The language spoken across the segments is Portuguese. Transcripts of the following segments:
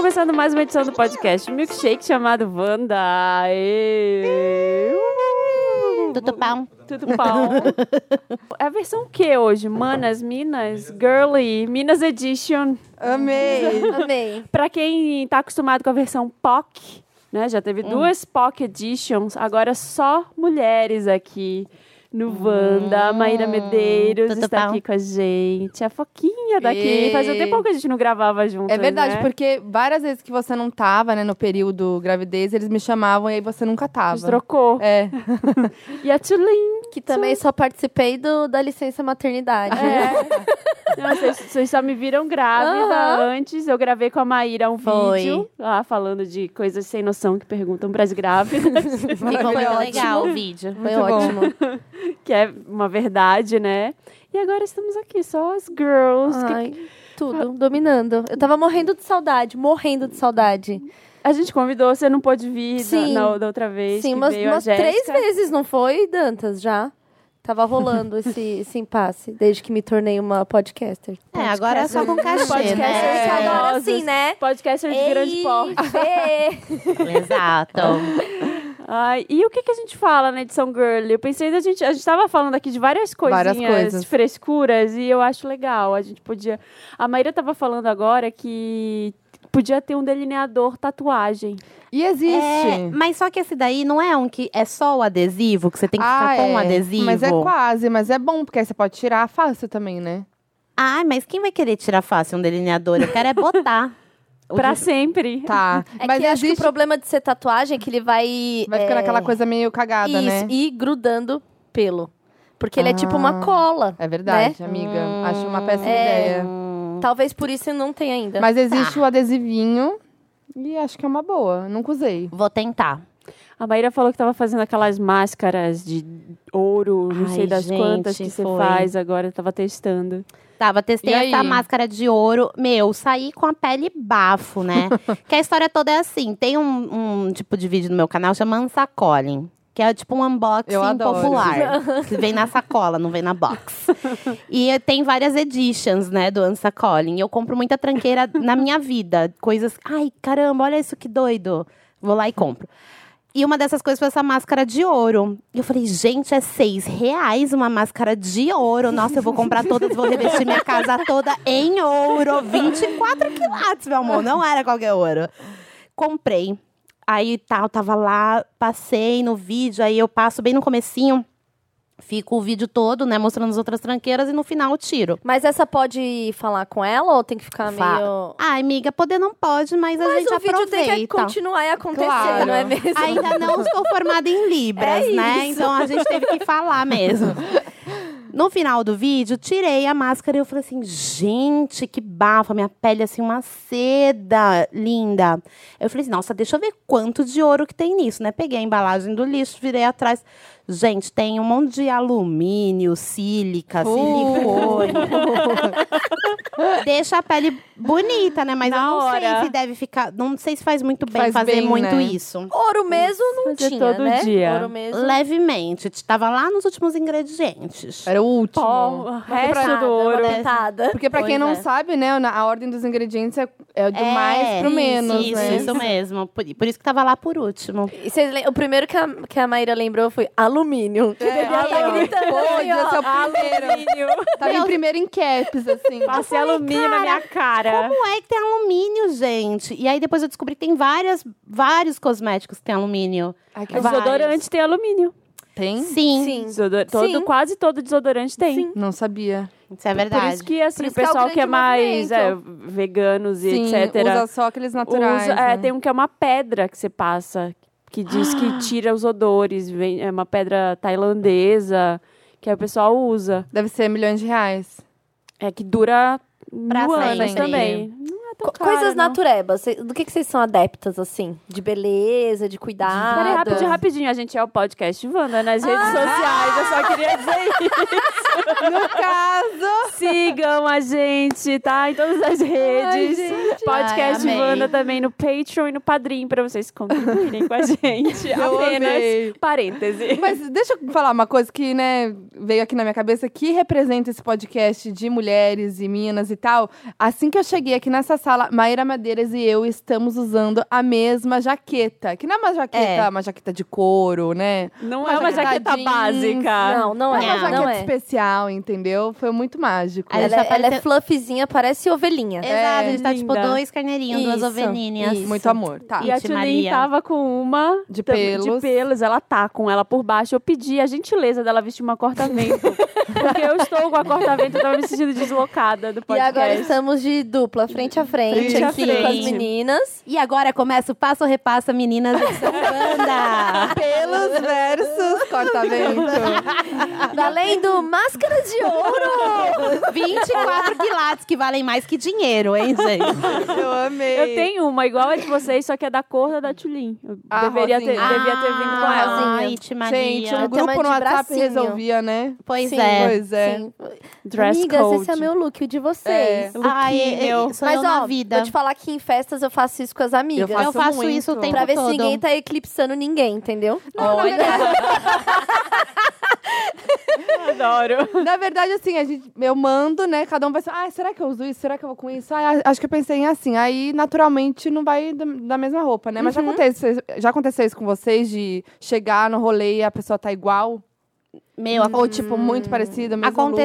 Começando mais uma edição do podcast Milkshake chamado Wanda. Aê! Uh! Tudo bom? Tudo bom? É a versão que hoje? Manas, Minas, Girly, Minas Edition. Amei. Amei. Pra quem tá acostumado com a versão POC, né? Já teve duas POC Editions, agora só mulheres aqui no Wanda. A Maíra Medeiros está aqui com a gente. A Foquinha daqui. Ei. Fazia tempo que a gente não gravava juntas, É verdade, né? porque várias vezes que você não tava, né, no período gravidez, eles me chamavam e aí você nunca A tava. gente trocou. É. E a Tulin. Que também só participei do, da licença maternidade. É. Não, Vocês vocês só me viram grávida antes. Eu gravei com a Maíra um Foi. vídeo lá falando de coisas sem noção que perguntam pras grávidas. Ficou Maravilhoso. legal o vídeo. Foi Muito bom. ótimo. que é uma verdade, né? E agora estamos aqui, só as girls. que- Ai, tudo, dominando. Eu tava morrendo de saudade, morrendo de saudade. A gente convidou, você não pôde vir da- Sim. na, da outra vez. Sim, que umas, veio a umas três vezes, não foi, Dantas, já? Tava rolando esse, esse impasse, desde que me tornei uma podcaster. É, agora é só com cachê, Podcast né? é Agora sim, né? Podcaster de grande Ei, porte. Fê. Exato. Ai, e o que, que a gente fala na edição Girl? Eu pensei da gente. A gente tava falando aqui de várias coisinhas, Várias coisas. frescuras, e eu acho legal. A gente podia. A Maíra tava falando agora que podia ter um delineador tatuagem. E existe. É, mas só que esse daí não é um que é só o adesivo, que você tem que ficar Ah, com o é. adesivo. Mas é quase, mas é bom, porque aí você pode tirar fácil também, né? Ai, mas quem vai querer tirar fácil um delineador? Eu quero é botar. Pra de- sempre. Tá. É mas que eu acho que o existe. problema de ser tatuagem é que ele vai... Vai ficando é, aquela coisa meio cagada, Isso, né? e grudando pelo. Porque ele é tipo uma Ah. cola. É verdade, Né? amiga. Acho uma péssima É. ideia. Talvez por isso não tenha ainda. Mas existe o adesivinho e acho que é uma boa. Nunca usei. Vou tentar. A Maíra falou que tava fazendo aquelas máscaras de ouro, não Ai, sei das gente, quantas que você faz agora. Tava testando. Tava, testei essa máscara de ouro. Meu, saí com a pele bafo, né? que a história toda é assim. Tem um, um tipo de vídeo no meu canal chama Unsacolin. Que é tipo um unboxing popular. que vem na sacola, não vem na box. e tem várias editions, né, do Unsacolin. E eu compro muita tranqueira na minha vida. Coisas. Ai, caramba, olha isso que doido. Vou lá e compro. E uma dessas coisas foi essa máscara de ouro. E eu falei, gente, é seis reais uma máscara de ouro. Nossa, eu vou comprar todas, vou revestir minha casa toda em ouro. 24 quilates, meu amor. Não era qualquer ouro. Comprei. Aí tá, eu tava lá, passei no vídeo, aí eu passo bem no comecinho. Fico o vídeo todo, né, mostrando as outras tranqueiras e no final tiro. Mas essa pode falar com ela ou tem que ficar Fa- meio... Ai, amiga, poder não pode, mas, a Mas gente o vídeo tem que aproveita. continuar e acontecer, Claro. não é mesmo? Ainda não estou formada em Libras, É né? isso. Então a gente teve que falar mesmo. No final do vídeo, tirei a máscara e eu falei assim, gente, que bafo, a minha pele assim, uma seda linda. Eu falei assim, nossa, deixa eu ver quanto de ouro que tem nisso, né? Peguei a embalagem do lixo, virei atrás. Gente, tem um monte de alumínio, sílica, silicone. Deixa a pele bonita, né? Mas Na eu não hora. sei se deve ficar. Não sei se faz muito bem Faz fazer bem, muito né? isso. Ouro mesmo não Fazer tinha, todo né? dia. Ouro mesmo. Levemente. Estava lá nos últimos ingredientes. Era o último. Pó, o resto do ouro. Porque pra quem Pois não é. sabe, né, a ordem dos ingredientes é, é do É, mais pro menos, Isso, né? isso mesmo. Por, por isso que tava lá por último. E o primeiro que a, que a Maíra lembrou foi alumínio. Que devia estar gritando Pô, assim, devia ser o primeiro. Tava em primeiro em caps, assim. Passei alumínio na minha cara. Como é que tem alumínio, gente? E aí depois eu descobri que tem várias, vários cosméticos que tem alumínio. Ai, que desodorante tem alumínio. Tem? Sim, Sim. Desodor- todo, Sim. Quase todo desodorante tem. Sim. Não sabia. isso é verdade. Por isso que, assim, Por o isso que é pessoal que, é mais é, veganos e Sim, etc. usa só aqueles naturais, usa- é, né? tem um que é uma pedra que você passa, que diz que tira os odores. Vem, é uma pedra tailandesa, que aí o pessoal usa. Deve ser milhões de reais. É que dura Pra mil anos sempre. também. É Co- caro, Coisas não. naturebas. Do que, que vocês são adeptas, assim? De beleza, de cuidado? Peraí, rapidinho, rapidinho. A gente é o podcast Wanda nas redes sociais. Eu só queria dizer isso. No caso... Sigam a gente, tá? Em todas as redes. gente. Podcast Ai. Wanda também no Patreon e no Padrim pra vocês contribuírem com a gente. Eu Apenas amei. parêntese. Mas deixa eu falar uma coisa que, né, veio aqui na minha cabeça, que representa esse podcast de mulheres e minas e tal. Assim que eu cheguei aqui nessa sala, Maíra Madeiras e eu estamos usando a mesma jaqueta. Que não é uma jaqueta, É. uma jaqueta de couro, né? Não Uma é uma jaqueta básica. Não, não É é. uma jaqueta Não é. especial, entendeu? Foi muito mágico. Ela, já é- ela é parece- fluffyzinha, parece ovelhinha. Exato, a gente tá tipo dois carneirinhos, duas ovelhinhas. isso. Muito amor. Tá. E a Tulin Maria. tava com uma De pelos. de pelos, ela tá com ela por baixo. Eu pedi a gentileza dela vestir uma corta-vento. porque eu estou com a corta-vento, eu tava me sentindo deslocada do E podcast. agora estamos de dupla, frente a frente, Frente aqui com as frente. meninas. E agora começa o passo repassa meninas edição banda. Pelos versus corta-vento. Valendo máscara de ouro! 24 quilates que valem mais que dinheiro, hein, gente? Eu amei. Eu tenho uma igual a de vocês, só que é da cor da da Tulin. Eu deveria ter, rosinha. devia ter vindo com ela. Ai, Iti Maria. Gente, um Eu grupo no WhatsApp bracinho. resolvia, né? Pois Sim. é. Pois é. Sim. Dress Amigas, code. esse é meu look, o de vocês. É. Ai, sou Mas, eu na vida. vou te falar que em festas eu faço isso com as amigas. Eu faço Eu faço muito. isso o tempo Pra ver todo. se ninguém tá eclipsando ninguém, entendeu? Olha. Adoro. Na verdade, assim, a gente, eu mando, né? Cada um vai assim, ah, será que eu uso isso? Será que eu vou com isso? Ah, acho que eu pensei em assim. Aí, naturalmente, não vai da, da mesma roupa, né? Mas já, aconteceu, já aconteceu isso com vocês, de chegar no rolê e a pessoa tá igual? Meu, Ou, tipo, muito parecida, mesmo look?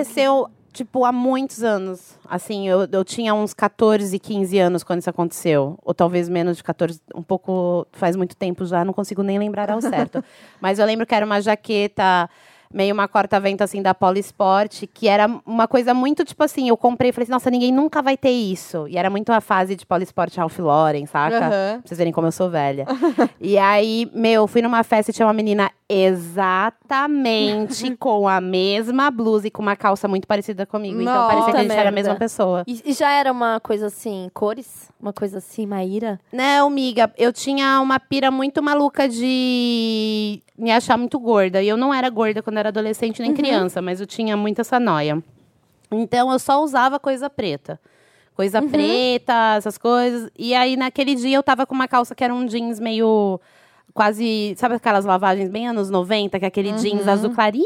Tipo, há muitos anos. Assim, eu, eu tinha uns 14, 15 anos quando isso aconteceu. Ou talvez menos de 14, um pouco, faz muito tempo já, não consigo nem lembrar ao certo. Mas eu lembro que era uma jaqueta, meio uma corta-vento, assim, da Polisport, que era uma coisa muito, tipo assim, eu comprei e falei assim, nossa, ninguém nunca vai ter isso. E era muito a fase de Polisport Ralph Lauren, saca? Aham. Pra vocês verem como eu sou velha. e aí, meu, fui numa festa e tinha uma menina exatamente com a mesma blusa e com uma calça muito parecida comigo. então Nossa, parecia que a gente era a merda. mesma pessoa. E, e já era uma coisa assim, cores? Uma coisa assim, Maíra? Não, miga, eu tinha uma pira muito maluca de me achar muito gorda. E eu não era gorda quando era adolescente nem criança, mas eu tinha muito essa noia. Então eu só usava coisa preta. Coisa preta, essas coisas. E aí naquele dia eu tava com uma calça que era um jeans meio quase, sabe aquelas lavagens bem anos 90, que é aquele jeans azul clarinho.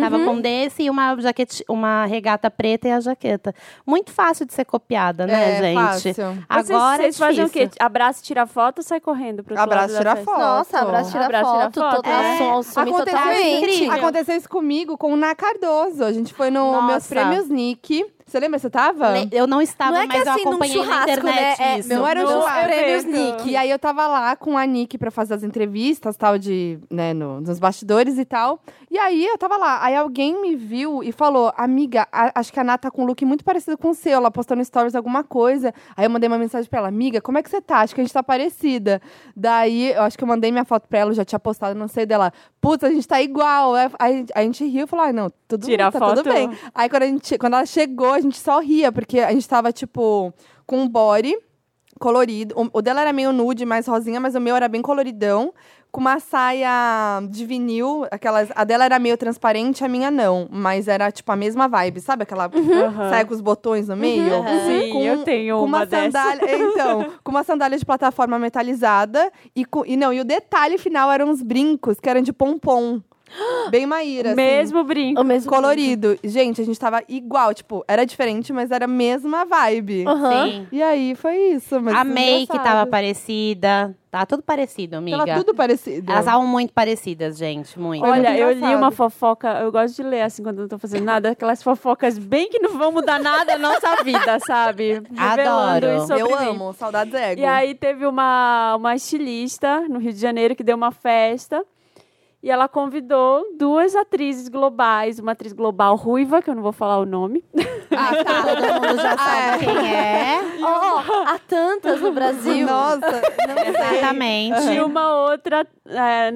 Tava com desse e uma jaquete, uma regata preta e a jaqueta. Muito fácil de ser copiada, né, É, gente? fácil. Agora vocês, vocês é fazem o quê? Abraça, tira foto ou sai correndo pro da tira foto. Nossa, abraço, tira Abraço, tira foto. foto. Toda É. Aconteceu, incrível. aconteceu isso comigo com o Na Cardoso. A gente foi no Nossa. meus prêmios Nick. Você lembra? Você tava? Le- Eu não estava, Não é que mas assim, eu num acompanhei na churrasco, internet né? É, isso. Não era um churrasco. prêmios. Nick. E aí eu tava lá com a Nick pra fazer as entrevistas, tal, de, né, no- nos bastidores e tal. E aí eu tava lá. Aí alguém me viu e falou, amiga, a- acho que a Nath tá com um look muito parecido com o seu. Ela postou no stories alguma coisa. Aí eu mandei uma mensagem pra ela, amiga, como é que você tá? Acho que a gente tá parecida. Daí, eu acho que eu mandei minha foto pra ela, eu já tinha postado, não sei dela. Putz, a gente tá igual. Aí a gente riu e falou, ah, não, tudo, Tira a tá foto. tudo bem. Aí quando, a gente, quando ela chegou, a gente só ria, porque a gente tava, tipo, com um body colorido. O, dela era meio nude, mais rosinha, mas o meu era bem coloridão. Com uma saia de vinil, aquelas. A dela era meio transparente, a minha não. Mas era, tipo, a mesma vibe, sabe? Aquela Aham. saia com os botões no meio. Sim, Com- eu tenho com uma, uma sandália, então, com uma sandália de plataforma metalizada e, com, e não, e o detalhe final eram uns brincos que eram de pompom. Bem Maíra, assim. Mesmo brinco. O mesmo colorido. Gente, a gente tava igual, tipo, era diferente, mas era a mesma vibe. Aham. Sim. E aí foi isso, mas A May, que engraçado. tava parecida. Tá tudo parecido, amiga. Tava tudo parecido. Elas estavam muito parecidas, gente. Muito. Olha, muito eu li uma fofoca, eu gosto de ler assim quando eu não tô fazendo nada, aquelas fofocas bem que não vão mudar nada na nossa vida, sabe? Adoro. Eu mim. amo, saudades ego. E aí teve uma, uma estilista no Rio de Janeiro que deu uma festa. E ela convidou duas atrizes globais, uma atriz global ruiva, que eu não vou falar o nome, Ah, tá. Todo mundo já sabe quem é. Ó, há tantas no Brasil. Nossa. Exatamente. e uma outra é,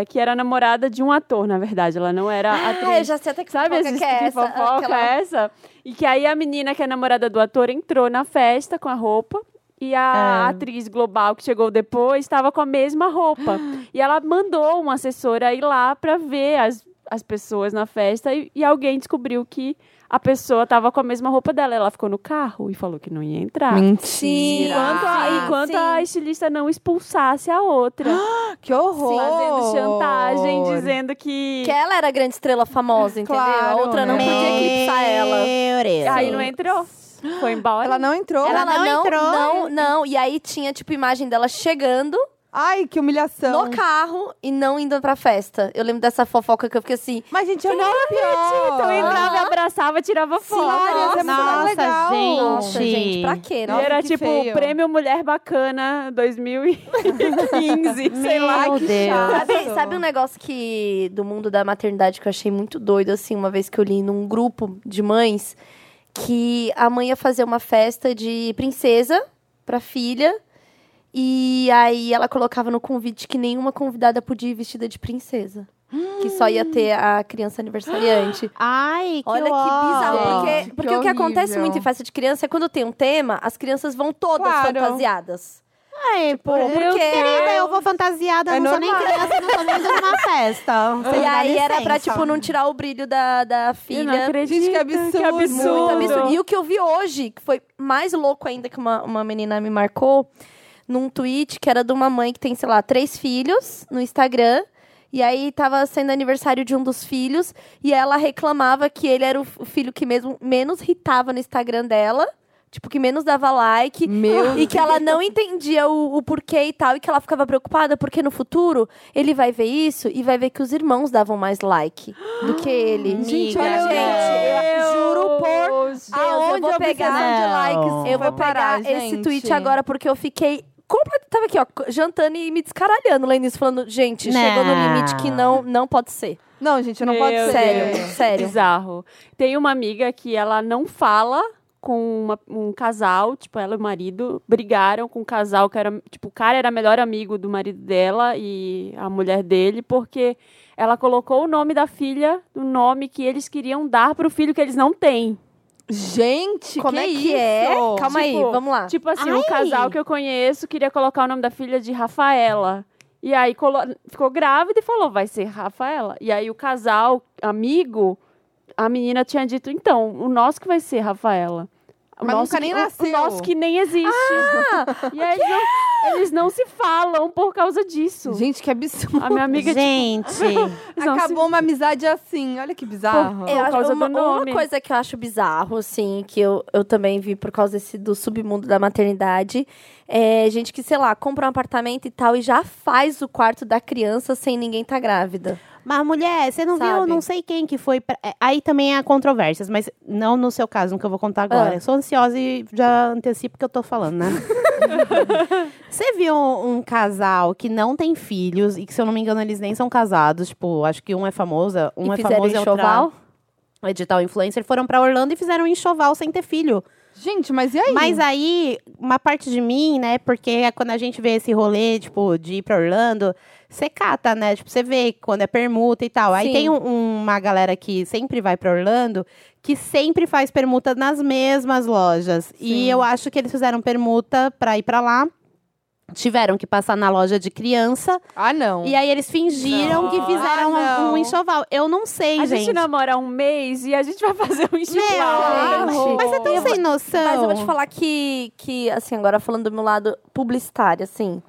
é, que era namorada de um ator, na verdade. Ela não era Ah, atriz. eu já sei até que Sabe fofoca que é que essa. fofoca aquela- é essa? E que aí a menina que é namorada do ator entrou na festa com a roupa. E a É. atriz global que chegou depois estava com a mesma roupa. e ela mandou uma assessora ir lá para ver as, as pessoas na festa. E, e alguém descobriu que a pessoa estava com a mesma roupa dela. Ela ficou no carro e falou que não ia entrar. Mentira. Enquanto, a, enquanto sim. a estilista não expulsasse a outra. Que horror. fazendo chantagem, dizendo que. Que ela era a grande estrela famosa, entendeu? Claro, a outra não né? podia eclipsar ela. Meu Deus. Aí não entrou. Foi embora. Ela não entrou? Ela não entrou? Não, não. E aí tinha, tipo, imagem dela chegando Ai, que humilhação. no carro e não indo pra festa. Eu lembro dessa fofoca que eu fiquei assim. Mas, gente, eu não. Então eu entrava, Aham. abraçava, tirava foto. Nossa, é muito mais Nossa, legal. gente. Nossa, gente, pra quê, E? Nossa, era que tipo feio. Prêmio Mulher Bacana 2015, sei lá. Meu Deus. Sabe, sabe um negócio que do mundo da maternidade que eu achei muito doido, assim, uma vez que eu li num grupo de mães que a mãe ia fazer uma festa de princesa pra filha. E aí ela colocava no convite que nenhuma convidada podia ir vestida de princesa. Que só ia ter a criança aniversariante. Ai, que Olha que bizarro. Porque, Gente, que porque o que acontece muito em festa de criança é quando tem um tema, as crianças vão todas Claro. fantasiadas. Ai, por... Porque Querida, eu vou fantasiada, É não sou nem normal. criança, não tô nem indo numa festa. Você E dá aí era pra, licença. tipo, não tirar o brilho da, da Eu não filha. acredito. Gente, que absurdo. Que absurdo. Muito absurdo. E o que eu vi hoje, que foi mais louco ainda que uma, uma menina me marcou, num tweet que era de uma mãe que tem, sei lá, três filhos no Instagram. E aí tava sendo aniversário de um dos filhos. E ela reclamava que ele era o f- o filho que mesmo menos hitava no Instagram dela. Tipo, que menos dava like. Meu E que ela não entendia o, o porquê e tal. E que ela ficava preocupada, porque no futuro ele vai ver isso e vai ver que os irmãos davam mais like do que ele. Gente, olha, eu juro por Deus. Deus, eu Aonde vou pegar. de likes Eu vou pegar parar, esse gente? tweet agora porque eu fiquei completamente. Tava aqui, ó, jantando e me descaralhando lendo isso, falando, gente, chegou no Não. limite que não, não pode ser. Não, gente, não Meu pode ser. Sério, sério. Bizarro. Tem uma amiga que ela não fala com uma- um casal, tipo, ela e o marido brigaram com um casal que era, tipo, o cara era melhor amigo do marido dela e a mulher dele, porque ela colocou o nome da filha, o nome que eles queriam dar pro filho que eles não têm. Gente, Como que é que isso? é? Calma aí, Tipo, vamos lá. Tipo assim, Ai. um casal que eu conheço queria colocar o nome da filha de Rafaela. E aí colo- ficou grávida e falou, vai ser Rafaela. E aí o casal, amigo, a menina tinha dito, então, o nosso que vai ser Rafaela. O Mas nosso nunca nem nasceu. O nosso que nem existe. e aí eles não, eles não se falam por causa disso. Gente, que absurdo. A minha amiga, Gente, tipo, não se- Acabou uma amizade assim. Olha que bizarro. Por Eu acho- causa uma, do nome. uma coisa que eu acho bizarro, assim, que eu, eu também vi por causa desse, do submundo da maternidade, é gente que, sei lá, compra um apartamento e tal e já faz o quarto da criança sem ninguém tá grávida. Mas, mulher, você não viu, Sabe? não sei quem que foi. pra- é, Aí também há controvérsias, mas não no seu caso, no que eu vou contar agora. Ah. Eu sou ansiosa e já antecipo o que eu tô falando, né? você viu um, casal que não tem filhos e que, se eu não me engano, eles nem são casados. Tipo, acho que um é famosa, um e é famoso e outra enxoval? é digital influencer. Foram pra Orlando e fizeram um enxoval sem ter filho. Gente, mas e aí? Mas aí, uma parte de mim, né? Porque quando a gente vê esse rolê, tipo, de ir pra Orlando, você cata, né? Tipo, você vê quando é permuta e tal. Aí Sim. tem um- uma galera que sempre vai pra Orlando, que sempre faz permuta nas mesmas lojas. Sim. E eu acho que eles fizeram permuta pra ir pra lá. Tiveram que passar na loja de criança. Ah, não. E aí eles fingiram Não. que fizeram Ah, um, um enxoval. Eu não sei, A gente. gente namora um mês e a gente vai fazer um enxoval. Mas você tá sem noção. Mas eu vou te falar que, que, assim, agora falando do meu lado publicitário, assim,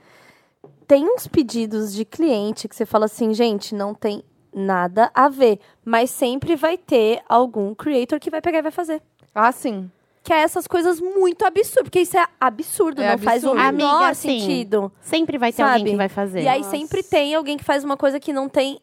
tem uns pedidos de cliente que você fala assim, gente, não tem nada a ver, mas sempre vai ter algum creator que vai pegar e vai fazer. Ah, sim. Que é essas coisas muito absurdas, porque isso é absurdo, É não faz o absurdo. menor Amiga, sim. sentido. Sempre vai ter Sabe? alguém que vai fazer. E aí Nossa. sempre tem alguém que faz uma coisa que não tem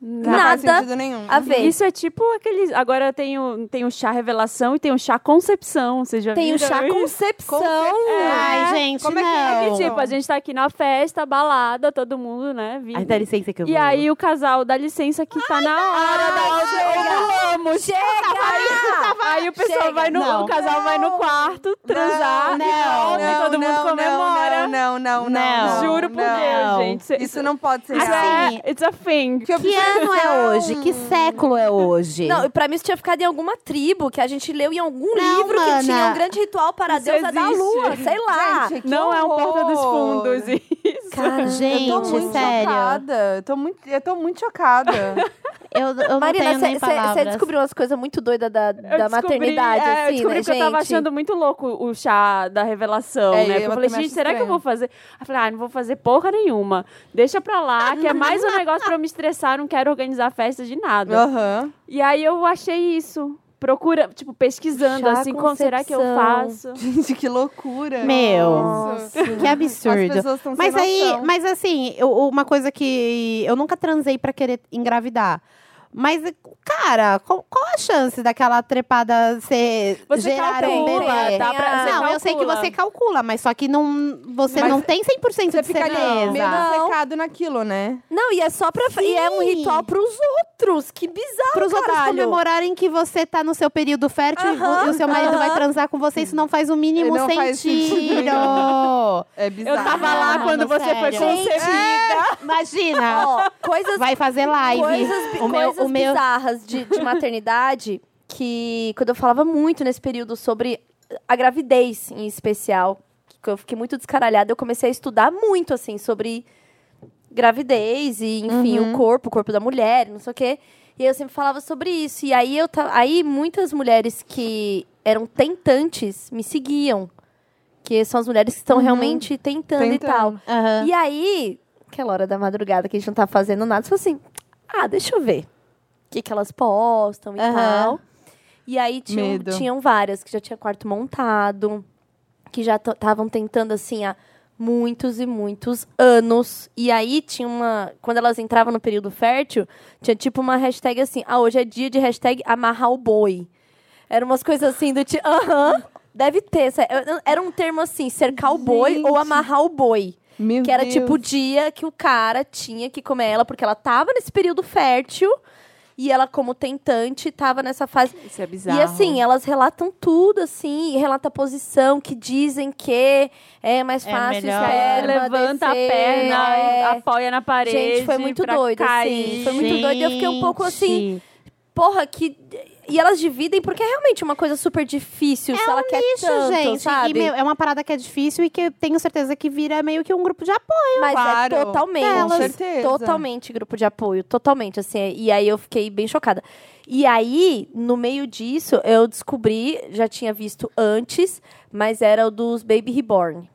Não faz nada sentido nenhum. a ver. Isso é tipo aqueles. Agora tem o, tem o chá revelação e tem o chá concepção. Vocês já Tem o viram chá concepção. Concepção. Ai, gente, Como é que não. é Que, tipo, a gente tá aqui na festa, balada, todo mundo, né? Vindo. Ai, dá licença que eu E vou. aí o casal dá licença que tá na hora da chega! Chega! Aí o pessoal Chega. vai no. Não. O casal vai no quarto transar Não, e volta e todo mundo comemora. Não, não, não, Não. Juro por não. Deus, gente. Cê- Isso não pode ser Isso real. Assim, é, it's a thing. Que. Ano é hoje? Que século é hoje? Não, pra mim isso tinha ficado em alguma tribo, que a gente leu em algum Não, livro mana. que tinha um grande ritual para a Isso deusa da existe. lua, sei lá. Gente, que Não é um porta dos horror. fundos. Isso. Cara, Gente, eu tô muito sério. chocada. Eu tô muito, eu tô muito chocada. Eu, eu não Marina, você descobriu umas coisas muito doidas da, Eu da descobri- maternidade, é, eu assim, descobri né, que eu tava gente? achando muito louco o chá da revelação, É, né? eu Eu falei, gente, será que eu estranho. vou fazer? Eu falei, ah, não vou fazer porra nenhuma. Deixa pra lá, que é mais um negócio pra eu me estressar, não quero organizar festa de nada. Aham. E aí eu achei isso. Procura, tipo, pesquisando, Chá assim, como será que eu faço? Gente, que loucura. Meu. Nossa. Que absurdo. Mas sem aí, noção. mas assim, eu- uma coisa que eu nunca transei pra querer engravidar. Mas, cara, qual, qual a chance daquela trepada ser Você gerar um calcula, bebê? dá pra- você não, eu sei que calcula. você calcula, mas só que não, você Mas não tem 100% Você de fica certeza. meio Não. secado naquilo, né? Não, e é só pra. E é um Sim. ritual pros outros. Que bizarro. Para os outros caralho. comemorarem que você tá no seu período fértil e vo- Aham, e o seu marido aham. vai transar com você, isso não faz o mínimo Não faz sentido. sentido É bizarro. Eu tava lá Não, quando não, você foi sério. concebida. Imagina, Ó, coisas vai fazer live. coisas, o meu, coisas o meu, bizarras de, de maternidade que quando eu falava muito nesse período sobre a gravidez em especial, que eu fiquei muito descaralhada, eu comecei a estudar muito assim sobre gravidez e enfim, Uhum. o corpo, o corpo da mulher, não sei o quê. E eu sempre falava sobre isso. E aí eu aí muitas mulheres que eram tentantes me seguiam. Que são as mulheres que estão Uhum. realmente tentando, e tal. Tentando. Aham. E aí, aquela hora da madrugada que a gente não tá fazendo nada, você falou assim: ah, deixa eu ver. O que, que elas postam e Aham. tal. E aí tinham, tinham várias que já tinha quarto montado, que já estavam tentando assim há muitos e muitos anos. E aí tinha uma. Quando elas entravam no período fértil, tinha tipo uma hashtag assim: ah, hoje é dia de hashtag amarrar o boi. Eram umas coisas assim do tipo, aham, deve ter. Era um termo assim, cercar o boi ou Gente. amarrar o boi. Meu Que era Deus. tipo o dia que o cara tinha que comer ela, porque ela tava nesse período fértil. E ela, como tentante, tava nessa fase. Isso é bizarro. E assim, elas relatam tudo, assim, relata a posição, que dizem que é mais É fácil melhor. É, esperma levanta descer, a perna, é. apoia na parede. Gente, foi muito doido, assim, cair. foi muito doido, e eu fiquei um pouco assim, Gente. Porra, que. E elas dividem porque é realmente uma coisa super difícil, se É ela um quer lixo, tanto, gente. sabe? E, meu, é uma parada que é difícil e que eu tenho certeza que vira meio que um grupo de apoio. Mas Claro, é totalmente. com certeza. Totalmente grupo de apoio. Totalmente, assim. E aí eu fiquei bem chocada. E aí, no meio disso, eu descobri, já tinha visto antes, mas era o dos Baby Reborn.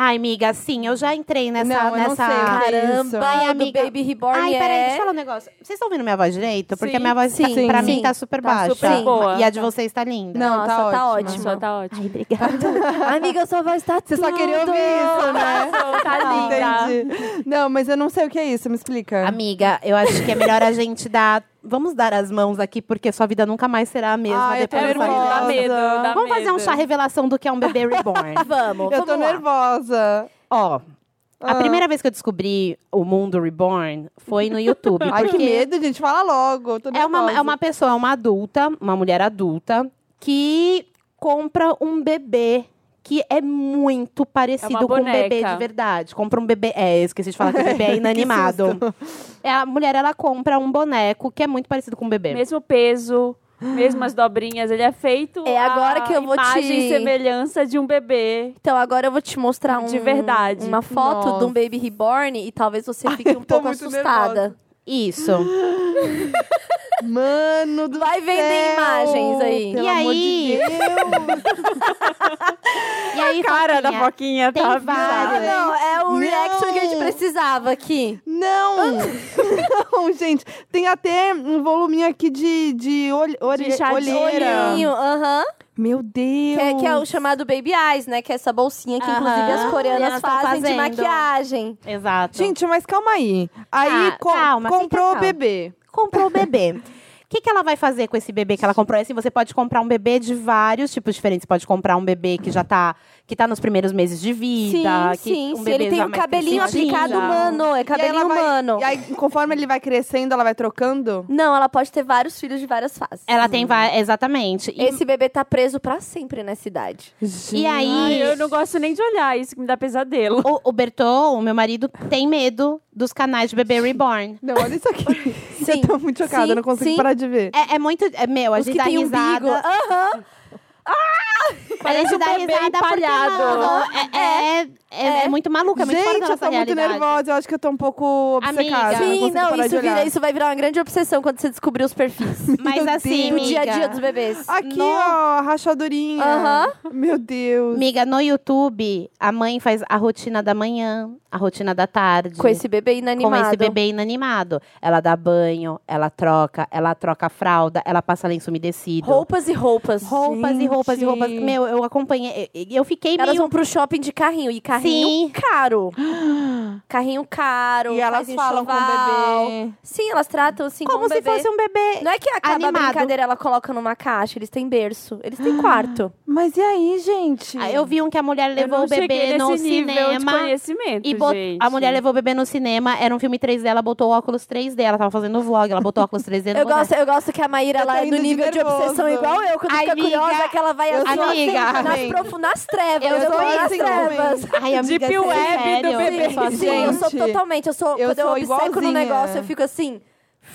Ai, amiga, sim, eu já entrei nessa. Não, eu não nessa... sei o que é isso. Caramba, Ai, do amiga. Baby Reborn Ai, peraí, é... deixa eu falar um negócio. Vocês estão ouvindo minha voz direito? Porque Sim. a minha voz, tá- Sim, pra sim. mim, tá super Tá baixa. super boa. E a de vocês tá linda. Não, Nossa, tá tá ótimo. Só tá ótimo. Ai, obrigada. Amiga, sua voz tá Você só queria ouvir isso, né? Tá linda. Entendi. Não, mas eu não sei o que é isso, me explica. Amiga, eu acho que é melhor a gente dar. Vamos dar as mãos aqui, porque sua vida nunca mais será a mesma Ai, eu tô depois É dessa muito, dá nervosa. medo, dá Vamos fazer um medo. chá revelação do que é um bebê reborn. Vamos, eu tô vamos lá. nervosa. Ó, a Ah. primeira vez que eu descobri o mundo reborn foi no YouTube. Ai, que medo, gente. Fala logo. eu Tô É uma, é nervosa. uma pessoa, uma adulta, uma mulher adulta, que compra um bebê que é muito parecido com um bebê de verdade. Compra um bebê. É, eu esqueci de falar que o bebê é inanimado. é, a mulher, ela compra um boneco que é muito parecido com um bebê. Mesmo peso, mesmas dobrinhas. Ele é feito É agora a que eu vou te- imagem e semelhança de um bebê. Então agora eu vou te mostrar um, De verdade. uma foto de um Nossa. Baby Reborn e talvez você fique um tô pouco assustada. Isso. Mano do Vai vender céu, imagens aí. Pelo E amor aí? de Deus. E aí, Cara da Foquinha, Foquinha tem tá vários. bizarra. Não, é o Não. reaction que a gente precisava aqui. Não! não, gente. Tem até um voluminho aqui de, de, olhe, ore- De chá de olheira. Olhinho, aham. Meu Deus. Que, é- que é o chamado Baby Eyes, né? Que é essa bolsinha que, inclusive, as coreanas fazem de maquiagem. Exato. Gente, mas calma aí. Aí Ah, co- calma, fica comprou o calma. bebê. comprou o bebê. O que, que ela vai fazer com esse bebê que ela comprou? É Assim, você pode comprar um bebê de vários tipos diferentes. Você pode comprar um bebê que já tá, que tá nos primeiros meses de vida. sim, que sim. um sim. bebê Ele tem já o mais cabelinho aplicado humano. É E cabelinho vai- humano. E aí, conforme ele vai crescendo, ela vai trocando? Não, ela pode ter vários filhos de várias fases. Ela tem vai exatamente. E, Esse bebê tá preso pra sempre nessa idade. e aí, Ai, eu não gosto nem de olhar, isso que me dá pesadelo. o, o Bertô, o meu marido, tem medo dos canais de bebê reborn. Não, olha isso aqui. Sim, Eu tô muito chocada, sim, eu não consigo sim. parar de ver. É, é muito. É, meu, a Os gente que dá tem risada. umbigo. Aham. A gente dá um bebê risada é, é, é, é muito maluco, é muito fora Gente, eu tô muito nervosa. Eu acho que eu tô um pouco Amiga. obcecada. não Sim, não, isso, vira, isso vai virar uma grande obsessão quando você descobrir os perfis. Mas assim, Deus. Do dia a dia amiga, dos bebês. Aqui, No- ó, rachadurinha. Meu Deus. amiga, no YouTube, a mãe faz a rotina da manhã, a rotina da tarde. Com esse bebê com inanimado. esse bebê inanimado. Ela dá banho, ela troca, ela troca a fralda, ela passa lenço umedecido. Roupas e roupas. Roupas e roupas e Gente. Roupas. Meu, eu acompanhei. Eu, fiquei Elas meio. vão pro shopping de carrinho. E carrinho Sim. caro. carrinho caro. E elas falam com o enxoval. bebê. Sim, elas tratam assim Como como, se bebê. fosse um bebê. Não é que acaba animado. a brincadeira, ela coloca numa caixa. Eles têm berço. Eles têm quarto. Mas e aí, gente? Ah, Eu vi um que a mulher levou o bebê no de cinema. conhecimento, E bot- gente. a mulher levou o bebê no cinema, era um filme 3D, ela botou o óculos 3D, ela tava fazendo vlog, ela botou o óculos 3D no Eu gosto, eu gosto que a Maíra ela é indo do de nível de, nervoso. obsessão igual eu, quando Ai, fica amiga, curiosa, que ela vai assim, amiga. nas também. profundas trevas. Eu Eu, tô nas assim trevas. Ai, amiga, Deep sério, web do bebê. eu assim. Sim, eu sou totalmente. Eu sou, eu quando eu sou obceco no negócio, eu fico assim,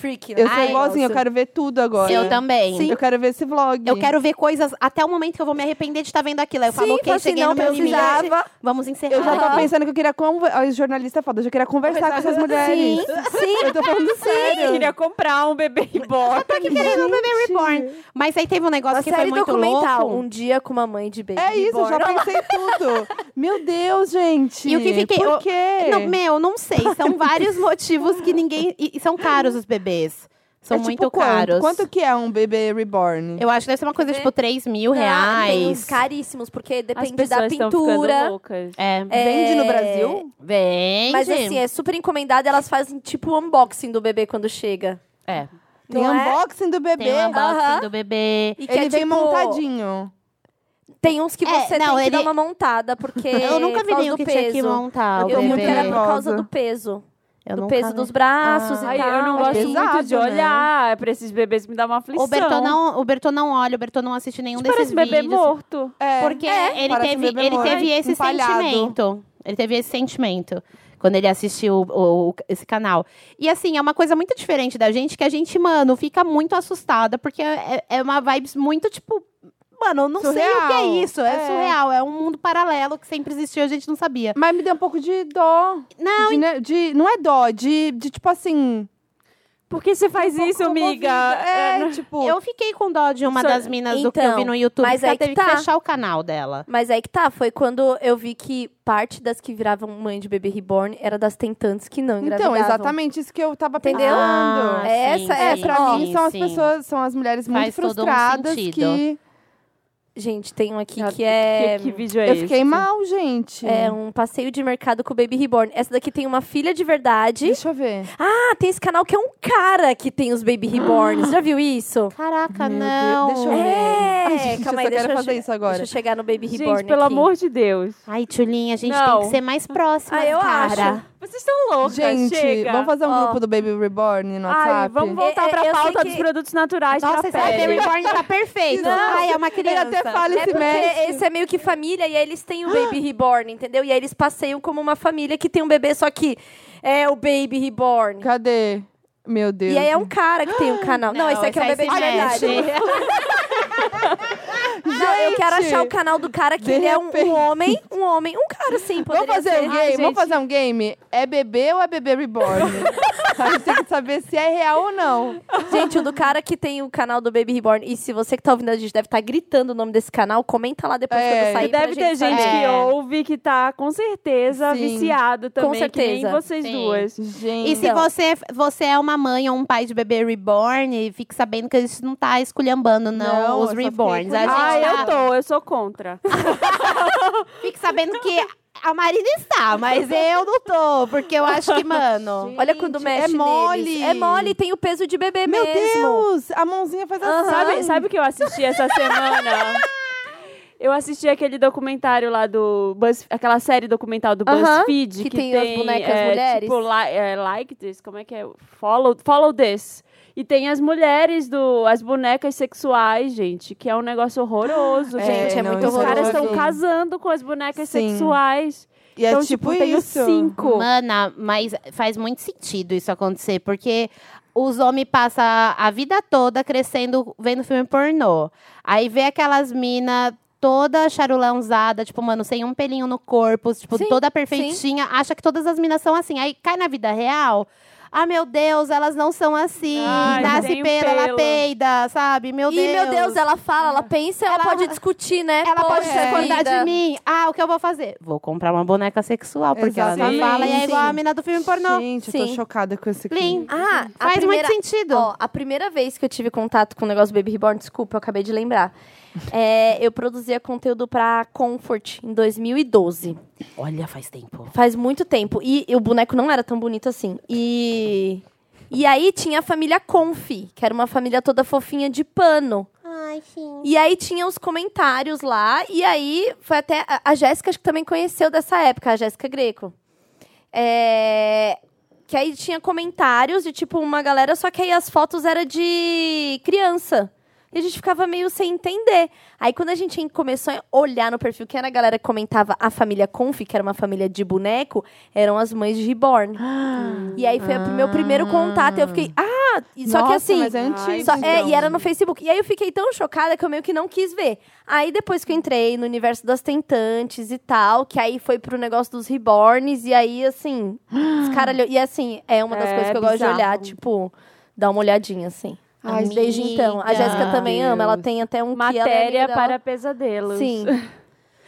freak. Eu né? sou Ai, igualzinha, eu Nossa. quero ver tudo agora. Eu também. Sim. Eu quero ver esse vlog. Eu quero ver coisas até o momento que eu vou me arrepender de estar vendo aquilo. Aí eu Sim, falo, ok, assim, cheguei não no meu limite. precisava. Vamos encerrar. Eu já tô Aham. pensando que eu queria conversar. Os jornalistas foda, eu já queria conversar com essas mulheres. Sim, sim. Eu tô falando Eu sério. queria comprar um bebê reborn. querendo um bebê reborn. Mas aí teve um negócio Uma que foi muito documental, louco. um dia com uma mãe de bebê. É isso, eu já pensei tudo. Meu Deus, gente. E o que fiquei- Por eu- quê? Não, meu, não sei. São vários motivos que ninguém. E são caros os bebês. São É tipo muito quanto? caros. Quanto que é um bebê reborn? Eu acho que deve ser uma coisa Bebê? tipo 3 mil Não, Tem uns reais. caríssimos, porque As depende da pessoas estão ficando pintura. loucas. É. Vende no É, Brasil? Vende. Mas assim, é super encomendado, elas fazem tipo o unboxing do bebê quando chega. É. Tem não é? unboxing do bebê. Tem um Aham. do bebê. E que Ele é, vem tipo, montadinho. Tem uns que É, você não, tem que ele- dar uma montada, porque. Eu nunca por vi causa nenhum do que peso. tinha que montar Eu o tô vi muito que era bebê. por causa do peso. Eu do peso vi. dos braços Ah. e Ai, tal. eu não é gosto pesado, muito de né? olhar pra esses bebês, me dá uma aflição. O Bertô não, o Bertô não olha, o Bertô não assiste nenhum Parece desses um bebê vídeos. morto. É. Porque ele, parece um teve, bebê ele morto. teve esse Empalhado. sentimento. Ele teve esse sentimento quando ele assistiu o- o- esse canal. E assim, é uma coisa muito diferente da gente, que a gente, mano, fica muito assustada, porque é, é uma vibes muito, tipo. Mano, eu não sei o que é Surreal. isso. É, É. surreal. É um mundo paralelo que sempre existiu e a gente não sabia. Mas me deu um pouco de dó. Não, De, de- não é dó, de, de tipo assim. Por que você faz um isso, amiga? É, É, tipo. eu fiquei com dó de uma Só- das minas do que eu vi Então, no YouTube, mas porque ela aí que teve que tá. fechar o canal dela. Mas aí que tá, foi quando eu vi que parte das que viravam mãe de bebê reborn era das tentantes que não engravidavam. Então, exatamente isso que eu tava Entendeu? pensando. Ah, Essa sim, é sim, pra ó, mim sim, são as sim. pessoas, são as mulheres muito Faz um frustradas sentido. que Gente, tem um aqui Ah, que é... Que, que vídeo é eu esse? fiquei mal, gente. É um passeio de mercado com o Baby Reborn. Essa daqui tem uma filha de verdade. Deixa eu ver. Ah, tem esse canal que é um cara que tem os Baby Reborns. Já viu isso? Caraca, Meu não. Deus, deixa eu ver. É, Ai, gente, calma aí, deixa quero eu fazer isso agora. Deixa eu chegar no Baby Reborn Gente, pelo aqui. amor de Deus. Ai, Tchulinha, a gente Não. tem que ser mais próxima, Ah, eu cara. acho. Vocês estão loucas, Gente, chega. vamos fazer um Ó. grupo do Baby Reborn no Ai, WhatsApp? vamos voltar É, é, pra eu sei pauta que- dos produtos naturais Nossa, pra esse Baby. Reborn tá perfeito. Não. Ai, é uma Ele criança. até fala É esse porque esse é meio que família e aí eles têm o Baby Reborn, entendeu? E aí eles passeiam como uma família que tem um bebê, só que é o Baby Reborn. Cadê? Meu Deus. E aí é um cara que tem um canal. Não, esse aqui é um bebê de verdade. Não, eu quero achar o canal do cara que De ele é um, repente. um homem, um homem, um cara sim, Vamos poderia fazer ser. um game? Ai, Vamos fazer um game? É bebê ou é bebê reborn? a gente tem que saber se é real ou não. Gente, o do cara que tem o canal do Baby Reborn. E se você que tá ouvindo a gente deve estar gritando o nome desse canal, comenta lá depois É, quando sair pra Deve ter gente saber. que É. ouve que tá com certeza Sim. viciado também, que nem certeza. vocês Sim. duas. Gente. E se Então. você, você é uma mãe ou um pai de bebê reborn, fique sabendo que a gente não tá esculhambando, não, Não, eu os só fiquei reborns. A gente. Ah, eu tô, eu sou contra. Fique sabendo que a Marina está, mas eu não tô, porque eu acho que, mano. Olha quando Gente, mexe é mole. neles. É mole, tem o peso de bebê Meu mesmo. Deus! A mãozinha faz assim. Sabe, sabe o que eu assisti essa semana? Eu assisti aquele documentário lá do Buzz, aquela série documental do BuzzFeed que que, tem as bonecas é, mulheres. tipo li- é, like this, como é que é? Follow, follow this. E tem as mulheres do as bonecas sexuais, gente, que é um negócio horroroso, É, gente. é não, muito Os isso eu caras estão casando com as bonecas Sim. sexuais. E é então, tipo, tipo, tem os isso. cinco. Mana, mas faz muito sentido isso acontecer, porque os homens passam a vida toda crescendo vendo filme pornô. Aí vê aquelas minas toda charulãozada, tipo, mano, sem um pelinho no corpo, tipo, Sim, toda perfeitinha, acha que todas as minas são assim. Aí cai na vida real. Ah, meu Deus, elas não são assim. Ai, Nasce um pelo, ela peida, sabe? Meu e, Deus. meu Deus, ela fala, ela pensa, ela, Ela- pode discutir, né? Ela pode Poxa discordar vida. de mim. Ah, o que eu vou fazer? Vou comprar uma boneca sexual, porque ela Exatamente. não fala e é igual Sim. a mina do filme pornô. Gente, eu tô Sim. chocada com esse aqui. Ah, Faz primeira- muito sentido. Ó, a primeira vez que eu tive contato com o negócio Baby Reborn, desculpa, eu acabei de lembrar. É, eu produzia conteúdo pra Comfort em 2012. Olha, faz tempo. Faz muito tempo. E, o boneco não era tão bonito assim. E. E aí tinha a família Conf, que era uma família toda fofinha de pano. Ai, sim. E aí tinha os comentários lá, e aí foi até. A, a Jéssica acho que também conheceu dessa época, a Jéssica Greco. É, que aí tinha comentários de tipo uma galera, só que aí as fotos eram de criança. E a gente ficava meio sem entender. Aí quando a gente começou a olhar no perfil, que era a galera que comentava a família Conf, que era uma família de boneco, eram as mães de Reborn. E aí foi o meu primeiro contato. Eu fiquei, ah! E só que Nossa, assim. mas é antigo, Só- é, então. e era no Facebook. E aí eu fiquei tão chocada que eu meio que não quis ver. Aí depois que eu entrei no universo das tentantes e tal, que aí foi pro negócio dos reborns, e aí assim, escaralhou. E assim, é uma das É coisas que eu gosto de bizarro. olhar, tipo, dar uma olhadinha, assim. Ai, Desde então. A Jéssica também ama, ela tem até um que ela é Matéria para pesadelos. Sim.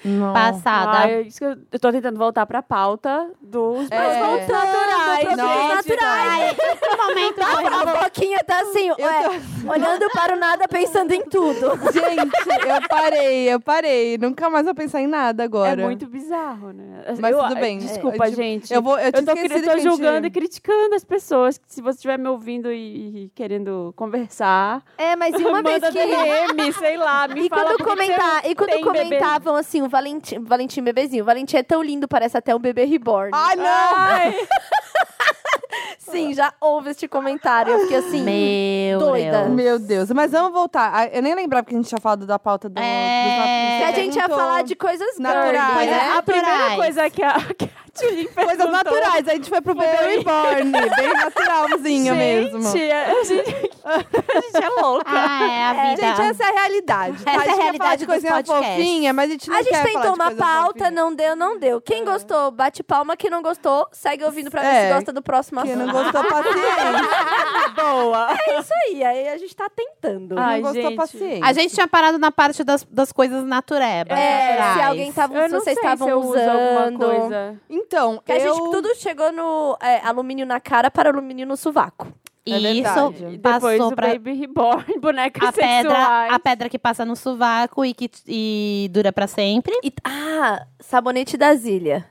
Não. Passada. Que eu, eu tô tentando voltar pra pauta dos É. produtos naturais. naturais. No momento A Foquinha tá assim, ué, olhando para o nada, pensando em tudo. Gente, eu parei, eu parei. Nunca mais vou pensar em nada É agora. muito bizarro, né? Mas Eu- tudo bem. Desculpa, Eu, tipo, gente. Eu, vou, eu, Eu tô, tô gente- julgando e criticando as pessoas. Se você estiver me ouvindo e, e querendo conversar, É, mas e uma vez que... DM, sei lá, me E fala quando, comentar, e quando tem bebê. comentavam assim, o Valentim, Valentim bebezinho, Valentim é tão lindo, parece até um bebê reborn. Ai, não! Ai, Sim, já houve este comentário. Eu fiquei assim, Meu doida. Deus. Meu Deus. Mas vamos voltar. Ah, Eu nem lembrava que a gente tinha falado da pauta do, É. que a gente ia falar de coisas Naturais, girly, né? né? a primeira coisa que a, que a Tulin Coisas naturais. A gente foi pro bebê reborn. Bem naturalzinha mesmo. Gente, a gente, a gente é louca. Ah, é a vida. Gente, essa é a realidade. tá? Essa é a a gente quer falar realidade de coisinha fofinha, mas a gente não A gente tentou uma pauta, fofinha. não deu, não deu. Quem gostou, bate palma. Quem não gostou, segue ouvindo pra ver É. se gosta do próximo Quem assunto. não gostou, paciência. Boa. É isso aí, aí a gente tá tentando. Ai, não gostou, gente. paciência. A gente tinha parado na parte das, das coisas naturebas. É, naturais. se alguém tava, Eu se não vocês sei se estavam eu uso alguma usando. coisa. Então, Que a eu... gente tudo chegou no é, alumínio na cara para alumínio no sovaco. É E isso. E passou o pra Baby Reborn, bonecas a pedra, a pedra que passa no sovaco e que e dura pra sempre. E, ah, sabonete da Zília.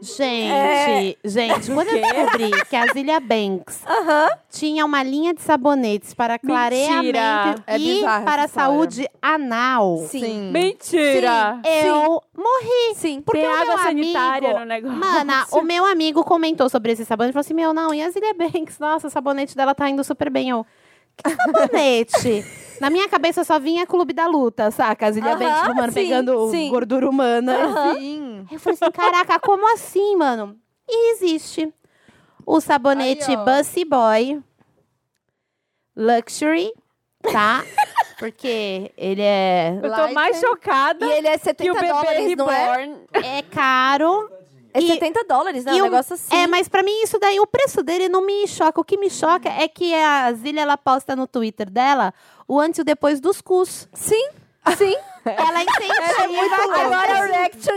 Gente, gente, quando eu descobri que a Zilia Banks Aham. tinha uma linha de sabonetes para clareamento É e para saúde anal, Sim. Mentira! eu morri. Sim. Porque Tem o meu água sanitária amigo- no negócio. Mana, o meu amigo comentou sobre esse sabonete e falou assim: Meu, não, e a Zilia Banks? Nossa, o sabonete dela tá indo super bem. Eu, que sabonete? Na minha cabeça só vinha Clube da Luta, saca? A Zilia Aham, mano, sim, pegando sim. gordura humana. Sim. Aí eu falei assim: Caraca, como assim, mano? E existe o sabonete Aí, ó. Bussy Boy Luxury, tá? Porque ele é, Eu tô mais chocada E ele é que 70 o bebê dólares, não é? Reborn. é caro. É E- 70 dólares, né? Um o- negócio assim. É, mas pra mim isso daí, o preço dele não me choca. O que me choca é que a Zília, ela posta no Twitter dela o antes e o depois dos cus. Sim, sim. Ela incentiva. muito louco. Agora é o reaction.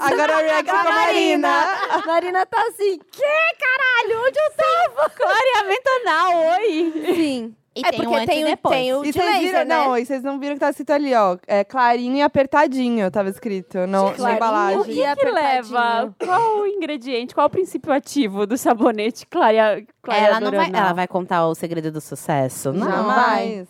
Agora é o reaction com a Marina. A Marina tá assim, que caralho? Onde eu tava? Clareamento anal, oi! Sim. E é tem porque o antes tem, e o, depois. tem o E de laser, viram, né? não, e vocês não viram que tá escrito ali, ó. É clarinho e apertadinho, tava escrito no, na embalagem. O que, E que leva? Qual o ingrediente, qual o princípio ativo do sabonete clarea, Ela não vai, clareador ela vai contar o segredo do sucesso. Não. Jamais.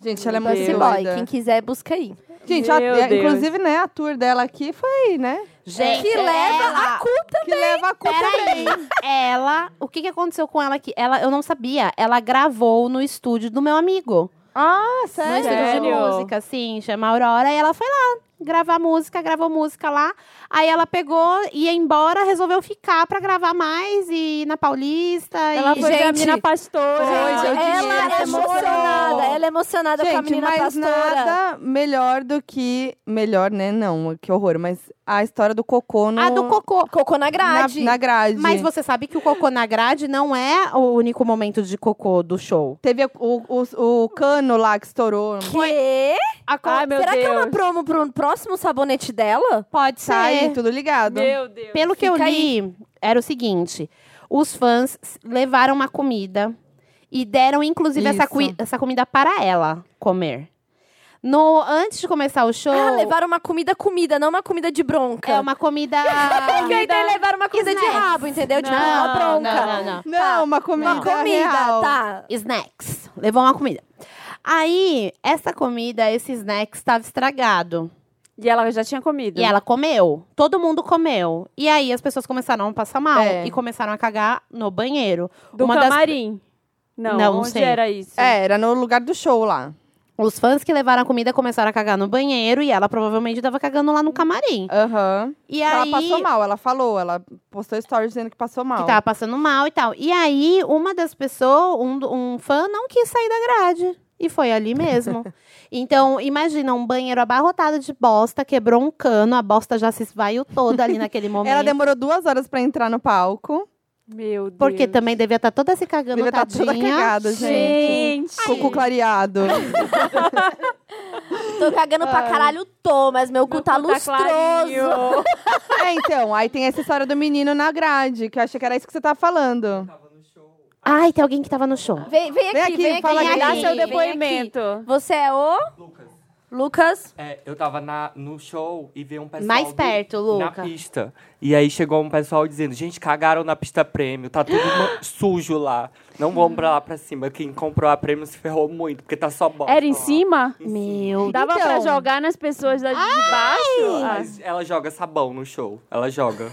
Gente, ela é muito. Boy, quem quiser, busca aí. Gente, a- inclusive, né, a tour dela aqui foi, né? Gente, que leva ela- a cu Que leva a culpa Peraí, ela, o que que aconteceu com ela aqui? Ela, eu não sabia, ela gravou no estúdio do meu amigo. Ah, No sério? estúdio de música, sim, chama Aurora, e ela foi lá. Gravar música, gravou música lá. Aí ela pegou, ia embora, resolveu ficar pra gravar mais e ir na Paulista. Ela e... foi ver a Gente, menina pastora. Foi, deu ela é emocionada, ela é emocionada com a Gente, menina mas pastora. nada melhor do que. Melhor, né? Não, que horror. Mas a história do cocô no. A do cocô. Cocô na na, grade. na grade. Mas você sabe que o cocô na grade não é o único momento de cocô do show. Teve o, o, o cano lá que estourou. Quê? Ai, meu Será Deus. que é uma promo pro próximo sabonete dela? Pode Tá aí, ser. tudo ligado. Meu Deus. Pelo que eu Fica li, era o seguinte: os fãs levaram uma comida e deram, inclusive, essa, Isso. cui- essa comida para ela comer. No, antes de começar o show. Ah, levaram uma comida comida, não uma comida de bronca. É uma comida. Porque aí tem levaram uma comida de Snacks. rabo, entendeu? Tipo, Não, uma bronca. não, não, não. Não, Tá. uma comida. Uma comida, real. tá. Snacks. Levou uma comida. Aí, essa comida, esse snack estava estragado. E ela já tinha comido. E ela comeu. Todo mundo comeu. E aí as pessoas começaram a passar mal É. e começaram a cagar no banheiro. Do Uma das- camarim. Não, Não onde sei. era isso? É, era no lugar do show lá. Os fãs que levaram a comida começaram a cagar no banheiro e ela provavelmente tava cagando lá no camarim. Aham. E Ela aí passou mal, ela falou. Ela postou stories dizendo que passou mal. que tava passando mal e tal. E aí uma das pessoas, um, um fã não quis sair da grade. E foi ali mesmo. então, imagina, um banheiro abarrotado de bosta, quebrou um cano, a bosta já se esvaiu toda ali naquele momento. Ela demorou duas horas pra entrar no palco. Meu Deus. Porque também devia estar toda se cagando, Devia estar tadinha. toda cagada, gente. Gente. Cocô clareado. Tô cagando pra caralho, tô, mas meu cu Meu tá cu lustroso. clarinho. é, então, aí tem essa história do menino na grade, que eu achei que era isso que você tava falando. Ai, tem alguém que tava no show. Vem, vem aqui, Vem aqui, fala vem aqui. Dá seu depoimento. Você é o Lucas. Lucas? É, eu tava na, no show e vi um pessoal. Mais do- perto, Na pista. E aí chegou um pessoal dizendo: gente, cagaram na pista prêmio, tá tudo sujo lá. Não vamos pra lá pra cima. Quem comprou a prêmio se ferrou muito, porque tá só bosta. Era em lá." cima? Meu Dava Então. pra jogar nas pessoas da de baixo? Mas ela joga sabão no show. Ela joga.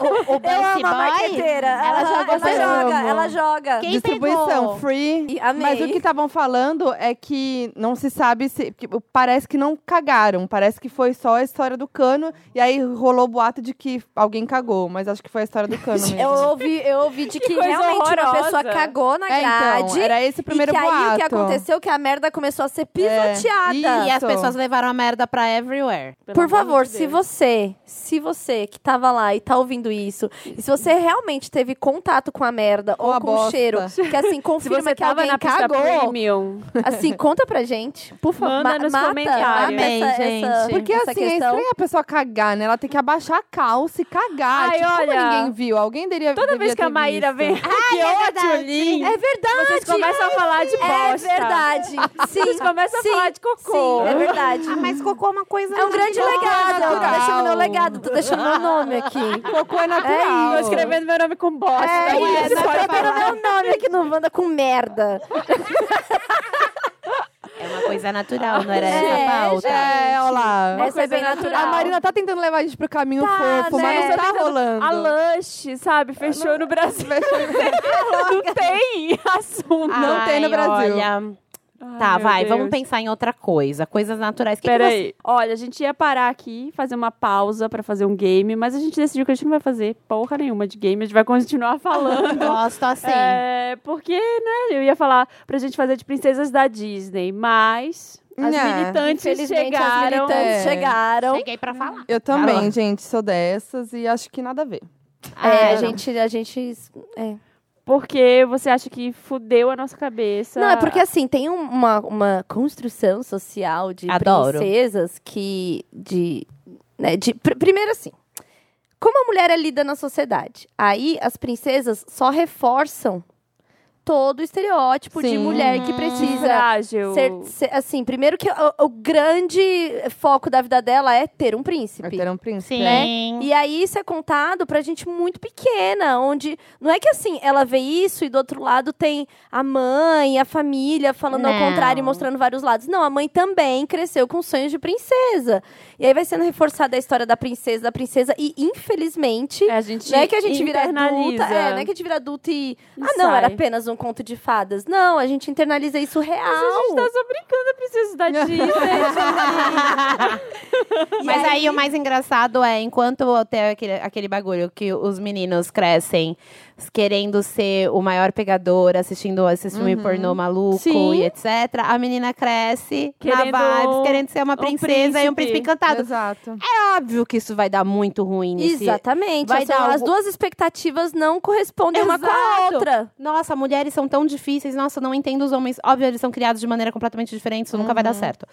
O, o Eu Bancy amo a marqueteira. Ela Ela, joga ela joga, ela joga. Quem Distribuição pegou? free. E amei. Mas o que estavam falando é que não se sabe se. que parece que não cagaram. Parece que foi só a história do cano. E aí rolou o boato de que alguém cagou. Mas acho que foi a história do cano mesmo. Eu ouvi, eu ouvi de que, coisa realmente uma horrorosa. pessoa cagou na É, grade. então, era esse o primeiro e que aí boato. o que aconteceu que a merda começou a ser pisoteada. isso. E as pessoas levaram a merda pra everywhere. Por favor, de se você, se você que tava lá e tá ouvindo isso, e se você realmente teve contato com a merda Com ou a com o cheiro, que assim Se confirma você que tava alguém na cagou, premium, assim, conta pra gente, por favor. Manda nos mata, comentários. mata essa, Amém, essa- gente. Porque essa assim, é questão. estranho a pessoa cagar, né? Ela tem que abaixar a calça e cagar. Ai, tipo, como olha, ninguém viu? Alguém deveria toda vez que a Maíra visto. vem aqui, é ó, verdade. Tchulin, É verdade. vocês começam a falar de É bosta. verdade. Sim. Vocês começam sim, a falar de cocô. Sim, é verdade. Ah, mas cocô é uma coisa. É um grande é legado. Eu tô deixando meu legado, tô deixando meu nome aqui. Cocô é natural. Tô escrevendo meu nome com bosta. É isso. isso, quero falar. meu nome aqui no Wanda com merda. É uma coisa natural, não era É, essa pauta. É, olha lá. Essa é bem coisa natural. A Marina tá tentando levar a gente pro caminho Tá, fofo, né? mas não tá Tentando- rolando. A Lush, sabe, fechou no Brasil. Não tem assunto. Não tem no Ai, Brasil. Olha... Ai, Tá, vai, vamos Deus. pensar em outra coisa. Coisas naturais. Que que Peraí. Olha, a gente ia parar aqui, fazer uma pausa pra fazer um game, mas a gente decidiu que a gente não vai fazer porra nenhuma de game, a gente vai continuar você falando. gosta assim? É, porque, né, eu ia falar pra gente fazer de princesas da Disney, mas as Né. militantes Infelizmente, as chegaram. militantes É. chegaram. Cheguei pra falar. Eu também, gente, sou dessas e acho que nada a ver. É, a gente, a gente... É. Porque você acha que fudeu a nossa cabeça. Não, é porque assim, tem um- uma, uma construção social de Adoro. princesas que. De, né, de, pr- primeiro assim. Como a mulher é lida na sociedade? Aí as princesas só reforçam todo o estereótipo de Sim. mulher que Que precisa frágil. ser, ser- assim, primeiro que o, o grande foco da vida dela é ter um príncipe. ter um príncipe. Sim. né? E aí isso é contado pra gente muito pequena, onde não é que assim, ela vê isso e do outro lado tem a mãe, a família falando ao Não. contrário e mostrando vários lados. Não, a mãe também cresceu com sonhos de princesa. E aí vai sendo reforçada a história da princesa, da princesa e infelizmente É, a gente não é que a gente vira adulta, é, não é que a gente vira adulta e E ah, não, era sai. apenas um um conto de fadas. Não, a gente internaliza isso real. A gente tá só brincando, a princesa da Disney. Mas aí, o mais engraçado é, enquanto tem aquele, aquele bagulho que os meninos crescem querendo ser o maior pegador, assistindo esses filmes pornô maluco Sim. e etc. A menina cresce Querendo na vibes, querendo ser uma um princesa e um príncipe. encantado. Exato. É óbvio que isso vai dar muito ruim nesse... Exatamente. vai As- dar As duas expectativas não correspondem uma com a Exato. outra. Nossa, mulheres são tão difíceis. Nossa, não entendo os homens. Óbvio, eles são criados de maneira completamente diferente. Isso nunca vai dar certo.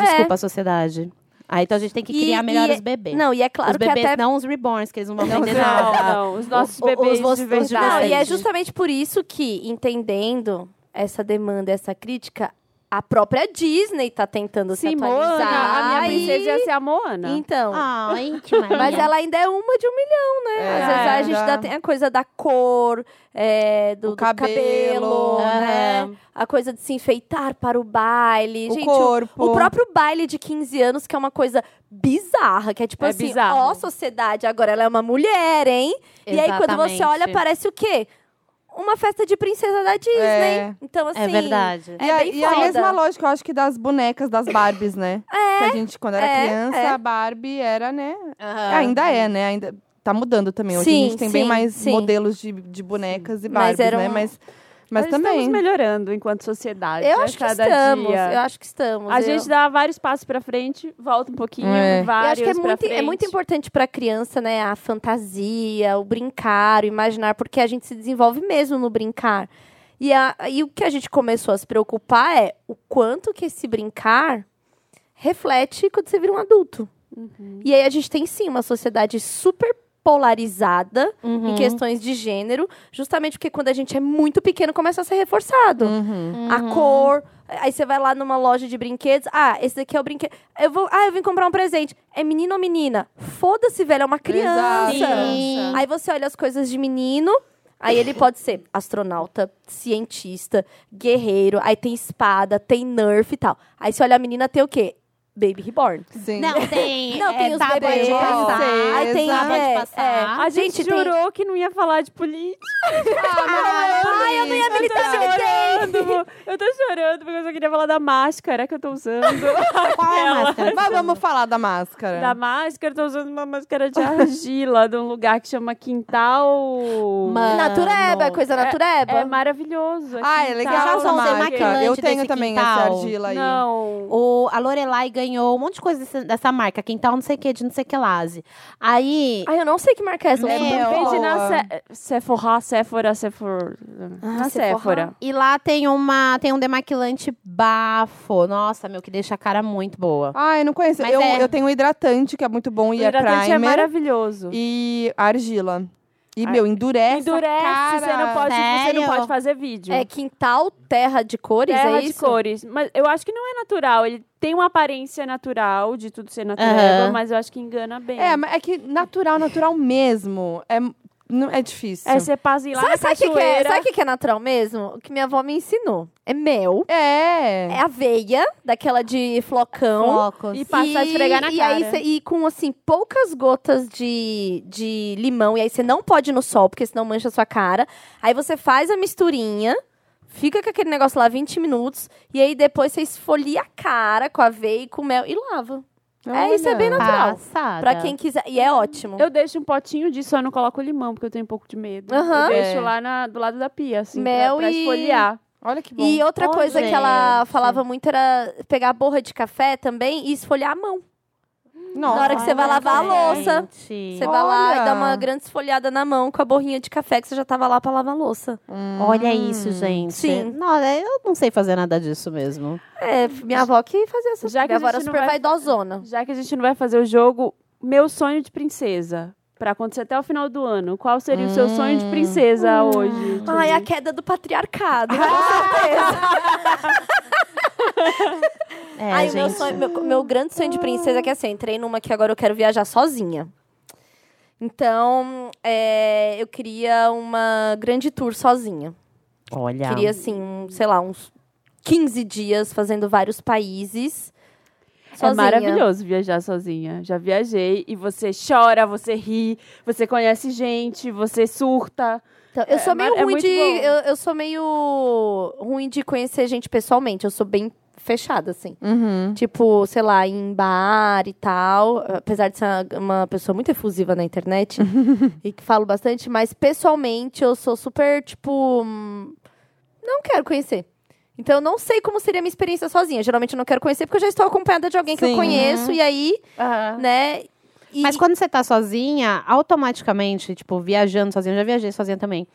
Desculpa, sociedade. Aí, então a gente tem que E- criar melhor e- os bebês. Não, e é claro os que bebês, até não os reborns, que eles não vão Não, aprender nada. não, os nossos bebês os os de verdade. Não, e é justamente por isso que, entendendo essa demanda, essa crítica, a própria Disney tá tentando Sim, se Moana, atualizar. a minha princesa e- ia ser a Moana. Então. Ai, que maravilha. Mas ela ainda é uma de um milhão, né? É, Às vezes a ainda- gente ainda tem a coisa da cor, é, do, O do cabelo, cabelo, né? A coisa de se enfeitar para o baile. O gente, corpo. O, próprio baile de 15 anos, que é uma coisa bizarra, que é tipo É assim, bizarro. ó, sociedade, agora ela é uma mulher, hein? E aí, quando você Exatamente. olha, parece o quê? Uma festa de princesa da Disney. É. Então, assim. É verdade. É e a, bem e a mesma lógica, eu acho que das bonecas das Barbies, né? É. Que a gente, quando era é, criança, é. a Barbie era, né? Aham. Ainda é, né? Ainda tá mudando também. Hoje Sim, a gente tem bem sim, mais sim. modelos de, de bonecas e Mas Barbies, eram- né? Mas, mas também. estamos melhorando enquanto sociedade. Eu né? acho que estamos. dia. Eu acho que estamos. A Eu- gente dá vários passos pra frente, volta um pouquinho, É. Eu vários acho que é muito, é muito importante pra criança, né? A fantasia, o brincar, o imaginar, porque a gente se desenvolve mesmo no brincar. E, a- e o que a gente começou a se preocupar é o quanto que esse brincar reflete quando você vira um adulto. Uhum. E aí a gente tem sim uma sociedade super polarizada Uhum. em questões de gênero, justamente porque quando a gente é muito pequeno começa a ser reforçado. Uhum. A cor. Aí você vai lá numa loja de brinquedos. Ah, esse daqui é o brinquedo. Eu vou, ah, eu vim comprar um presente. É menino ou menina? Foda-se, velho, é uma criança. Sim. Aí você olha as coisas de menino. Aí ele pode ser astronauta, cientista, guerreiro. Aí tem espada, tem nerf e tal. Aí você olha a menina, tem o quê? Baby Reborn. Sim. Não, tem. Não, tem é, os tábua de bebês. passar. Aí tem exato. é, de passar. é. A gente, tem- jurou que não ia falar de política. Ai, eu não ia Eu tô chorando. Eu tô chorando porque eu só queria falar da máscara que eu tô usando. Qual é a máscara? Mas vamos falar da máscara. da máscara, eu tô usando uma máscara de argila de um lugar que chama Quintal. Mano. Natureba, é coisa natureba. É maravilhoso. Ah, é legal já usou o marca. demaquilante Eu tenho também quintal? essa argila aí. Não. O, a Lorelai ganhou um monte de coisa desse- dessa marca, Quintal não sei o que, de não sei o que lase. Aí, Ai, eu não sei que marca é essa. Meu. É Vende na. Se- Sephora, Sephora, Sephora. na Sephora. Sephora. e lá tem uma tem um demaquilante bafo. Nossa, meu, que deixa a cara muito boa. Ah, eu não conheço. Mas Eu, é- eu tenho um hidratante, que é muito bom, O e é hidratante é primer. maravilhoso. e argila. E, Ah, meu, endurece Endurece, cara. você não, pode, você não pode fazer vídeo. É quintal, terra de cores, Terra é de isso? cores. Mas eu acho que não é natural. Ele tem uma aparência natural de tudo ser natural, Aham. mas eu acho que engana bem. É, mas é que natural, natural mesmo. É, não, é difícil. É, você passa lá Sabe sabe o que, que é? Sabe o que que é natural mesmo? O que minha avó me ensinou. É mel, É. é aveia, daquela de flocão. Focos. E passar a esfregar na e cara. Aí cê- e com, assim, poucas gotas de, de limão. E aí você não pode ir no sol, porque senão mancha a sua cara. Aí você faz a misturinha, fica com aquele negócio lá 20 minutos. E aí depois você esfolia a cara com aveia e com mel e lava. É, isso é bem natural. Passada. Pra quem quiser. E é ótimo. Eu deixo um potinho disso, só não coloco limão, porque eu tenho um pouco de medo. Aham. Eu deixo É. lá na- do lado da pia, assim, Mel pra, pra e- esfoliar. Olha que bom. E outra Ô, coisa que ela gente. falava muito era pegar a borra de café também e esfoliar a mão. Nossa. na hora que você vai lavar a louça, Gente. Você vai lá e dá uma grande esfoliada na mão com a borrinha de café que você já tava lá pra lavar a louça. Olha isso, gente. Sim. Não, é, eu não sei fazer nada disso mesmo. É, minha avó que fazia essa Já que Minha a avó era super vai- vaidosona. Já que a gente não vai fazer o jogo, meu sonho de princesa. Pra acontecer até o final do ano. Qual seria o seu sonho de princesa hoje? Ai, a queda do patriarcado, com certeza. É, Ai, gente. meu, sonho, meu, meu grande sonho de princesa é que assim, entrei numa que agora eu quero viajar sozinha. Então, é, eu queria uma grande tour sozinha. Olha. Queria, assim, um, sei lá, uns 15 dias fazendo vários países. Sozinha. É maravilhoso viajar sozinha. Já viajei e você chora, você ri, você conhece gente, você surta. Então, eu É, sou meio é ruim de. Eu, eu sou meio ruim de conhecer gente pessoalmente. Eu sou bem fechada, assim. Uhum. Tipo, sei lá, em bar e tal. Apesar de ser uma- pessoa muito efusiva na internet e que falo bastante, mas pessoalmente eu sou super, tipo. Não quero conhecer. Então eu não sei como seria a minha experiência sozinha. Geralmente eu não quero conhecer porque eu já estou acompanhada de alguém que eu Sim. conheço. E aí, né? e- Mas quando você tá sozinha, automaticamente, tipo, viajando sozinha, eu já viajei sozinha também.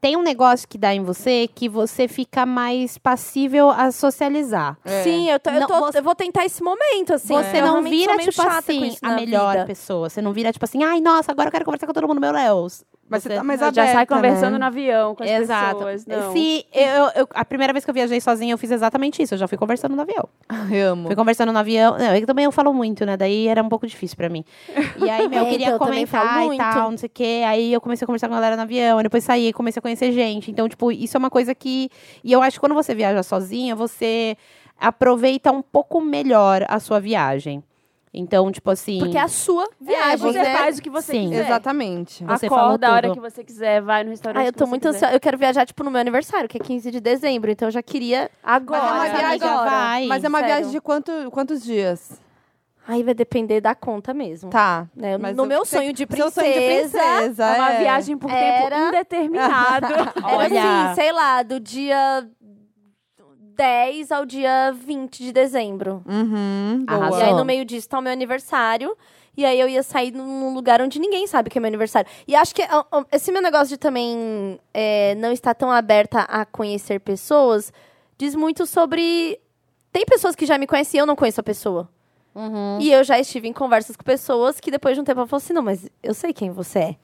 Tem um negócio que dá em você que você fica mais passível a socializar. Sim, eu, tô, eu, tô- você- eu vou tentar esse momento, assim. Você Eu não vira, tipo assim, a melhor vida. pessoa. Você não vira, tipo assim, ai, nossa, agora eu quero conversar com todo mundo, meu Deus. Mas você tá mais já aberta, sai conversando né? no avião com as Exato. pessoas. Não. Se eu, eu- a primeira vez que eu viajei sozinha, eu fiz exatamente isso. Eu já fui conversando no avião. Eu amo. Fui conversando no avião. Não, eu também eu falo muito, né? Daí era um pouco difícil pra mim. E aí, meu, eu É, queria então, eu comentar falo e muito. tal, não sei o quê. Aí eu comecei a conversar com a galera no avião, depois saí, comecei a conhecer gente. Então, tipo, isso é uma coisa que. E eu acho que quando você viaja sozinha, você aproveita um pouco melhor a sua viagem. Então, tipo assim. Porque é a sua viagem, você né? faz o que você Sim. quiser. Exatamente. Você Acorda a hora que você quiser, vai no restaurante. Ah, eu que tô você muito quiser. ansiosa. Eu quero viajar, tipo, no meu aniversário, que é 15 de dezembro. Então eu já queria. Agora. Mas é uma viagem amiga, vai. Mas é uma Sério. viagem de quanto, quantos dias? Aí vai depender da conta mesmo. Tá. Né? Mas no eu- meu sonho de Seu sonho de princesa. princesa. É uma é. viagem por Era- tempo indeterminado. Era Olha. assim, sei lá, do dia 10 ao dia 20 de dezembro. Uhum, boa. E aí, no meio disso, tá o meu aniversário. E aí, eu ia sair num lugar onde ninguém sabe que é meu aniversário. E acho que esse meu negócio de também é, não estar tão aberta a conhecer pessoas diz muito sobre. Tem pessoas que já me conhecem e eu não conheço a pessoa. Uhum. E eu já estive em conversas com pessoas que depois de um tempo eu falo assim: não, mas eu sei quem você é.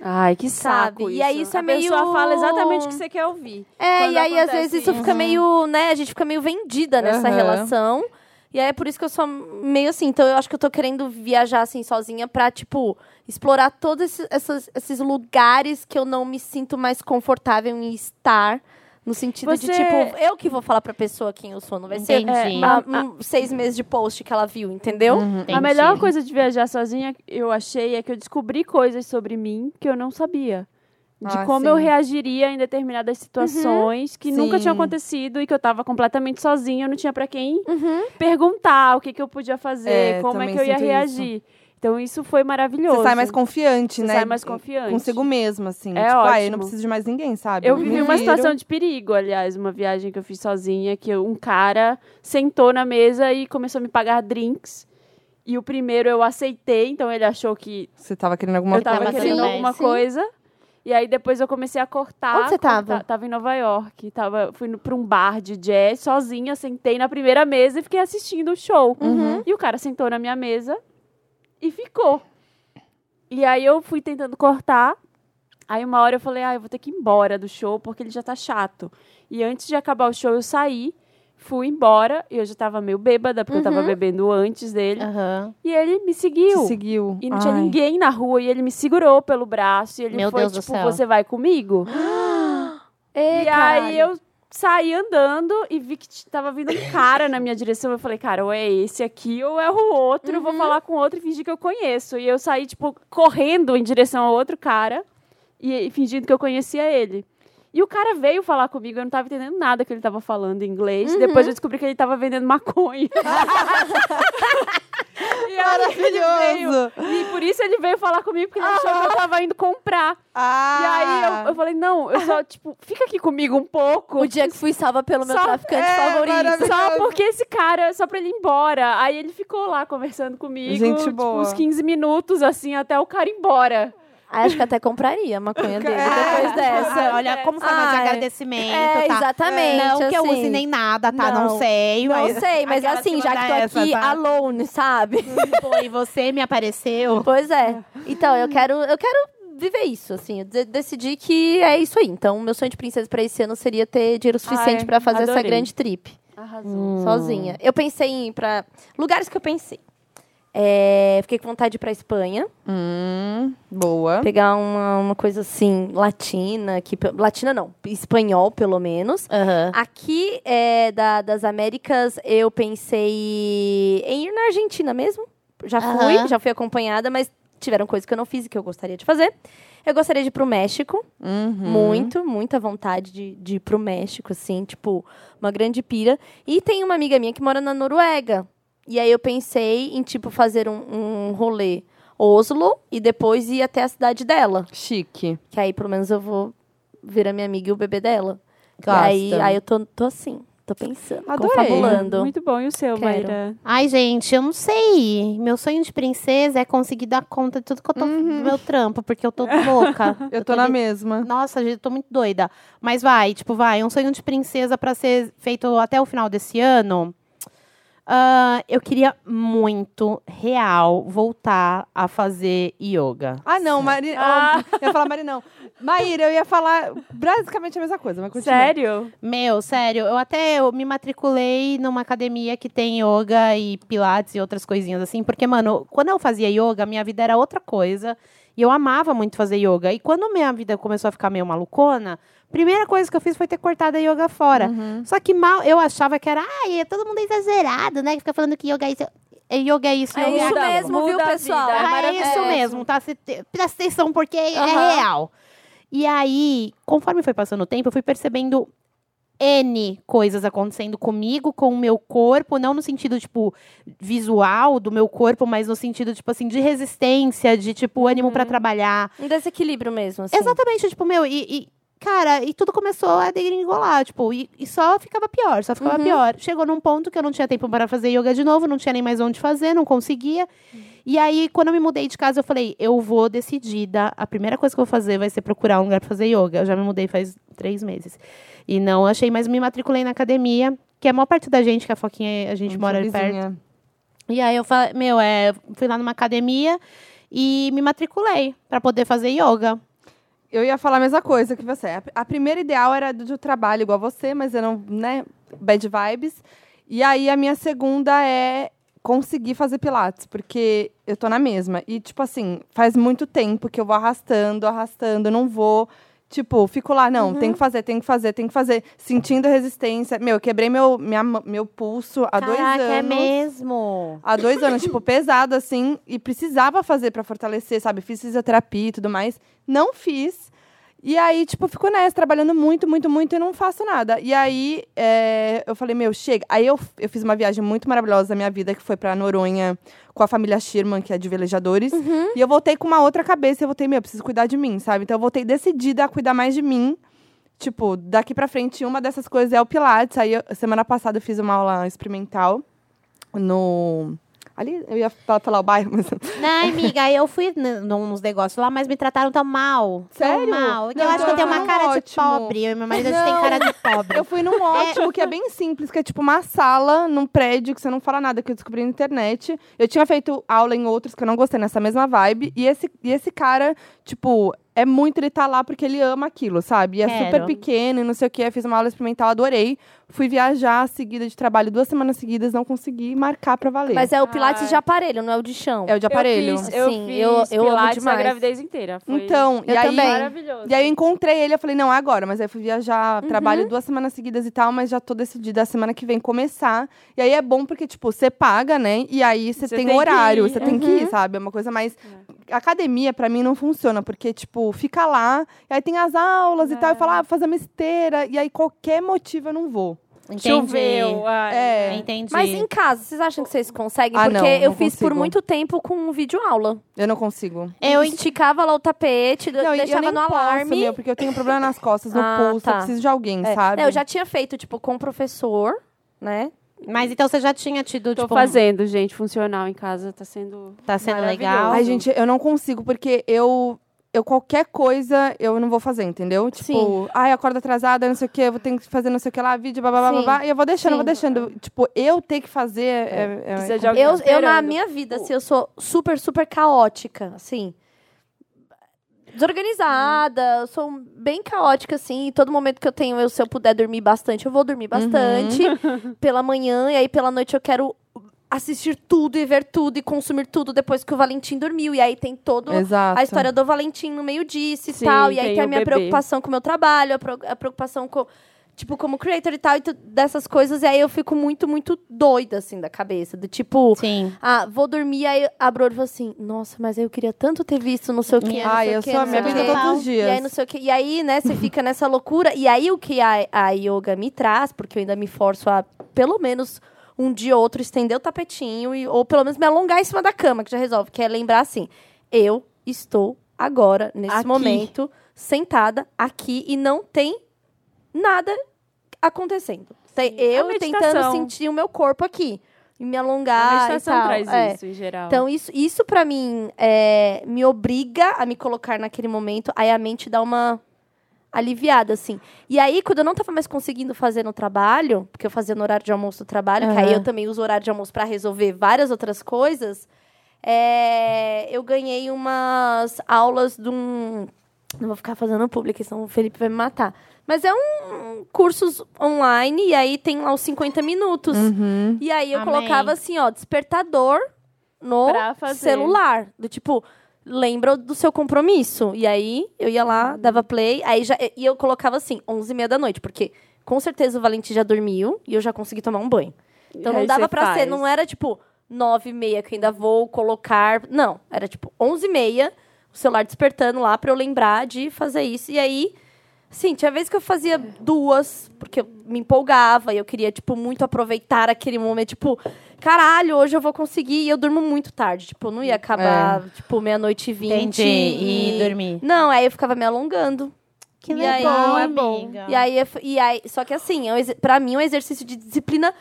Ai, que Sabe? saco. E aí isso é a meio- pessoa fala exatamente o que você quer ouvir. É, e aí às vezes isso fica meio, né? A gente fica meio vendida nessa Aham. relação. E aí é por isso que eu sou meio assim. Então eu acho que eu tô querendo viajar assim sozinha pra, tipo, explorar todos esses, esses lugares que eu não me sinto mais confortável em estar. No sentido de, Você- tipo, eu que vou falar pra pessoa quem eu sou. Não vai ser Entendi. ah, um, seis meses de post que ela viu, entendeu? Uhum. A Entendi. melhor coisa de viajar sozinha, eu achei, é que eu descobri coisas sobre mim que eu não sabia. De Ah, como sim. eu reagiria em determinadas situações que nunca Sim. tinham acontecido e que eu tava completamente sozinha, eu não tinha pra quem Uhum. perguntar o que, que eu podia fazer, É, como é que eu ia reagir. Então isso foi maravilhoso. Você sai mais confiante, Você né? sai mais confiante. Consigo mesmo, assim. É tipo, ah, eu não preciso de mais ninguém, sabe? Eu Me vivi uma viro. situação de perigo, aliás, uma viagem que eu fiz sozinha, que um cara sentou na mesa e começou a me pagar drinks. E o primeiro eu aceitei, então ele achou que Você tava querendo alguma eu tava Tava coisa. querendo bem, alguma sim. coisa. E aí depois eu comecei a cortar. Onde você cortar- tava? Tava em Nova York. Tava, fui no, pra um bar de jazz sozinha, sentei na primeira mesa e fiquei assistindo o show. Uhum. E o cara sentou na minha mesa e ficou. E aí eu fui tentando cortar. Aí uma hora eu falei, ah, eu vou ter que ir embora do show porque ele já tá chato. E antes de acabar o show eu saí, fui embora. E eu já tava meio bêbada porque eu tava Uhum. bebendo antes dele. Aham. E ele me seguiu. Te seguiu. E não tinha Ai. ninguém na rua. E ele me segurou pelo braço. E ele Meu foi Deus do tipo, céu. você vai comigo? E aí eu saí andando e vi que tava vindo um cara na minha direção. Eu falei, cara, ou é esse aqui ou é o outro. Eu vou Uhum. falar com o outro e fingir que eu conheço. E eu saí, tipo, correndo em direção ao outro cara e, e fingindo que eu conhecia ele. E o cara veio falar comigo, eu não tava entendendo nada que ele tava falando em inglês. Uhum. Depois eu descobri que ele tava vendendo maconha. e ele veio, Maravilhoso. e por isso ele veio falar comigo, porque ele achou que eu tava indo comprar. Ah. E aí eu, eu falei, não, eu só, tipo, fica aqui comigo um pouco. O dia que fui salva pelo meu Só- traficante é, favorito. maravilhoso. Só porque esse cara, só pra ele ir embora. Aí ele ficou lá conversando comigo. Gente tipo, boa. uns 15 minutos, assim, até o cara ir embora. Acho que até compraria a maconha dele É. depois dessa. Ah, olha, como forma de Ai, agradecimento, É, tá? exatamente. Não que eu assim. use nem nada, tá? Não, não. sei. Não mas- sei, mas Aquela assim, já que tô aqui tá? alone, sabe? Pô, e você me apareceu. pois é. Então, eu quero, eu quero viver isso, assim. Eu de- decidi que é isso aí. Então, meu sonho de princesa pra esse ano seria ter dinheiro suficiente Ai, pra fazer essa adorei. grande trip. Arrasou. Sozinha. Eu pensei em ir pra... Lugares que eu pensei. É, fiquei com vontade de ir pra Espanha. Hum, boa. Pegar uma, uma coisa assim, latina. Que, latina não, espanhol pelo menos. Aham. Aqui é, da- das Américas, eu pensei em ir na Argentina mesmo. Já fui, já fui acompanhada, mas tiveram coisas que eu não fiz e que eu gostaria de fazer. Eu gostaria de ir pro México. Uhum. Muito, muita vontade de, de ir pro México, assim, tipo, uma grande pira. E tem uma amiga minha que mora na Noruega. E aí eu pensei em, tipo, fazer um, um rolê Oslo e depois ir até a cidade dela. Chique. Que aí, pelo menos, eu vou ver a minha amiga e o bebê dela. Gosta. E aí, aí eu tô, tô assim, tô pensando, Adorei. confabulando. Muito bom. E o seu, Quero. Maíra? Ai, gente, eu não sei. Meu sonho de princesa é conseguir dar conta de tudo que eu tô do meu trampo, porque eu tô louca. Eu tô na de- mesma. Nossa, gente, eu tô muito doida. Mas vai, tipo, vai, um sonho de princesa pra ser feito até o final desse ano. Ah, eu queria muito, real, voltar a fazer yoga. Ah, não, Mari. Ah. Eu ia falar Mari, não. Maíra, eu ia falar basicamente a mesma coisa, mas continua. Sério? Meu, sério, eu até eu me matriculei numa academia que tem yoga e pilates e outras coisinhas assim, porque, mano, quando eu fazia yoga, minha vida era outra coisa. E eu amava muito fazer yoga. E quando minha vida começou a ficar meio malucona, primeira coisa que eu fiz foi ter cortado a yoga fora. Uhum. Só que mal eu achava que era, ai, é todo mundo exagerado, né? Que fica falando que yoga é isso. É, Yoga é isso, É yoga isso mesmo, viu, pessoal? vida, é Ah, é isso mesmo, tá? Presta atenção, porque é Aham. real. E aí, conforme foi passando o tempo, eu fui percebendo N coisas acontecendo comigo, com o meu corpo, não no sentido, tipo, visual do meu corpo, mas no sentido, tipo assim, de resistência, de, tipo, ânimo pra trabalhar. Um desequilíbrio mesmo, assim. Exatamente, tipo, meu, e, e, cara, e tudo começou a degringolar, tipo, e, e só ficava pior, só ficava Uhum. pior. Chegou num ponto que eu não tinha tempo para fazer yoga de novo, não tinha nem mais onde fazer, não conseguia. E aí, quando eu me mudei de casa, eu falei, eu vou decidida, a primeira coisa que eu vou fazer vai ser procurar um lugar pra fazer yoga. Eu já me mudei faz três meses. E não achei, mas me matriculei na academia, que é a maior parte da gente, que a Foquinha, a gente mora ali perto. E aí eu falei, meu, é, fui lá numa academia e me matriculei pra poder fazer yoga. Eu ia falar a mesma coisa que você. A- primeira ideal era do, trabalho igual você, mas não, né, bad vibes. E aí a minha segunda é conseguir fazer pilates, porque eu tô na mesma. E tipo assim, faz muito tempo que eu vou arrastando, arrastando, não vou Tipo, fico lá, não, tem que fazer, tem que fazer, tem que fazer. Sentindo resistência. Meu, eu quebrei meu, minha, meu pulso há dois Caraca, anos. é mesmo. Há dois anos, tipo, pesado, assim, e precisava fazer pra fortalecer, sabe? Fiz fisioterapia e tudo mais. Não fiz. E aí, tipo, fico nessa, trabalhando muito, muito, muito e não faço nada. E aí, é, eu falei, meu, chega. Aí eu, eu fiz uma viagem muito maravilhosa da minha vida, que foi pra Noronha com a família Schirman, que é de velejadores. E eu voltei com uma outra cabeça. Eu voltei, meu, eu preciso cuidar de mim, sabe? Então eu voltei decidida a cuidar mais de mim. Tipo, daqui pra frente, uma dessas coisas é o Pilates. Aí, eu- semana passada, eu fiz uma aula experimental no. Ali, eu ia fa- falar o bairro, mas. Não, amiga, eu fui nos negócios lá, mas me trataram tão mal. Tão Sério? mal. Não, eu acho que eu tenho uma então cara de ótimo. pobre. Eu e meu marido, a gente tem cara de pobre. Eu fui num ótimo, que é bem simples, que é tipo uma sala num prédio que você não fala nada, que eu descobri na internet. Eu tinha feito aula em outros que eu não gostei nessa mesma vibe. E esse, e esse cara, tipo, é muito ele tá lá porque ele ama aquilo, sabe? E é Quero. super pequeno e não sei o quê. Eu fiz uma aula experimental, adorei. Fui viajar seguida de trabalho duas semanas seguidas, não consegui marcar pra valer. Mas é o pilates Ah. de aparelho, não é o de chão. é o de aparelho. Eu fiz, eu Sim, fiz eu- eu amo pilates demais. a gravidez inteira. Foi Então, Eu e aí, também. maravilhoso. E aí eu encontrei ele, eu falei, não, é agora. Mas aí eu fui viajar, Uhum. trabalho duas semanas seguidas e tal, mas já tô decidida a semana que vem começar. E aí é bom porque, tipo, você paga, né? E aí você tem, tem que horário, você tem que Uhum. ir, sabe? É uma coisa mais... Academia, pra mim, não funciona, porque, tipo, fica lá, e aí tem as aulas e tal, e fala, ah, vou fazer uma esteira, e aí qualquer motivo eu não vou. Entendi. Choveu. É. Entendi. Mas em casa, vocês acham que vocês conseguem? Ah, Porque não, eu não fiz por consigo. muito tempo com vídeo aula. Eu não consigo. eu esticava lá o tapete, Não, eu deixava nem no posso, alarme. meu, porque eu tenho problema nas costas, no Ah, pulso, tá. eu preciso de alguém, É. sabe? É, eu já tinha feito, tipo, com o professor, né? Mas então você já tinha tido, Tô tipo, fazendo, gente, funcional em casa. Tá sendo. tá sendo legal? Ai, gente, eu não consigo, porque eu. Eu qualquer coisa eu não vou fazer, entendeu? Tipo, Sim. ai, acordo atrasada, não sei o quê, eu vou ter que fazer não sei o que lá, vídeo, babá, Sim. babá, e eu vou deixando, Sim. vou deixando. Tipo, eu ter que fazer é. é- é alguém Eu, eu, na minha vida, assim, eu sou super, super caótica, assim. Desorganizada, eu sou bem caótica, assim. E todo momento que eu tenho, eu, se eu puder dormir bastante, eu vou dormir bastante. Pela manhã, e aí pela noite eu quero assistir tudo e ver tudo e consumir tudo depois que o Valentim dormiu. E aí tem Exato. a história do Valentim no meio disso e Sim, tal. E aí tem tem a o minha bebê. preocupação com o meu trabalho, a, pro- a preocupação com. Tipo, como creator e tal, e dessas coisas. E aí eu fico muito, muito doida, assim, da cabeça. Do tipo, Sim. ah, vou dormir. Aí a Bror falou assim: Nossa, mas eu queria tanto ter visto não sei o que. Ai, eu sou a minha vida todos os E aí, dias. não sei o que. E aí, né, você fica nessa loucura. E aí, o que a, a yoga me traz, porque eu ainda me forço a, pelo menos, um dia ou outro, estender o tapetinho, e, ou pelo menos me alongar em cima da cama, que já resolve. Que é lembrar assim: eu estou agora, nesse Aqui. momento, sentada aqui e não tem nada acontecendo. Tem eu tentando sentir o meu corpo aqui. E me A alongar. meditação e tal. traz É. isso, em geral. Então, isso, isso para mim é, me obriga a me colocar naquele momento, aí a mente dá uma aliviada, assim. E aí, quando eu não tava mais conseguindo fazer no trabalho, porque eu fazia no horário de almoço do trabalho, que aí eu também uso o horário de almoço para resolver várias outras coisas, é, eu ganhei umas aulas de um. Não vou ficar fazendo público, senão o Felipe vai me matar. Mas é um cursos online, e aí tem lá os 50 minutos. Uhum. E aí eu Amém. colocava assim, ó, despertador no celular. Do tipo, lembra do seu compromisso. E aí eu ia lá, dava play, aí já. E eu colocava assim, 11 e meia da noite, porque com certeza o Valentim já dormiu e eu já consegui tomar um banho. Então não dava pra ser, faz. não era tipo 9 e meia que eu ainda vou colocar. Não, era tipo 11 e meia, o celular despertando lá pra eu lembrar de fazer isso. E aí. Sim, tinha vezes que eu fazia duas, porque eu me empolgava e eu queria, tipo, muito aproveitar aquele momento. Tipo, caralho, hoje eu vou conseguir. E eu durmo muito tarde. Tipo, não ia acabar, tipo, meia-noite e vinte. Entendi. E dormir. Não, aí eu ficava me alongando. Que E aí- legal, é bom. amiga. E aí, eu e aí, só que assim, é um pra mim é um exercício de disciplina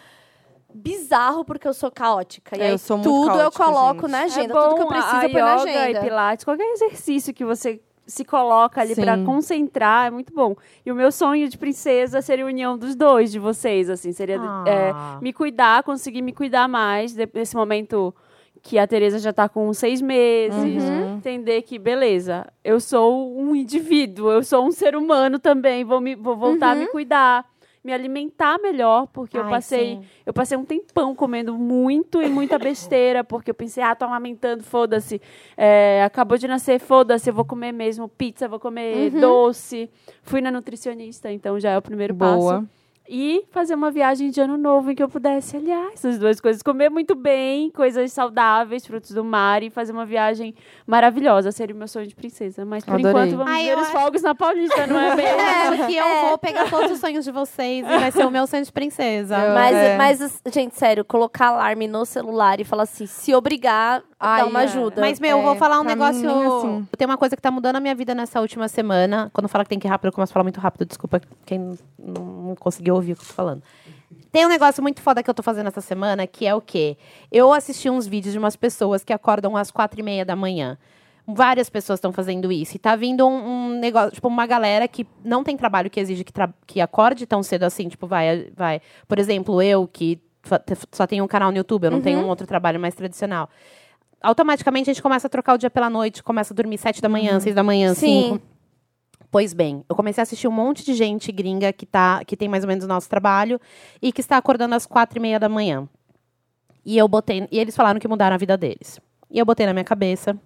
bizarro, porque eu sou caótica. E É, aí, eu sou muito tudo eu caótica, coloco gente. na É agenda. bom tudo que eu preciso a eu ponho na agenda. e pilates, qualquer exercício que você se coloca ali pra concentrar é muito bom. E o meu sonho de princesa seria a união dos dois, de vocês, assim, seria Ah. é, me cuidar, conseguir me cuidar mais nesse momento que a Tereza já tá com seis meses, Uhum. entender que beleza, eu sou um indivíduo, eu sou um ser humano também, vou me vou voltar a me cuidar, me alimentar melhor, porque eu Ai, passei sim. eu passei um tempão comendo muito e muita besteira, porque eu pensei, ah, tô amamentando, foda-se. É, acabou de nascer, foda-se, eu vou comer mesmo pizza, vou comer doce. Fui na nutricionista, então já é o primeiro Boa. passo. E fazer uma viagem de ano novo em que eu pudesse aliar essas duas coisas. Comer muito bem, coisas saudáveis, frutos do mar e fazer uma viagem maravilhosa. Seria o meu sonho de princesa. Mas por Adorei. enquanto vamos Ai, ver os acho- fogos na Paulista, não é bem? É, porque eu vou pegar todos os sonhos de vocês e vai ser o meu sonho de princesa. Eu- Mas, É. mas, gente, sério, colocar alarme no celular e falar assim, se obrigar, Ai, dá uma é. ajuda. Mas, meu, eu É, vou falar um negócio. assim. Tem uma coisa que tá mudando a minha vida nessa última semana. Quando fala que tem que ir rápido, eu começo a falar muito rápido. Desculpa quem não conseguiu ouvir o que eu tô falando. Tem um negócio muito foda que eu tô fazendo essa semana, que é o quê? Eu assisti uns vídeos de umas pessoas que acordam às quatro e meia da manhã. Várias pessoas estão fazendo isso. E tá vindo um, um negócio, tipo, uma galera que não tem trabalho que exige que, que acorde tão cedo assim. Tipo, vai, vai. Por exemplo, eu que só tenho um canal no YouTube, eu não tenho um outro trabalho mais tradicional. Automaticamente a gente começa a trocar o dia pela noite, começa a dormir sete da manhã, seis da manhã, Sim. cinco. Pois bem, eu comecei a assistir um monte de gente gringa que, tá, que tem mais ou menos o nosso trabalho e que está acordando às quatro e meia da manhã. E eu botei. E eles falaram que mudaram a vida deles. E eu botei na minha cabeça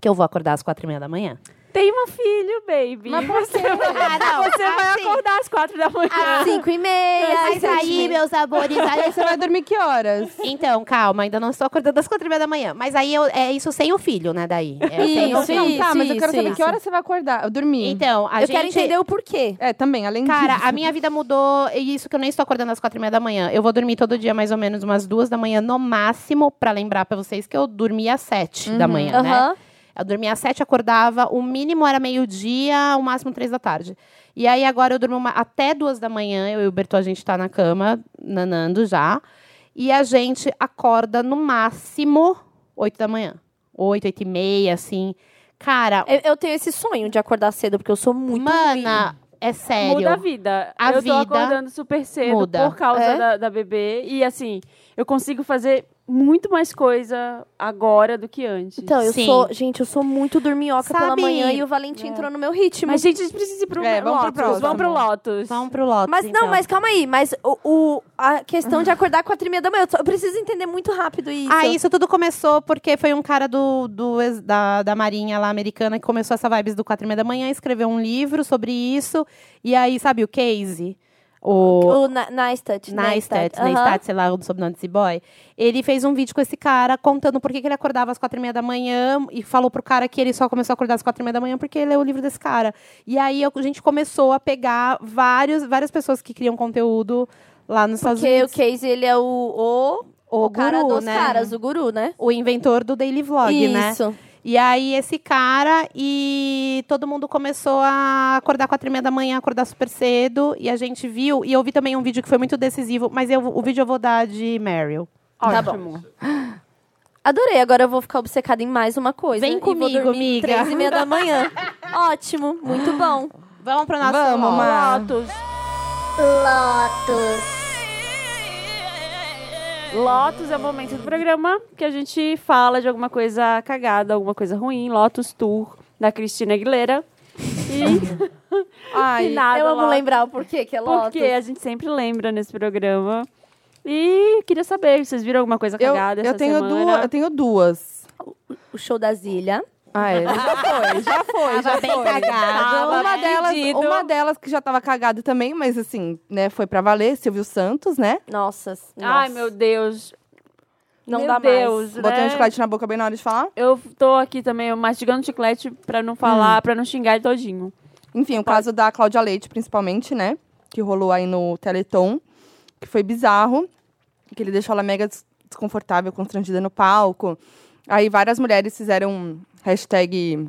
que eu vou acordar às quatro e meia da manhã. Tem um filho, baby. Mas por quê? Ah, não, Você vai assim- acordar às quatro da manhã. Cinco e meia. Mas aí, meus amores, aí você vai dormir que horas? Então, calma, ainda não estou acordando às quatro e meia da manhã. Mas aí eu- é isso sem o filho, né? Daí. É sem o Isso, filho. Não, tá, mas eu quero isso, saber que isso. hora você vai acordar. Eu dormir. Então, a Eu gente... quero entender o porquê. É, também, além Cara, disso. a minha vida mudou. E isso que eu nem estou acordando às quatro e meia da manhã. Eu vou dormir todo dia mais ou menos umas duas da manhã, no máximo, pra lembrar pra vocês que eu dormia às sete da manhã, né? Aham. Eu dormia às sete, acordava. O mínimo era meio-dia, o máximo três da tarde. E aí agora eu durmo uma- até duas da manhã. Eu e o Bertô, a gente tá na cama, nanando já. E a gente acorda no máximo oito da manhã. Oito, oito e meia, assim. Cara, Eu, eu tenho esse sonho de acordar cedo, porque eu sou muito mana, é sério. Muda a vida. A eu vida tô acordando super cedo muda. por causa É? da, da bebê. E assim, eu consigo fazer muito mais coisa agora do que antes. Então, eu Sim. sou. Gente, eu sou muito dorminhoca pela Sabe- manhã e o Valentim entrou no meu ritimo. Mas, gente, a gente precisa ir pro É, vamos pro Lotus. próximo. vamos pro Lotus. Vamos pro Lotus, Mas então. não, mas calma aí. Mas o, o- a questão de acordar quatro e meia da manhã, eu, só- eu preciso entender muito rápido isso. Ah, isso tudo começou porque foi um cara do, do da, da Marinha lá americana que começou essa vibes do quatro e meia da manhã, escreveu um livro sobre isso. E aí, sabe o Casey? O, O Na- Neistat. Neistat. Neistat, sei lá, o sobrenome desse boy. Ele fez um vídeo com esse cara contando por que, que ele acordava às quatro e meia da manhã e falou pro cara que ele só começou a acordar às quatro e meia da manhã porque ele leu o livro desse cara. E aí a gente começou a pegar vários, várias pessoas que criam conteúdo lá nos Estados Porque o Unidos. Casey, ele é o, o, O o cara guru, dos né? caras, o guru, né? O inventor do Daily Vlog, né? Isso. E aí, esse cara, e todo mundo começou a acordar quatro e meia da manhã, acordar super cedo. E a gente viu, e eu vi também um vídeo que foi muito decisivo, mas eu, o vídeo eu vou dar de Meryl. Tá bom. Ótimo. Adorei, agora eu vou ficar obcecada em mais uma coisa. Vem comigo, amiga. Três e meia da manhã. Ótimo, muito bom. Vamos pro nosso Vamos, Lotus. Lotus. Lotus. É o momento do programa que a gente fala de alguma coisa cagada, alguma coisa ruim. Lotus Tour, da Cristina Aguilera. E Ai, nada, eu amo Lotus. lembrar o porquê que é Lotus. Porque a gente sempre lembra nesse programa. E queria saber, vocês viram alguma coisa eu, cagada eu, essa tenho semana? duas, eu tenho duas. O show da Zilha. Ah, é, já foi, já foi, já Tava bem foi. cagado. Uma delas, Pedido. uma delas que já tava cagada também, mas assim, né, foi pra valer, Silvio Santos, né? Nossa. Ai, nossa. meu Deus. Não meu dá Deus, mais. Botei né? um chocolate na boca bem na hora de falar. Eu tô aqui também mastigando chiclete pra não falar, pra não xingar ele todinho. Enfim, o caso da Cláudia Leite, principalmente, né? Que rolou aí no Teleton, que foi bizarro, que ele deixou ela mega des- desconfortável, constrangida no palco. Aí várias mulheres fizeram hashtag.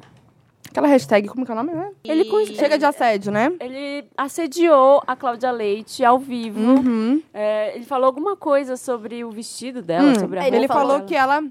Aquela hashtag, como que é o nome, né? Ele Chega de assédio, né? Ele assediou a Cláudia Leite ao vivo. Uhum. É, ele falou alguma coisa sobre o vestido dela, Hum, sobre a ele roupa Ele falou dela. que ela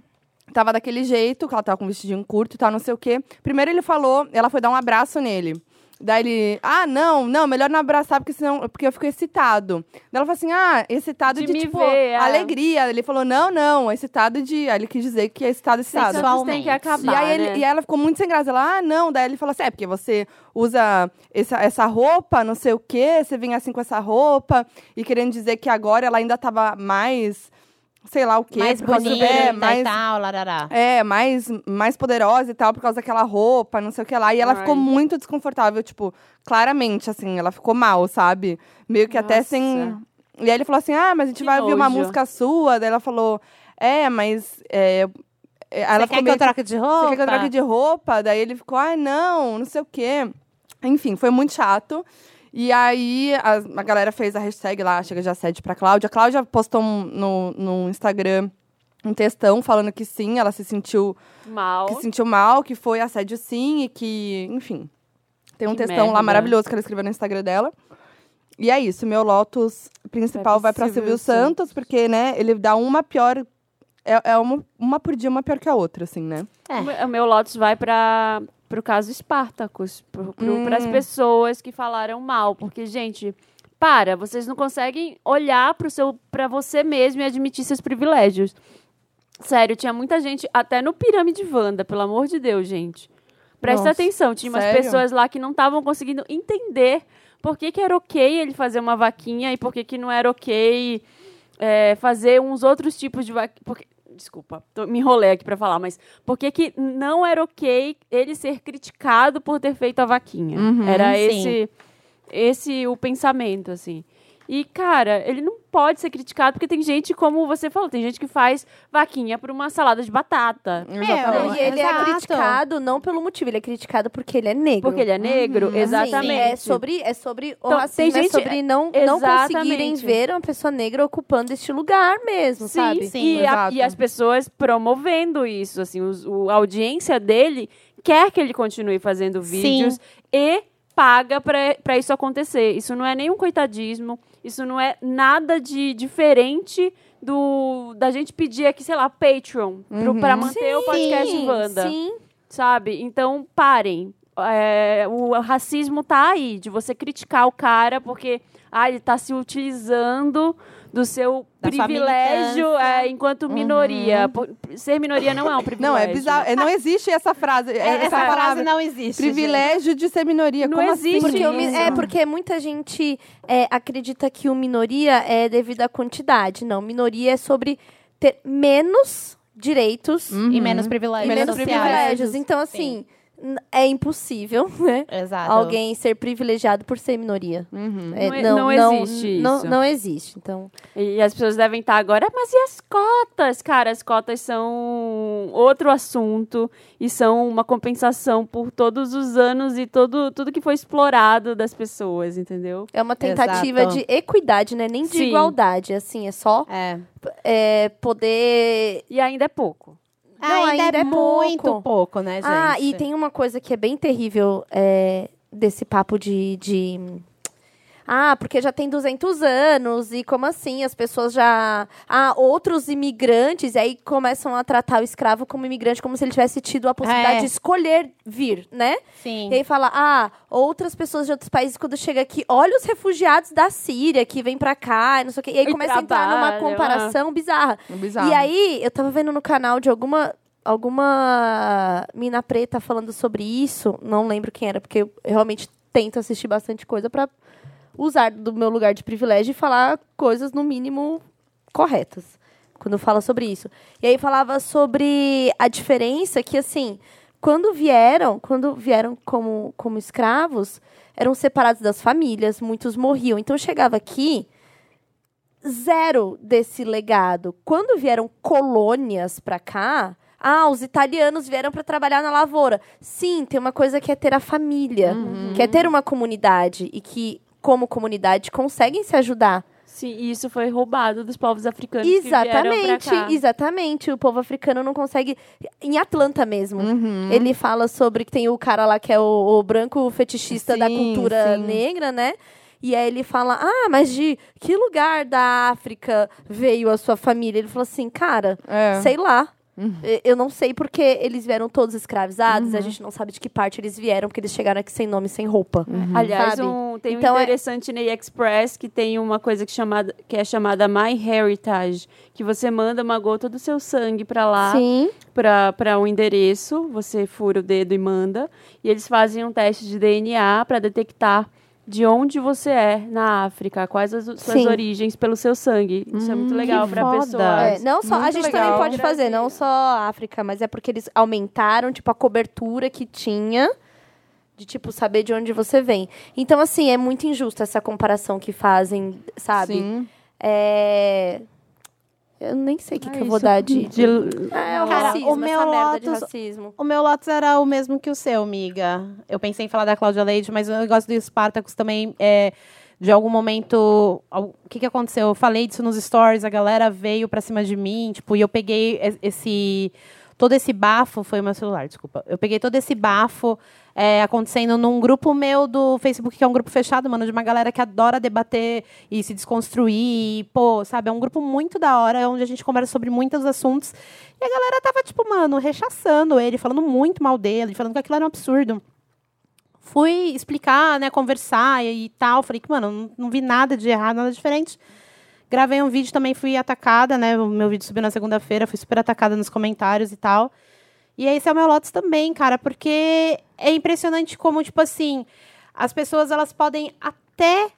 tava daquele jeito, que ela tava com um vestidinho curto e tal, não sei o quê. Primeiro ele falou, ela foi dar um abraço nele. Daí ele, ah, não, não, melhor não abraçar porque senão, porque eu fico excitado. Daí ela falou assim, ah, excitado De de, tipo, ver, é. alegria. Ele falou, não, não, excitado de... Aí ele quis dizer que é excitado, excitado. Santos tem que Sexualmente. acabar, E aí ele- né? e ela ficou muito sem graça. Ela, ah, não. Daí ele falou assim: é porque você usa essa, essa roupa, não sei o quê, você vem assim com essa roupa, e querendo dizer que agora ela ainda tava mais, sei lá o quê. Mais por causa do- bonita é, e mais, tal, larará. é, mais, mais poderosa e tal, por causa daquela roupa, não sei o que lá. E ela Ai. ficou muito desconfortável, tipo, claramente, assim, ela ficou mal, sabe? Meio que até Nossa. sem. E aí ele falou assim: ah, mas a gente Que vai ouvir uma nojo. música sua. Daí ela falou: é, mas. É, é, ela Você ficou quer que eu troque de roupa? você quer que eu troque de roupa? Daí ele ficou, ai, não, não sei o quê. Enfim, foi muito chato. E aí a, a galera fez a hashtag lá, chega de assédio pra Cláudia. A Cláudia postou um- no, no Instagram um textão falando que sim, ela se sentiu, Mal. que se sentiu mal, que foi assédio sim, e que, enfim. Tem um Que textão lá merda. maravilhoso que ela escreveu no Instagram dela. E é isso, meu Lotus principal Vai Silvio Silvio Santos, porque, né, ele dá uma pior. É, é uma, uma por dia, uma pior que a outra, assim, né? É. O meu- Lotus vai para o caso Spartacus, para Hum. as pessoas que falaram mal. Porque, gente, para, vocês não conseguem olhar para você mesmo e admitir seus privilégios. Sério, tinha muita gente, até no Pirâmide Wanda, pelo amor de Deus, gente. Presta Nossa, atenção, tinha umas sério? pessoas lá que não estavam conseguindo entender por que, que era ok ele fazer uma vaquinha e por que, que não era ok é, fazer uns outros tipos de vaquinha. Porque, desculpa, tô- me enrolei aqui pra falar, mas por que, que não era ok ele ser criticado por ter feito a vaquinha? Uhum, era sim. esse, esse o pensamento, assim. E, cara, ele não pode ser criticado porque tem gente, como você falou, tem gente que faz vaquinha por uma salada de batata. Exatamente. E ele é Exato. criticado não pelo motivo, ele é criticado porque ele é negro. Porque ele é negro, Assim, exatamente. é sobre, é sobre o Então, racismo, tem gente- é sobre não, não conseguirem ver uma pessoa negra ocupando este lugar mesmo, Sim, sabe? sim, e, a- exato. e as pessoas promovendo isso, assim, os- o, a audiência dele quer que ele continue fazendo vídeos e paga pra pra isso acontecer. Isso não é nenhum coitadismo, isso não é nada de diferente do da gente pedir aqui, sei lá, Patreon, pro, pra manter o podcast Sim, Wanda Sim. sabe? Então, parem. É, o racismo tá aí, de você criticar o cara porque ah, ele tá se utilizando do seu Da privilégio é, enquanto minoria. Por- Ser minoria não é um privilégio. Não, é bizarro. É, não existe essa frase. é, essa Essa frase palavra. não existe. Privilégio de ser minoria. Não Como existe assim? Porque isso. é porque muita gente é, acredita que o minoria é devido à quantidade. Não, minoria é sobre ter menos direitos Uhum. E menos privilégios e menos sociais. privilégios. Então, assim, n- é impossível, né? Exato. Alguém ser privilegiado por ser minoria. Uhum. É, Não é- não existe não, isso. Não existe. Então, E as pessoas devem estar agora, mas e as cotas? Cara, as cotas são outro assunto e são uma compensação por todos os anos e todo, tudo que foi explorado das pessoas, entendeu? é uma tentativa Exato. de equidade, né? Nem de Sim. igualdade. Assim, é só É. é, poder E ainda é pouco. Não, ainda, ainda é, é pouco. muito pouco, né, gente? Ah, e tem uma coisa que é bem terrível é, desse papo de, de. Ah, porque já tem 200 anos e como assim? As pessoas já. Ah, outros imigrantes, e aí começam a tratar o escravo como imigrante, como se ele tivesse tido a possibilidade É. de escolher vir, né? Sim. E aí fala, ah, outras pessoas de outros países, quando chega aqui, olha os refugiados da Síria que vêm pra cá, e não sei o quê. E aí E começa a entrar numa trabalham, comparação bizarra. Bizarro. E aí, eu tava vendo no canal de alguma alguma mina preta falando sobre isso, não lembro quem era, porque eu realmente tento assistir bastante coisa pra usar do meu lugar de privilégio e falar coisas no mínimo corretas quando fala sobre isso. E aí falava sobre a diferença que assim, quando vieram, quando vieram como como escravos, eram separados das famílias, muitos morriam. Então chegava aqui zero desse legado. Quando vieram colônias pra cá, ah, os italianos vieram pra trabalhar na lavoura. Sim, tem uma coisa que é ter a família, que é ter uma comunidade e que como comunidade conseguem se ajudar. Sim, e isso foi roubado dos povos africanos Exatamente, exatamente. O povo africano não consegue. Em Atlanta mesmo. Uhum. Ele fala sobre que tem o cara lá que é o, o branco fetichista da Sim, cultura sim. negra, né? E aí ele fala: Ah, mas de que lugar da África veio a sua família? Ele falou assim, cara, É. sei lá. Eu não sei porque eles vieram todos escravizados, a gente não sabe de que parte eles vieram, porque eles chegaram aqui sem nome, sem roupa. Aliás, sabe? um, tem Então um é- interessante na Express que tem uma coisa que, chamada, que é chamada My Heritage, que você manda uma gota do seu sangue pra lá, para um endereço, você fura o dedo e manda, e eles fazem um teste de DNA para detectar de onde você é na África, quais as suas Sim. origens pelo seu sangue. Isso é muito legal que para pessoa. É, não só, a gente legal. também pode fazer, não só a África, mas é porque eles aumentaram, tipo, a cobertura que tinha de, tipo, saber de onde você vem. Então, assim, é muito injusta essa comparação que fazem, sabe? Sim. É... Eu nem sei o que, É que eu vou dar de... de- É, o Cara, racismo, o meu essa merda de Lotus- racismo. O meu Lotus era o mesmo que o seu, amiga. Eu pensei em falar da Cláudia Leite, mas o negócio do Spartacus também é. De algum momento. O que, que aconteceu? Eu falei disso nos stories, a galera veio pra cima de mim, tipo, e eu peguei es- esse. Todo esse bafo. Foi o meu celular, desculpa. Eu peguei todo esse bafo é, acontecendo num grupo meu do Facebook, que é um grupo fechado, mano, de uma galera que adora debater e se desconstruir. E, pô, sabe, é um grupo muito da hora, onde a gente conversa sobre muitos assuntos. E a galera tava, tipo, mano, rechaçando ele, falando muito mal dele, falando que aquilo era um absurdo. Fui explicar, né, conversar e, tal. Falei que, mano, não, não vi nada de errado, nada diferente. Gravei um vídeo também, fui atacada, né? O meu vídeo subiu na segunda-feira, fui super atacada nos comentários e tal. E esse é o meu Lotus também, cara, porque é impressionante como, tipo assim, as pessoas elas podem até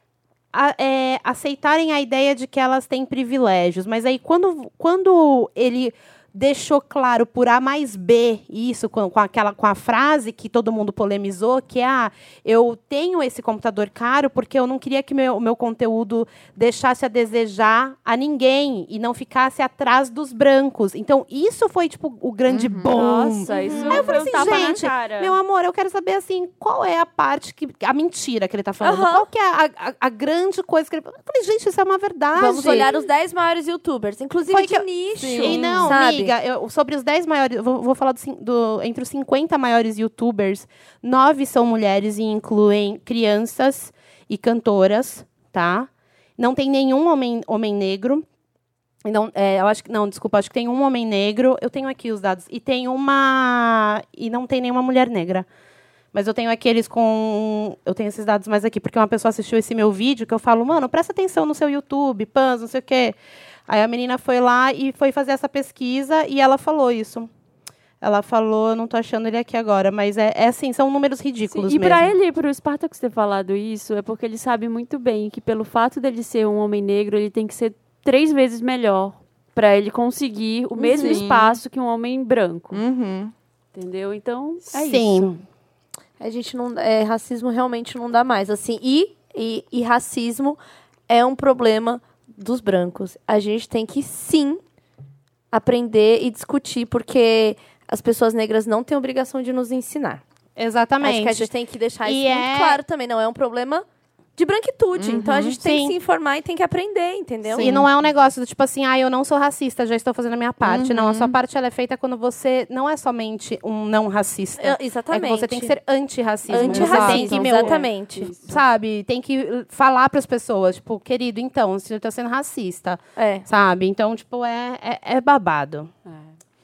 a- é, aceitarem a ideia de que elas têm privilégios, mas aí quando, quando ele deixou claro por A mais B isso com, com aquela com a frase que todo mundo polemizou que é ah, eu tenho esse computador caro porque eu não queria que meu, o meu conteúdo deixasse a desejar a ninguém e não ficasse atrás dos brancos então isso foi tipo o grande boom Nossa, isso Aí eu falei um assim, gente, na cara. meu amor, eu quero saber assim, qual é a parte que. A mentira que ele tá falando. Aham. Qual que é a, a- a grande coisa que ele. Eu falei, gente, isso é uma verdade. Vamos olhar os 10 maiores youtubers, inclusive Foi de eu- nicho. E não, sabe? Amiga, eu- sobre os 10 maiores. Vou, vou falar do, do- entre os 50 maiores youtubers, nove são mulheres e incluem crianças e cantoras, tá? Não tem nenhum homem, homem negro. Não, é, eu acho que não, desculpa, acho que tem um homem negro. Eu tenho aqui os dados e tem uma e não tem nenhuma mulher negra. Mas eu tenho aqueles com. Eu tenho esses dados mais aqui, porque uma pessoa assistiu esse meu vídeo que eu falo, mano, presta atenção no seu YouTube, pans, não sei o quê. Aí a menina foi lá e foi fazer essa pesquisa e ela falou isso. Ela falou, não tô achando ele aqui agora, mas é, é assim, são números ridículos Sim, E mesmo. pra ele, pro Spartacus ter falado isso, é porque ele sabe muito bem que pelo fato dele ser um homem negro, ele tem que ser três vezes melhor pra ele conseguir o mesmo Sim. espaço que um homem branco. Uhum. Entendeu? Então, é Sim. isso. A gente não. É, racismo realmente não dá mais. Assim, e, e, e racismo é um problema dos brancos. A gente tem que sim aprender e discutir, porque as pessoas negras não têm obrigação de nos ensinar. Exatamente. Acho que a gente tem que deixar E isso é- muito claro também. Não é um problema de branquitude. Então a gente tem Sim. que se informar e tem que aprender, entendeu? E não é um negócio do tipo assim, ah, eu não sou racista, já estou fazendo a minha parte. Não, a sua parte ela é feita quando você não é somente um não racista. É, exatamente. É que você tem que ser tem Antirracismo, que, meu, exatamente. Sabe? Tem que falar para as pessoas, tipo, querido, então, você está sendo racista. É. Sabe? Então, tipo, é, é, é babado.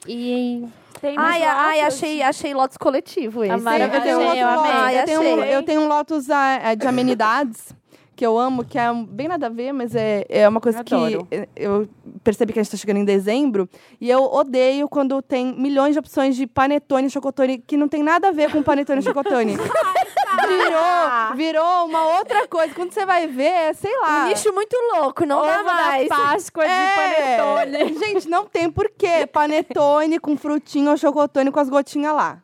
E. Tem Ai, nos ai, achei, achei Lotus coletivo esse. A Mara Eu tenho um eu Lotus, amei. eu tenho, um- eu tenho um Lotus ah, é, de amenidades que eu amo, que é um- bem nada a ver, mas é, é uma coisa que adoro. eh, eu percebi que a gente tá chegando em dezembro e eu odeio quando tem milhões de opções de panetone e chocotone que não tem nada a ver com panetone e chocotone. virou, virou uma outra coisa. Quando você vai ver, é, sei lá. Um nicho muito louco, não dá da mais. Páscoa de É. panetone. Gente, não tem porquê. Panetone com frutinha ou chocotone com as gotinhas lá.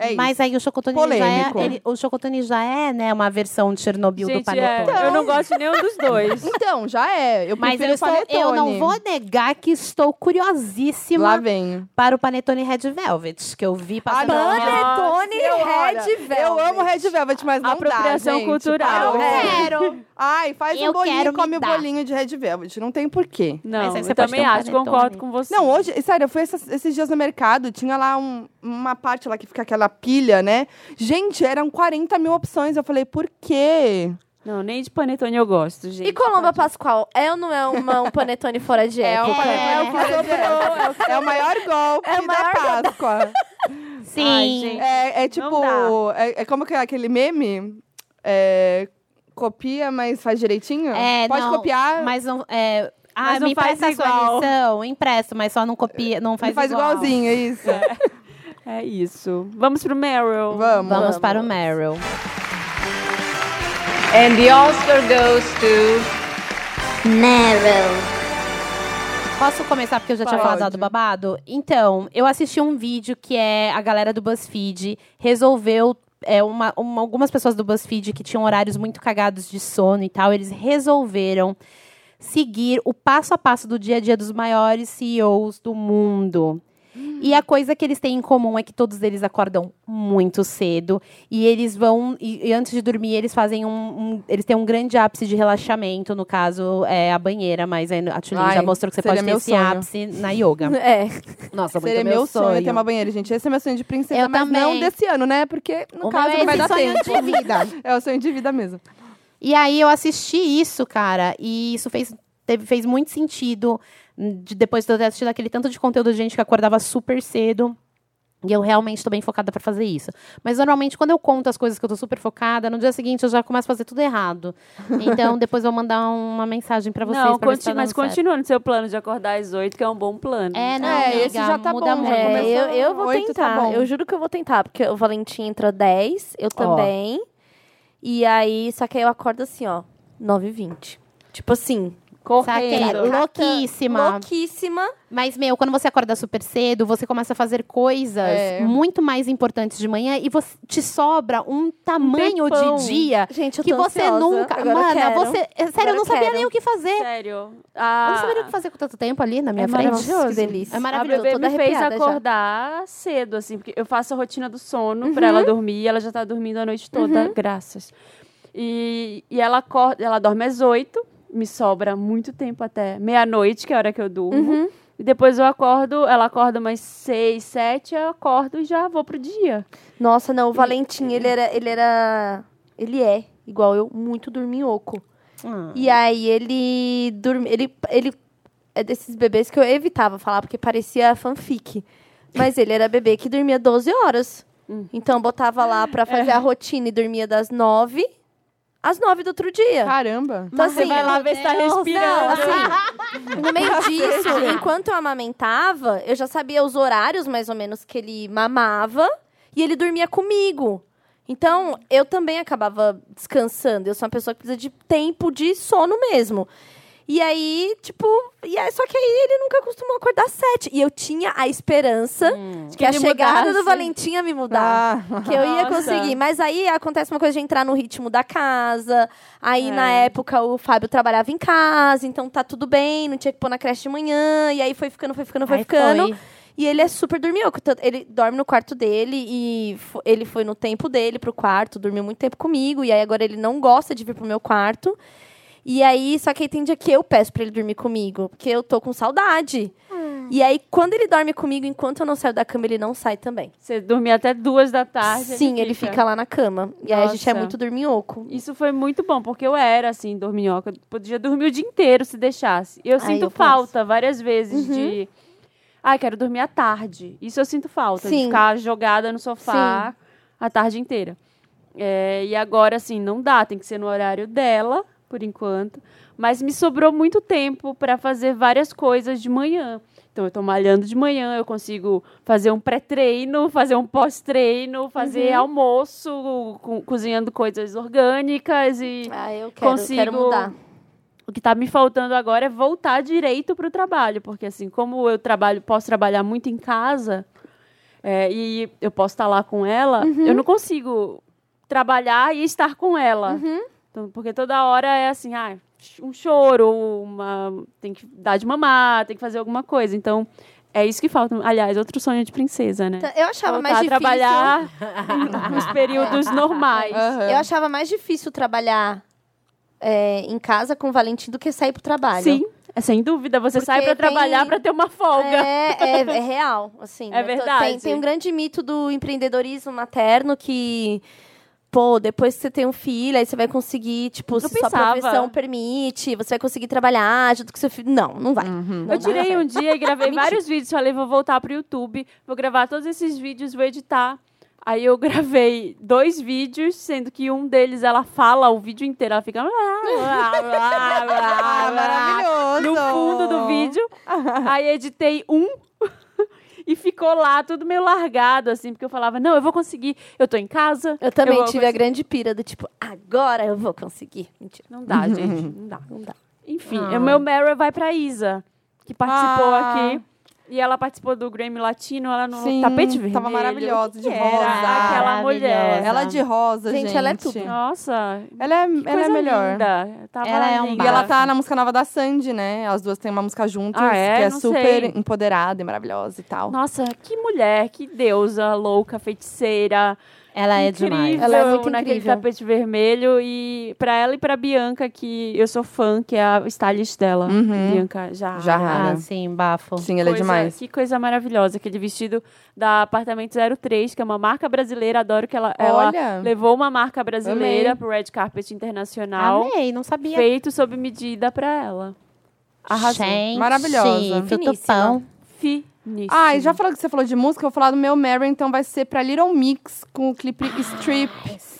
É isso. Mas aí o chocotone já é. ele- o chocotone já é, né, uma versão de Chernobyl do Gente, panetone. é, eu não gosto de nenhum dos dois. Então, já é. Eu Mas prefiro eu, estou, panetone. eu não vou negar que estou curiosíssima Lá vem. para o Panetone Red Velvet, que eu vi passando. minha- Panetone Red Velvet. Eu amo Red Velvet, mas não Apropriação dá, gente. cultural. Eu quero. Ai, faz Eu um bolinho e come me o bolinho de Red Velvet. Não tem porquê. Não, Mas aí você eu também um acho, concordo com você. Não, hoje, sério, eu fui essas- esses dias no mercado, tinha lá um- uma parte lá que fica aquela pilha, né? Gente, eram 40 mil opções. Eu falei, por quê? Não, nem de panetone eu gosto, gente. E Colomba Pascoal, é ou não é uma- um panetone fora de É, época? o panetone É. fora de época. É o maior golpe É o maior da Páscoa. Sim. Ai, gente. É, é tipo. Não É, é como que é aquele meme? É, copia, mas faz direitinho? É, Pode não, copiar, Mas não. É, ah, Mas não me faz empresta a sua igual. lição. Empresto, mas só não copia, não faz, faz, faz igual. igualzinho, é isso. É isso. Vamos pro Meryl. Vamos. Vamos para o Meryl. And the Oscar goes to Meryl. Posso começar porque eu já tinha Pode. falado do babado? Então, eu assisti um vídeo que é a galera do BuzzFeed resolveu. É, uma, uma- algumas pessoas do BuzzFeed que tinham horários muito cagados de sono e tal, eles resolveram seguir o passo a passo do dia a dia dos maiores CEOs do mundo. E a coisa que eles têm em comum é que todos eles acordam muito cedo e eles vão e, e antes de dormir eles fazem um, um- eles têm um grande ápice de relaxamento, no caso é a banheira, mas a Tulin já mostrou que você pode ter meu esse sonho. ápice na yoga. É. Nossa, muito Seria meu sonho ter uma banheira, gente. Esse é meu sonho de princesa, Eu mas não também. desse ano, né? Porque, no O caso, meu é não vai dar sonho tempo. de vida. É o sonho de vida mesmo. E aí eu assisti isso, cara, e isso fez, teve, fez muito sentido de, depois de eu ter assistido aquele tanto de conteúdo de gente que acordava super cedo. E eu realmente estou bem focada para fazer isso. Mas normalmente, quando eu conto as coisas que eu tô super focada, no dia seguinte eu já começo a fazer tudo errado. Então, depois eu vou mandar uma mensagem para vocês. Não, pra ver se conti- tá mas continua no seu plano de acordar às 8, que é um bom plano. É, não, É, amiga, esse já tá muda bom, muito. É, eu, eu vou oito, tá tentar. bom. eu juro que eu vou tentar, porque o Valentim entra 10, eu também. E aí, só que aí eu acordo assim, ó, 9h20. Tipo assim, Correndo. louquíssima. louquíssima. Mas, meu, quando você acorda super cedo, você começa a fazer coisas É. muito mais importantes de manhã e você, te sobra um tamanho tempão. de dia Gente, eu que você ansiosa. nunca. Agora eu Mana, você. é, Sério, Agora eu não eu sabia quero. nem o que fazer. Sério. Eu Ah, não sabia o que fazer com tanto tempo ali na minha É frente. maravilhoso. Que delícia. É A maravilhoso. bebê toda me fez arrepiada já. acordar cedo, assim, porque eu faço a rotina do sono pra ela dormir e ela já tá dormindo a noite toda, graças. E, e ela acorda, ela dorme às oito, me sobra muito tempo até meia-noite, que é a hora que eu durmo. E depois eu acordo, ela acorda umas seis, sete, eu acordo e já vou pro dia. Nossa, não, o Valentim, ele era, ele era. Ele é, igual eu, muito dorminhoco. Ah. E aí ele dorme. Ele, ele é desses bebês que eu evitava falar, porque parecia fanfic. Mas ele era bebê que dormia 12 horas. Então eu botava lá pra fazer a rotina e dormia das nove às nove do outro dia. Caramba. Então, Você assim, vai lá ver se tá Não, respirando. assim, no meio disso, enquanto eu amamentava, eu já sabia os horários mais ou menos que ele mamava e ele dormia comigo. Então, eu também acabava descansando. Eu sou uma pessoa que precisa de tempo de sono mesmo. E aí, tipo, e aí, só que aí ele nunca costumou acordar às sete. E eu tinha a esperança de que a ele chegada mudasse. do Valentim ia me mudar. Ah, Que eu ia Nossa. conseguir. Mas aí acontece uma coisa de entrar no ritmo da casa. Aí, É. na época, o Fábio trabalhava em casa, então tá tudo bem, não tinha que pôr na creche de manhã. E aí foi ficando, foi ficando, foi Aí ficando. foi. E ele é super dorminhoco. Ele dorme no quarto dele e ele foi no tempo dele pro quarto, dormiu muito tempo comigo. E aí agora ele não gosta de vir pro meu quarto. E aí, só que aí tem dia que eu peço pra ele dormir comigo, porque eu tô com saudade. E aí, quando ele dorme comigo, enquanto eu não saio da cama, ele não sai também. Você dormia até duas da tarde. Sim, ele fica lá na cama. E aí a gente é Nossa. muito dorminhoco. Isso foi muito bom, porque eu era assim, dorminhoca. Podia dormir o dia inteiro se deixasse. E eu Ai, sinto eu falta várias vezes de. Ai, quero dormir à tarde. Isso eu sinto falta, de Sim. ficar jogada no sofá a tarde inteira. É, e agora, assim, não dá, tem que ser no horário dela, por enquanto. Mas me sobrou muito tempo para fazer várias coisas de manhã. Então, eu tô malhando de manhã, eu consigo fazer um pré-treino, fazer um pós-treino, fazer almoço, co- cozinhando coisas orgânicas e Ah, eu quero, Consigo- quero mudar. o que tá me faltando agora é voltar direito pro trabalho, porque assim, como eu trabalho, posso trabalhar muito em casa é, e eu posso estar lá com ela, eu não consigo trabalhar e estar com ela. Então, porque toda hora é assim, ah, um choro, uma tem que dar de mamar, tem que fazer alguma coisa. Então, é isso que falta. Aliás, outro sonho de princesa, né? Então, Eu achava Voltar mais difícil. trabalhar nos períodos normais. Aham. Eu achava mais difícil trabalhar é, em casa com o Valentim do que sair pro trabalho. Sim, é sem dúvida. Você Porque sai pra tem- trabalhar pra ter uma folga. É, é, é real, assim. É Eu tô- verdade. Tem, tem um grande mito do empreendedorismo materno que, pô, depois que você tem um filho, aí você vai conseguir, tipo, Eu se sua pensava. profissão permite, você vai conseguir trabalhar junto com seu filho. Não, não vai. Não Eu dá tirei um dia e gravei vários vídeos. Falei, vou voltar pro YouTube, vou gravar todos esses vídeos, vou editar. Aí eu gravei dois vídeos, sendo que um deles ela fala o vídeo inteiro, ela fica. Maravilhoso. No fundo do vídeo. Aí editei um. E ficou lá, tudo meio largado, assim, porque eu falava, não, eu vou conseguir, eu tô em casa. Eu também vou tive a conseguir." grande pira do tipo, agora eu vou conseguir. Mentira. Não dá, gente, não dá. Não dá. Enfim, Ah. o meu Meryl vai pra Isa, que participou Ah. aqui. E ela participou do Grammy Latino, ela no Sim, tapete vermelho. tava maravilhosa, de que rosa. Era aquela mulher. Ela de rosa, gente. Gente, ela é tudo. Nossa, Ela é, que ela é melhor. linda. Tava Ela é um. E ela tá na música nova da Sandy, né? As duas têm uma música juntas, Ah, é? que é Não super sei. empoderada e maravilhosa e tal. Nossa, que mulher, que deusa, louca, feiticeira. Ela é incrível, demais. Ela é muito naquele incrível. tapete vermelho. E pra ela e pra Bianca, que eu sou fã, que é a stylist dela. Uhum. Bianca já. Jarrara. Ah, sim, bafo. Sim, ela é Coisa- demais. Que coisa maravilhosa. Aquele vestido da Apartamento 03, que é uma marca brasileira. Adoro que ela, ela Olha. levou uma marca brasileira Amei. pro Red Carpet Internacional. Amei, não sabia. Feito sob medida pra ela. Arrasou. Gente, Maravilhosa. Tutupão. Finíssimo. Ah, e já falou que você falou de música, eu vou falar do meu Mary, então vai ser pra Little Mix, com o clipe Strip,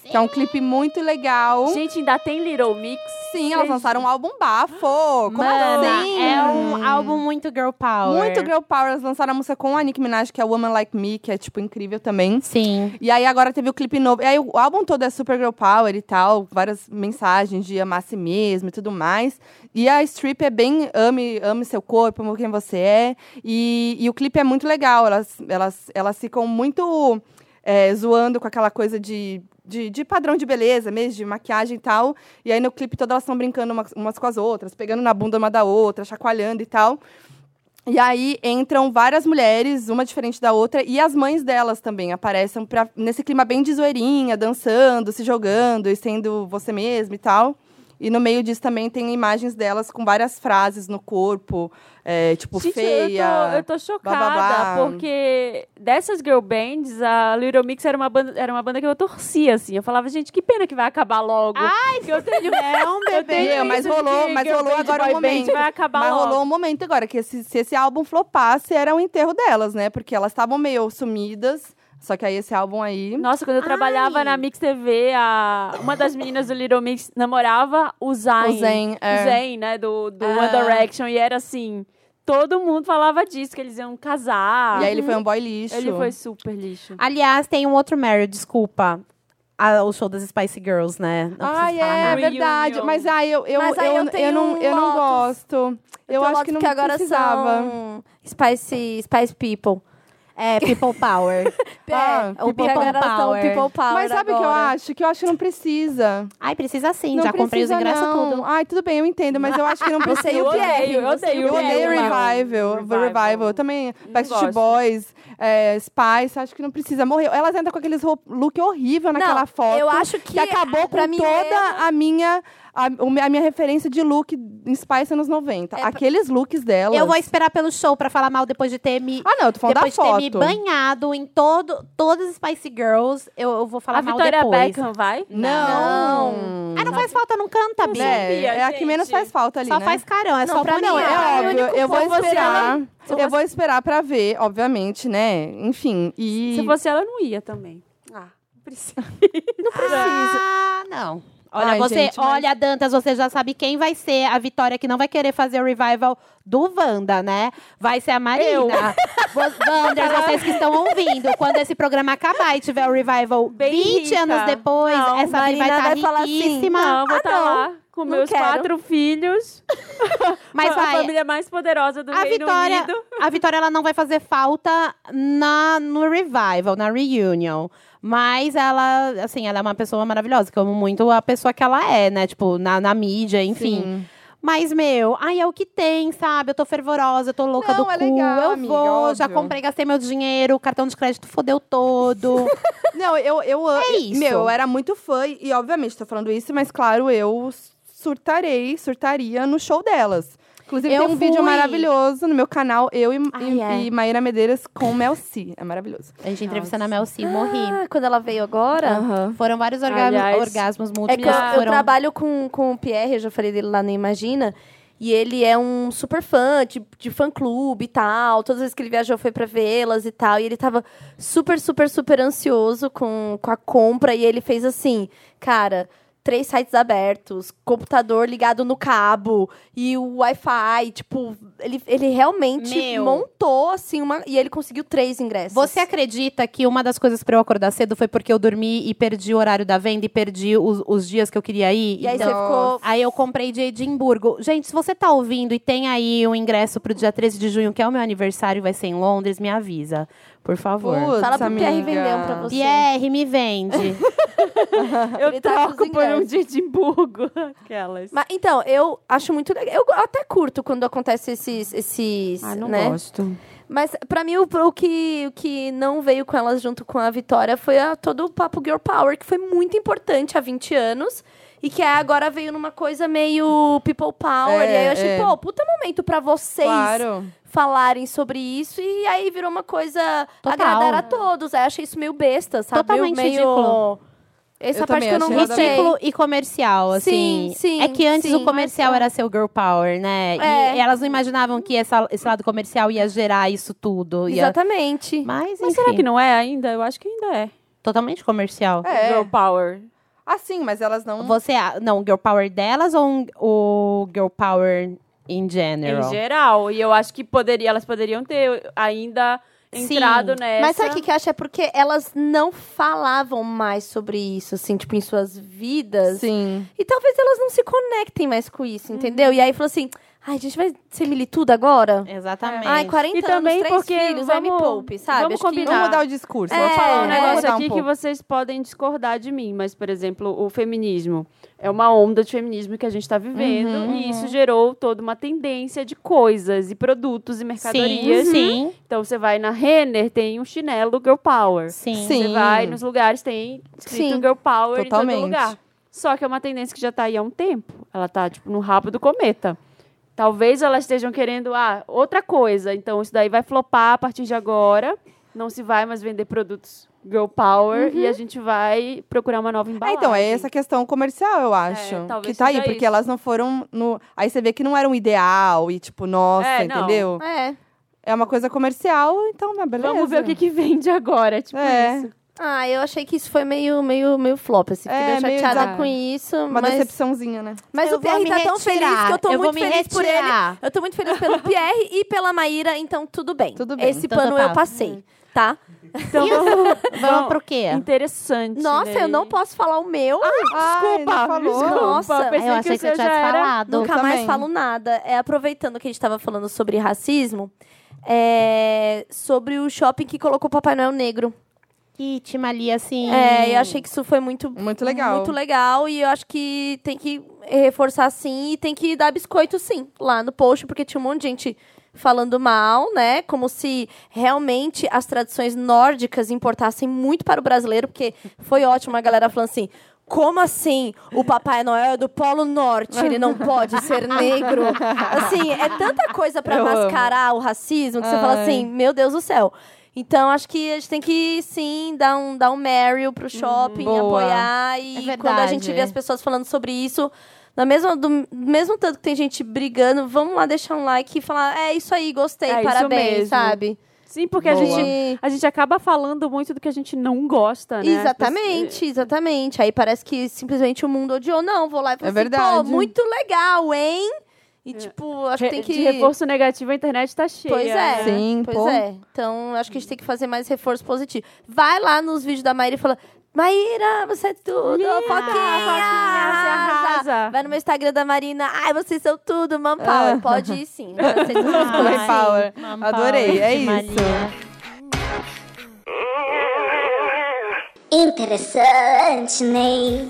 que é um clipe muito legal. Gente, ainda tem Little Mix? Sim, elas lançaram um álbum bafo. Como Mana, assim? é um álbum muito girl power. Muito girl power. Elas lançaram a música com a Nicki Minaj, que é Woman Like Me, que é, tipo, incrível também. Sim. E aí agora teve o clipe novo. E aí o álbum todo é super girl power e tal, várias mensagens de amar a si mesmo e tudo mais. E a strip é bem ame, ame seu corpo, ame quem você é. E, e o clipe é muito legal. Elas, elas, elas ficam muito é, zoando com aquela coisa de, de, de padrão de beleza mesmo, de maquiagem e tal. E aí no clipe todas elas estão brincando umas, umas com as outras, pegando na bunda uma da outra, chacoalhando e tal. E aí entram várias mulheres, uma diferente da outra, e as mães delas também aparecem pra, nesse clima bem de zoeirinha, dançando, se jogando e sendo você mesma e tal. E no meio disso também tem imagens delas com várias frases no corpo, é, tipo Gente, feia. eu tô, eu tô chocada, porque dessas girl bands, a Little Mix era uma, banda, era uma banda que eu torcia, assim. Eu falava, gente, que pena que vai acabar logo. Ai, que eu tenho... É um eu Meu, mas rolou, mas rolou agora um momento. vai acabar mas logo. rolou um momento agora, que esse- se esse álbum flopasse, era o enterro delas, né? Porque elas estavam meio sumidas. Só que aí esse álbum aí. Nossa, quando eu trabalhava Ai. na Mix TV, a... uma das meninas do Little Mix namorava o Zayn. O Zayn, é. O Zayn, né? Do, do Ah. One Direction. E era assim, todo mundo falava disso, que eles iam casar. E aí ele foi um boy lixo. Ele foi super lixo. Aliás, tem um outro Meryl, desculpa. Ah, o show das Spice Girls, né? Não falar é nada. verdade. Mas aí eu, eu, Mas aí eu, eu eu, não, eu não gosto. Eu, tô acho que não que agora precisava. são Spice, Spice People. É, People Power. Ah, é, o People Power. People Power Mas sabe o que eu acho? Que eu acho que não precisa. Ai, precisa sim, não já comprei os precisa, ingressos não. tudo. Ai, tudo bem, eu entendo, mas eu acho que não precisa. Você e o Pierre. Eu odeio, Eu odeio Revival. Revival, Revival. Revival. Eu também, Backstreet. Boys, é, Spice, acho que não precisa. Morreu. Elas entram com aqueles look horrível naquela Não, foto. eu acho que, que acabou pra com mim toda mesmo- a minha a, a minha referência de look em Spice anos 90. É, Aqueles looks delas. Eu vou esperar pelo show pra falar mal depois de ter me. Ah, não, eu tô falando depois de da ter foto. me banhado em todo, todas as Spice Girls, eu, eu vou falar A mal Vitória depois. Beckham vai? Não. Ah, não faz falta, não canta, Bi. É, é a que menos faz falta ali, Só né? faz carão, é Não, só pra mim, Não, é é óbvio. Eu vou esperar. ela- Eu vou esperar pra ver, obviamente, né? Enfim. E. Se fosse ela, eu não ia também. Ah, não precisa. Ah, não. Olha, Ai, você, gente, mas- olha, Dantas, você já sabe quem vai ser a Vitória que não vai querer fazer o revival do Wanda, né? Vai ser a Marina. Wanders, vocês que estão ouvindo, quando esse programa acabar e tiver o revival Bem 20 rica. anos depois, Não, essa Bi vai Marina estar falar assim, riquíssima. Não, eu vou Ah, estar não. lá com Não meus quero. quatro filhos. Mas a vai, família mais poderosa do a Reino Vitória, Unido. a Vitória ela não vai fazer falta na no revival, na reunion. Mas ela, assim, ela é uma pessoa maravilhosa, que eu amo muito a pessoa que ela é, né? Tipo, na, na mídia, enfim. Sim. Mas, meu, ai, é o que tem, sabe? Eu tô fervorosa, eu tô louca Não, do é cu. legal, eu amiga, vou, já óbvio. comprei, gastei meu dinheiro, o cartão de crédito fodeu todo. Não, eu, eu, É isso. Meu, eu era muito fã, e obviamente tô falando isso, mas claro, eu surtarei, surtaria no show delas. Inclusive, Eu tem um vídeo fui. maravilhoso no meu canal, eu e, Ai, e, é. e Maíra Medeiros com Mel C. É maravilhoso. A gente entrevistando a Mel C, morri. Ah, quando ela veio agora. Foram vários orga Aliás, orgasmos É múltiplos. que eu, eu foram... trabalho com, com o Pierre, eu já falei dele lá no Imagina. E ele é um super fã de, de fã-clube e tal. Todas as vezes que ele viajou foi pra vê-las e tal. E ele tava super, super, super ansioso com, com a compra. E ele fez assim, cara, três sites abertos, computador ligado no cabo e o Wi-Fi. Tipo, ele, ele realmente Meu. montou, assim, uma... E ele conseguiu três ingressos. Você acredita que uma das coisas pra eu acordar cedo foi porque eu dormi e perdi o horário da venda e perdi os, os dias que eu queria ir? E aí Então, você ficou... Aí eu comprei de Edimburgo. Gente, se você tá ouvindo e tem aí um ingresso pro dia 13 de junho, que é o meu aniversário, vai ser em Londres, me avisa. Por favor. Putz, Fala pro Pierre amiga. vender um pra você. Pierre, me vende. Eu Ele tá troco por um de Edimburgo. Aquelas. Mas, então, eu acho muito legal. Eu até curto quando acontece esses. esses Ah, não né? gosto. Mas pra mim, o, o que, o que não veio com elas junto com a Vitória foi a- todo o papo Girl Power, que foi muito importante há 20 anos. E que é, agora veio numa coisa meio People Power. É, e aí eu achei, é. pô, puta momento pra vocês Claro. falarem sobre isso. E aí virou uma coisa Total. agradar a todos. Aí achei isso meio besta, sabe? Totalmente meio... ridículo. Essa Eu parte que eu não gostei. Ridículo e comercial, assim. Sim, sim, É que antes sim, o comercial mas- era seu girl power, né? É. E elas não imaginavam que essa- esse lado comercial ia gerar isso tudo. Ia... Exatamente. Mas, Mas será que não é ainda? Eu acho que ainda é. totalmente comercial. É. Girl Power. Assim, mas elas não. Você, não, o girl power delas ou um- o girl power in general? Em geral. E eu acho que poderia, elas poderiam ter ainda Sim. entrado nessa. Mas sabe o que, que eu acho? É porque elas não falavam mais sobre isso, assim, tipo, em suas vidas. Sim. E talvez elas não se conectem mais com isso, entendeu? E aí falou assim: ai, a gente vai ser militudo agora? Exatamente. Ai, 40 E também anos, três porque filhos, vai me vamos- poupe, sabe? vamos Acho que- combinar. Vamos mudar o discurso. É, Vou falar um é, negócio um aqui que pouco. vocês podem discordar de mim, mas, por exemplo, o feminismo é uma onda de feminismo que a gente está vivendo Uhum. e isso gerou toda uma tendência de coisas e produtos e sim, mercadorias. sim, Então, você vai na Renner, tem um chinelo Girl Power. sim. Sim. Você vai nos lugares, tem escrito Sim. Girl Power em Totalmente. todo lugar. Só que é uma tendência que já tá aí há um tempo. Ela tá, tipo, no rabo do cometa. Talvez elas estejam querendo, ah, outra coisa. Então, isso daí vai flopar a partir de agora. Não se vai mais vender produtos Girl Power. E a gente vai procurar uma nova É, embalagem. então, é essa questão comercial, eu acho. talvez que tá aí, porque isso. elas não foram no. Aí você vê que não era um ideal e, tipo, nossa, É, entendeu? É. É uma coisa comercial, então, mas beleza. Vamos ver o que, que vende agora, tipo É. isso. Ah, eu achei que isso foi meio, meio, meio flop, assim. Fiquei É, meio meio chateada desa- com isso. Uma mas decepçãozinha, né? mas Eu o Pierre tá tão feliz retirar. que eu tô Eu muito feliz por ele. retirar. Eu tô muito feliz pelo Pierre e pela Maíra, então tudo bem. Tudo bem. Esse Então pano tá. eu passei, tá? Então vamos, Vamos pro quê? Interessante. Nossa, né? eu não posso falar o meu. Desculpa, Desculpa, falou. desculpa. Nossa, pensei eu que achei o que você era... falado. Nunca mais também. falo nada. É, aproveitando que a gente tava falando sobre racismo, é, sobre o shopping que colocou o Papai Noel negro. Ritmo ali, assim. É, eu achei que isso foi muito, Muito legal. muito legal e eu acho que tem que reforçar sim e tem que dar biscoito sim lá no post, porque tinha um monte de gente falando mal, né? Como se realmente as tradições nórdicas importassem muito para o brasileiro, porque foi ótimo a galera falando assim. Como assim? O Papai Noel é do Polo Norte, ele não pode ser negro. Assim, é tanta coisa pra Eu amo. mascarar o racismo que você fala assim, meu Deus do céu. Então, acho que a gente tem que, sim, dar um, dar um Meryl pro shopping, Boa. apoiar. É E verdade. quando a gente vê as pessoas falando sobre isso, na mesma, do mesmo tanto que tem gente brigando, vamos lá deixar um like e falar, é isso aí, gostei, É parabéns, sabe? Sim, porque a gente, a gente acaba falando muito do que a gente não gosta, né? Exatamente, exatamente. Aí parece que simplesmente o mundo odiou. Não, vou lá e falo É assim, verdade. pô, muito legal, hein? E, tipo, acho que tem que... De reforço negativo, a internet tá cheia. Pois é. né? Sim, Pois pô. é. Então, acho que a gente tem que fazer mais reforço positivo. Vai lá nos vídeos da Maíra e fala: Maíra, você é tudo, Linda, Foquinha, Foquinha, você arrasa." Vai no meu Instagram da Marina. Ai, vocês são tudo, Manpower. Pode ir sim. Eu aceito essas Ai, coisas. Mãe Power. Mãe Adorei, é isso. Interessante, Ney.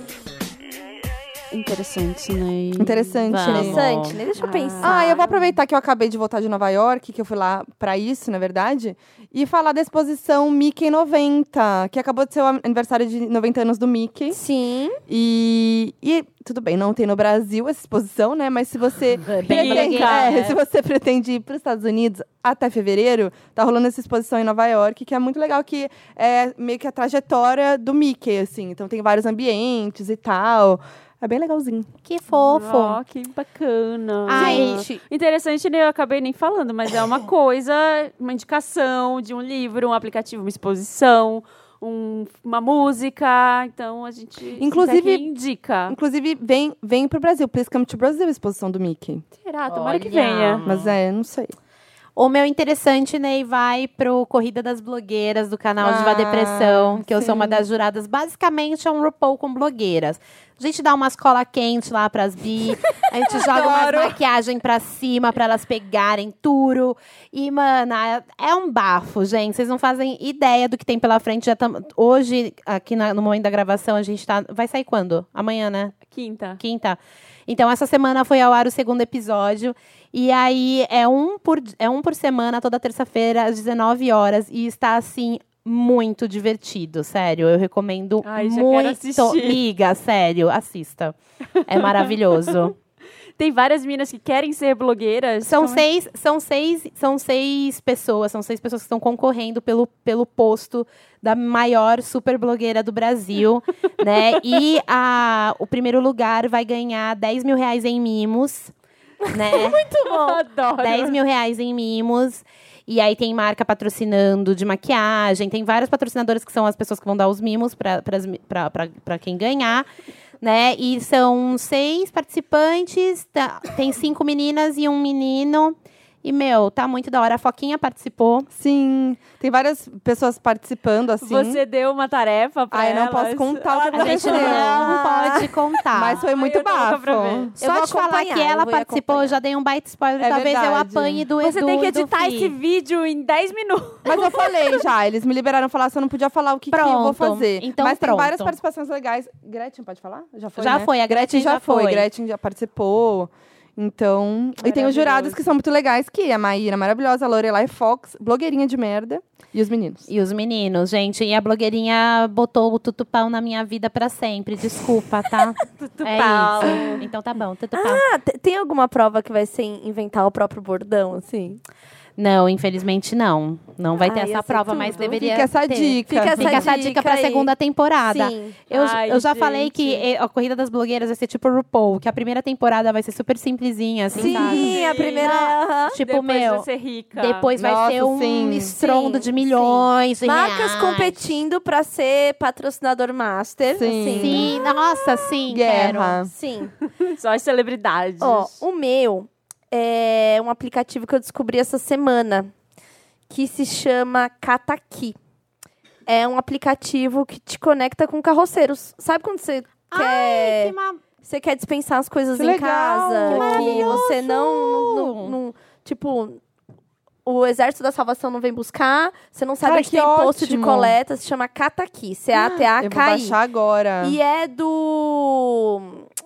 Interessante, né? Interessante, Vamos. né? Interessante, né? Deixa eu pensar. Ah, eu vou aproveitar que eu acabei de voltar de Nova York, que eu fui lá pra isso, na verdade, e falar da exposição Mickey 90, que acabou de ser o aniversário de 90 anos do Mickey. Sim. E, e tudo bem, não tem no Brasil essa exposição, né? Mas se você Bem pretende, legal, é, se você pretende ir para os Estados Unidos até fevereiro, tá rolando essa exposição em Nova York, que é muito legal, que é meio que a trajetória do Mickey, assim. Então tem vários ambientes e tal. É bem legalzinho. Que fofo. Ó, que bacana. Ai, Gente, Interessante, né? Eu acabei nem falando, mas é uma coisa, uma indicação de um livro, um aplicativo, uma exposição, um- uma música. Então a gente Inclusive- indica. Inclusive, vem, vem pro Brasil. Please come to Brasil, a exposição do Mickey. Será? Tomara que Olha. venha. Mas é, não sei. O meu interessante, Ney, vai pro Corrida das Blogueiras do canal Diva Ah, Depressão, que eu sou uma sim. das juradas. Basicamente é um RuPaul com blogueiras. A gente dá umas cola quente lá pras bi, a gente joga umas maquiagem pra cima pra elas pegarem tudo. E, mana, é um bafo, gente. Vocês não fazem ideia do que tem pela frente. Já tam... Hoje, aqui na- no momento da gravação, a gente tá. Vai sair quando? Amanhã, né? Quinta. quinta. Então, essa semana foi ao ar o segundo episódio. E aí, é um por, é um por semana, toda terça-feira, às 19 horas. E está, assim, muito divertido, sério. Eu recomendo Ai, muito. Miga, sério, assista. É maravilhoso. Tem várias meninas que querem ser blogueiras. São é- seis, são seis, são seis pessoas, são seis pessoas que estão concorrendo pelo, pelo posto da maior super blogueira do Brasil, né? E a, o primeiro lugar vai ganhar 10 mil reais em mimos, né? Adoro. 10 mil reais em mimos. E aí tem marca patrocinando de maquiagem, tem várias patrocinadoras que são as pessoas que vão dar os mimos para quem ganhar. Né? E são seis participantes, tá- tem cinco meninas e um menino. E, meu, tá muito da hora. A Foquinha participou. Sim, tem várias pessoas participando, assim. Você deu uma tarefa pra Ai, não elas. posso contar o que Ah, A gente não pode contar. Mas foi muito eu bafo. Eu Só vou de falar que eu ela participou, eu acompanhar. já dei um baita spoiler. É Talvez eu verdade. apanhe do Você Edu tem que editar esse vídeo em 10 minutos. Mas eu falei já, eles me liberaram falar se eu não podia falar o que, que eu vou Pronto, fazer. então Mas tem pronto. várias participações legais. Gretchen, pode falar? Já foi, Já né? foi, a Gretchen já foi. foi. Gretchen já participou. Então, e tem os jurados que são muito legais, que é a Maíra maravilhosa, a Lorelai Fox, blogueirinha de merda, e os meninos. E os meninos, gente. E a blogueirinha botou o tutupau na minha vida pra sempre. Desculpa, tá? Tutupau. É isso. Então tá bom, tutupau. Ah, te- tem alguma prova que vai ser inventar o próprio bordão, assim? Não, infelizmente não. Não vai ter Ai, ia essa ser prova, tudo. mas deveria Fica essa ter. dica. Fica essa Fica essa dica dica pra aí. segunda temporada. Sim. Eu, Ai, eu já falei que eh, a Corrida das Blogueiras vai ser tipo RuPaul, que a primeira temporada vai ser super simplesinha, assim, sabe? Sim, a primeira. aham. Tipo, Depois meu, vai ser rica. depois vai Nossa, ser um sim. estrondo Sim, de milhões de Marcas reais. competindo pra ser patrocinador master. Sim. assim. Sim, nossa, sim, Guerra. Sim. Só as celebridades. Ó, o meu é um aplicativo que eu descobri essa semana que se chama Kataki. É um aplicativo que te conecta com carroceiros. Sabe quando você quer Que ma- você quer dispensar as coisas Que em legal! casa, Que que você não, não, não- não- tipo o exército da salvação não vem buscar, você não sabe onde que tem posto de ótimo! coleta, se chama Kataki, C A T A Eu vou baixar agora. E é do.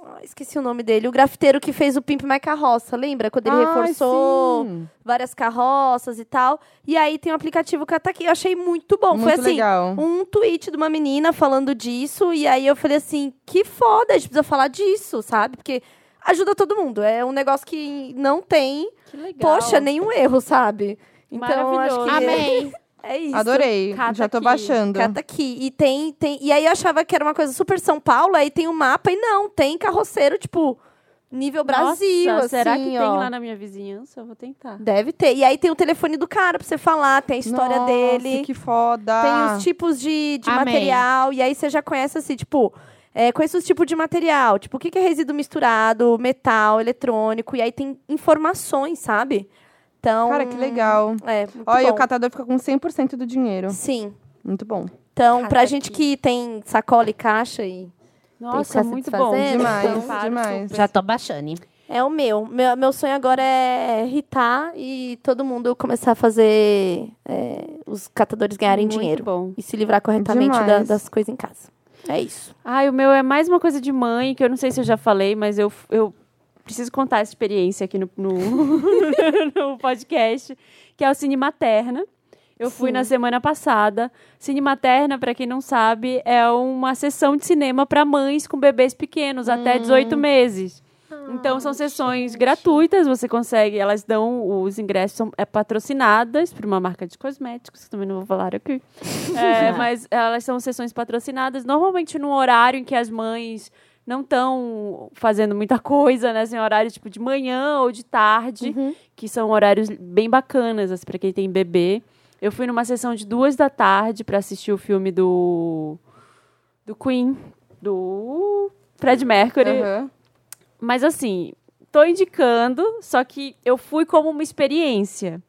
Ah, Esqueci o nome dele. O grafiteiro que fez o Pimp My Carroça. Lembra? Quando ele Ai, reforçou sim. várias carroças e tal. E aí tem o aplicativo Kataki. Eu achei muito bom. Muito Foi assim. legal. Um tweet de uma menina falando disso. E aí eu falei assim: que foda, a gente precisa falar disso, sabe? Porque ajuda todo mundo. É um negócio que não tem, Que legal. poxa, nenhum erro, sabe? Então, eu acho que Maravilhoso. Amei. é isso. Adorei. Cata Já tô aqui. baixando. Cata aqui. E tem, tem. E aí eu achava que era uma coisa super São Paulo, aí tem o mapa e não, tem carroceiro, tipo, nível Brasil. Nossa, será assim, que tem ó. lá na minha vizinhança? Eu vou tentar. Deve ter. E aí tem o telefone do cara pra você falar, tem a história Nossa, dele. que foda. Tem os tipos de, de Amei. material. E aí você já conhece assim, tipo. É, conheço os tipos de material. Tipo, o que que é resíduo misturado, metal, eletrônico. E aí tem informações, sabe? Então. Cara, que legal. É, Olha, bom. o catador fica com 100% do dinheiro. Sim. Muito bom. Então, Cata pra gente que tem sacola e caixa e Nossa, muito bom. Demais, Então, demais. super. Já tô baixando. É o meu. meu. Meu sonho agora é irritar e todo mundo começar a fazer é, os catadores ganharem Muito dinheiro. bom. E se livrar corretamente da- das coisas em casa. É isso. Ai, o meu é mais uma coisa de mãe, que eu não sei se eu já falei, mas eu, eu preciso contar essa experiência aqui no, no, no podcast, que é o Cine Materna. Eu fui Sim. na semana passada. Cine Materna, para quem não sabe, é uma sessão de cinema para mães com bebês pequenos, até 18 meses. Então, são sessões gratuitas, você consegue, elas dão, os ingressos são é, patrocinadas por uma marca de cosméticos, que também não vou falar aqui. É, mas elas são sessões patrocinadas, normalmente num horário em que as mães não estão fazendo muita coisa, né? Assim, horário tipo de manhã ou de tarde, que são horários bem bacanas assim, para quem tem bebê. Eu fui numa sessão de duas da tarde para assistir o filme do do Queen, do Fred Mercury. Aham. Mas assim, tô indicando, só que eu fui como uma experiência.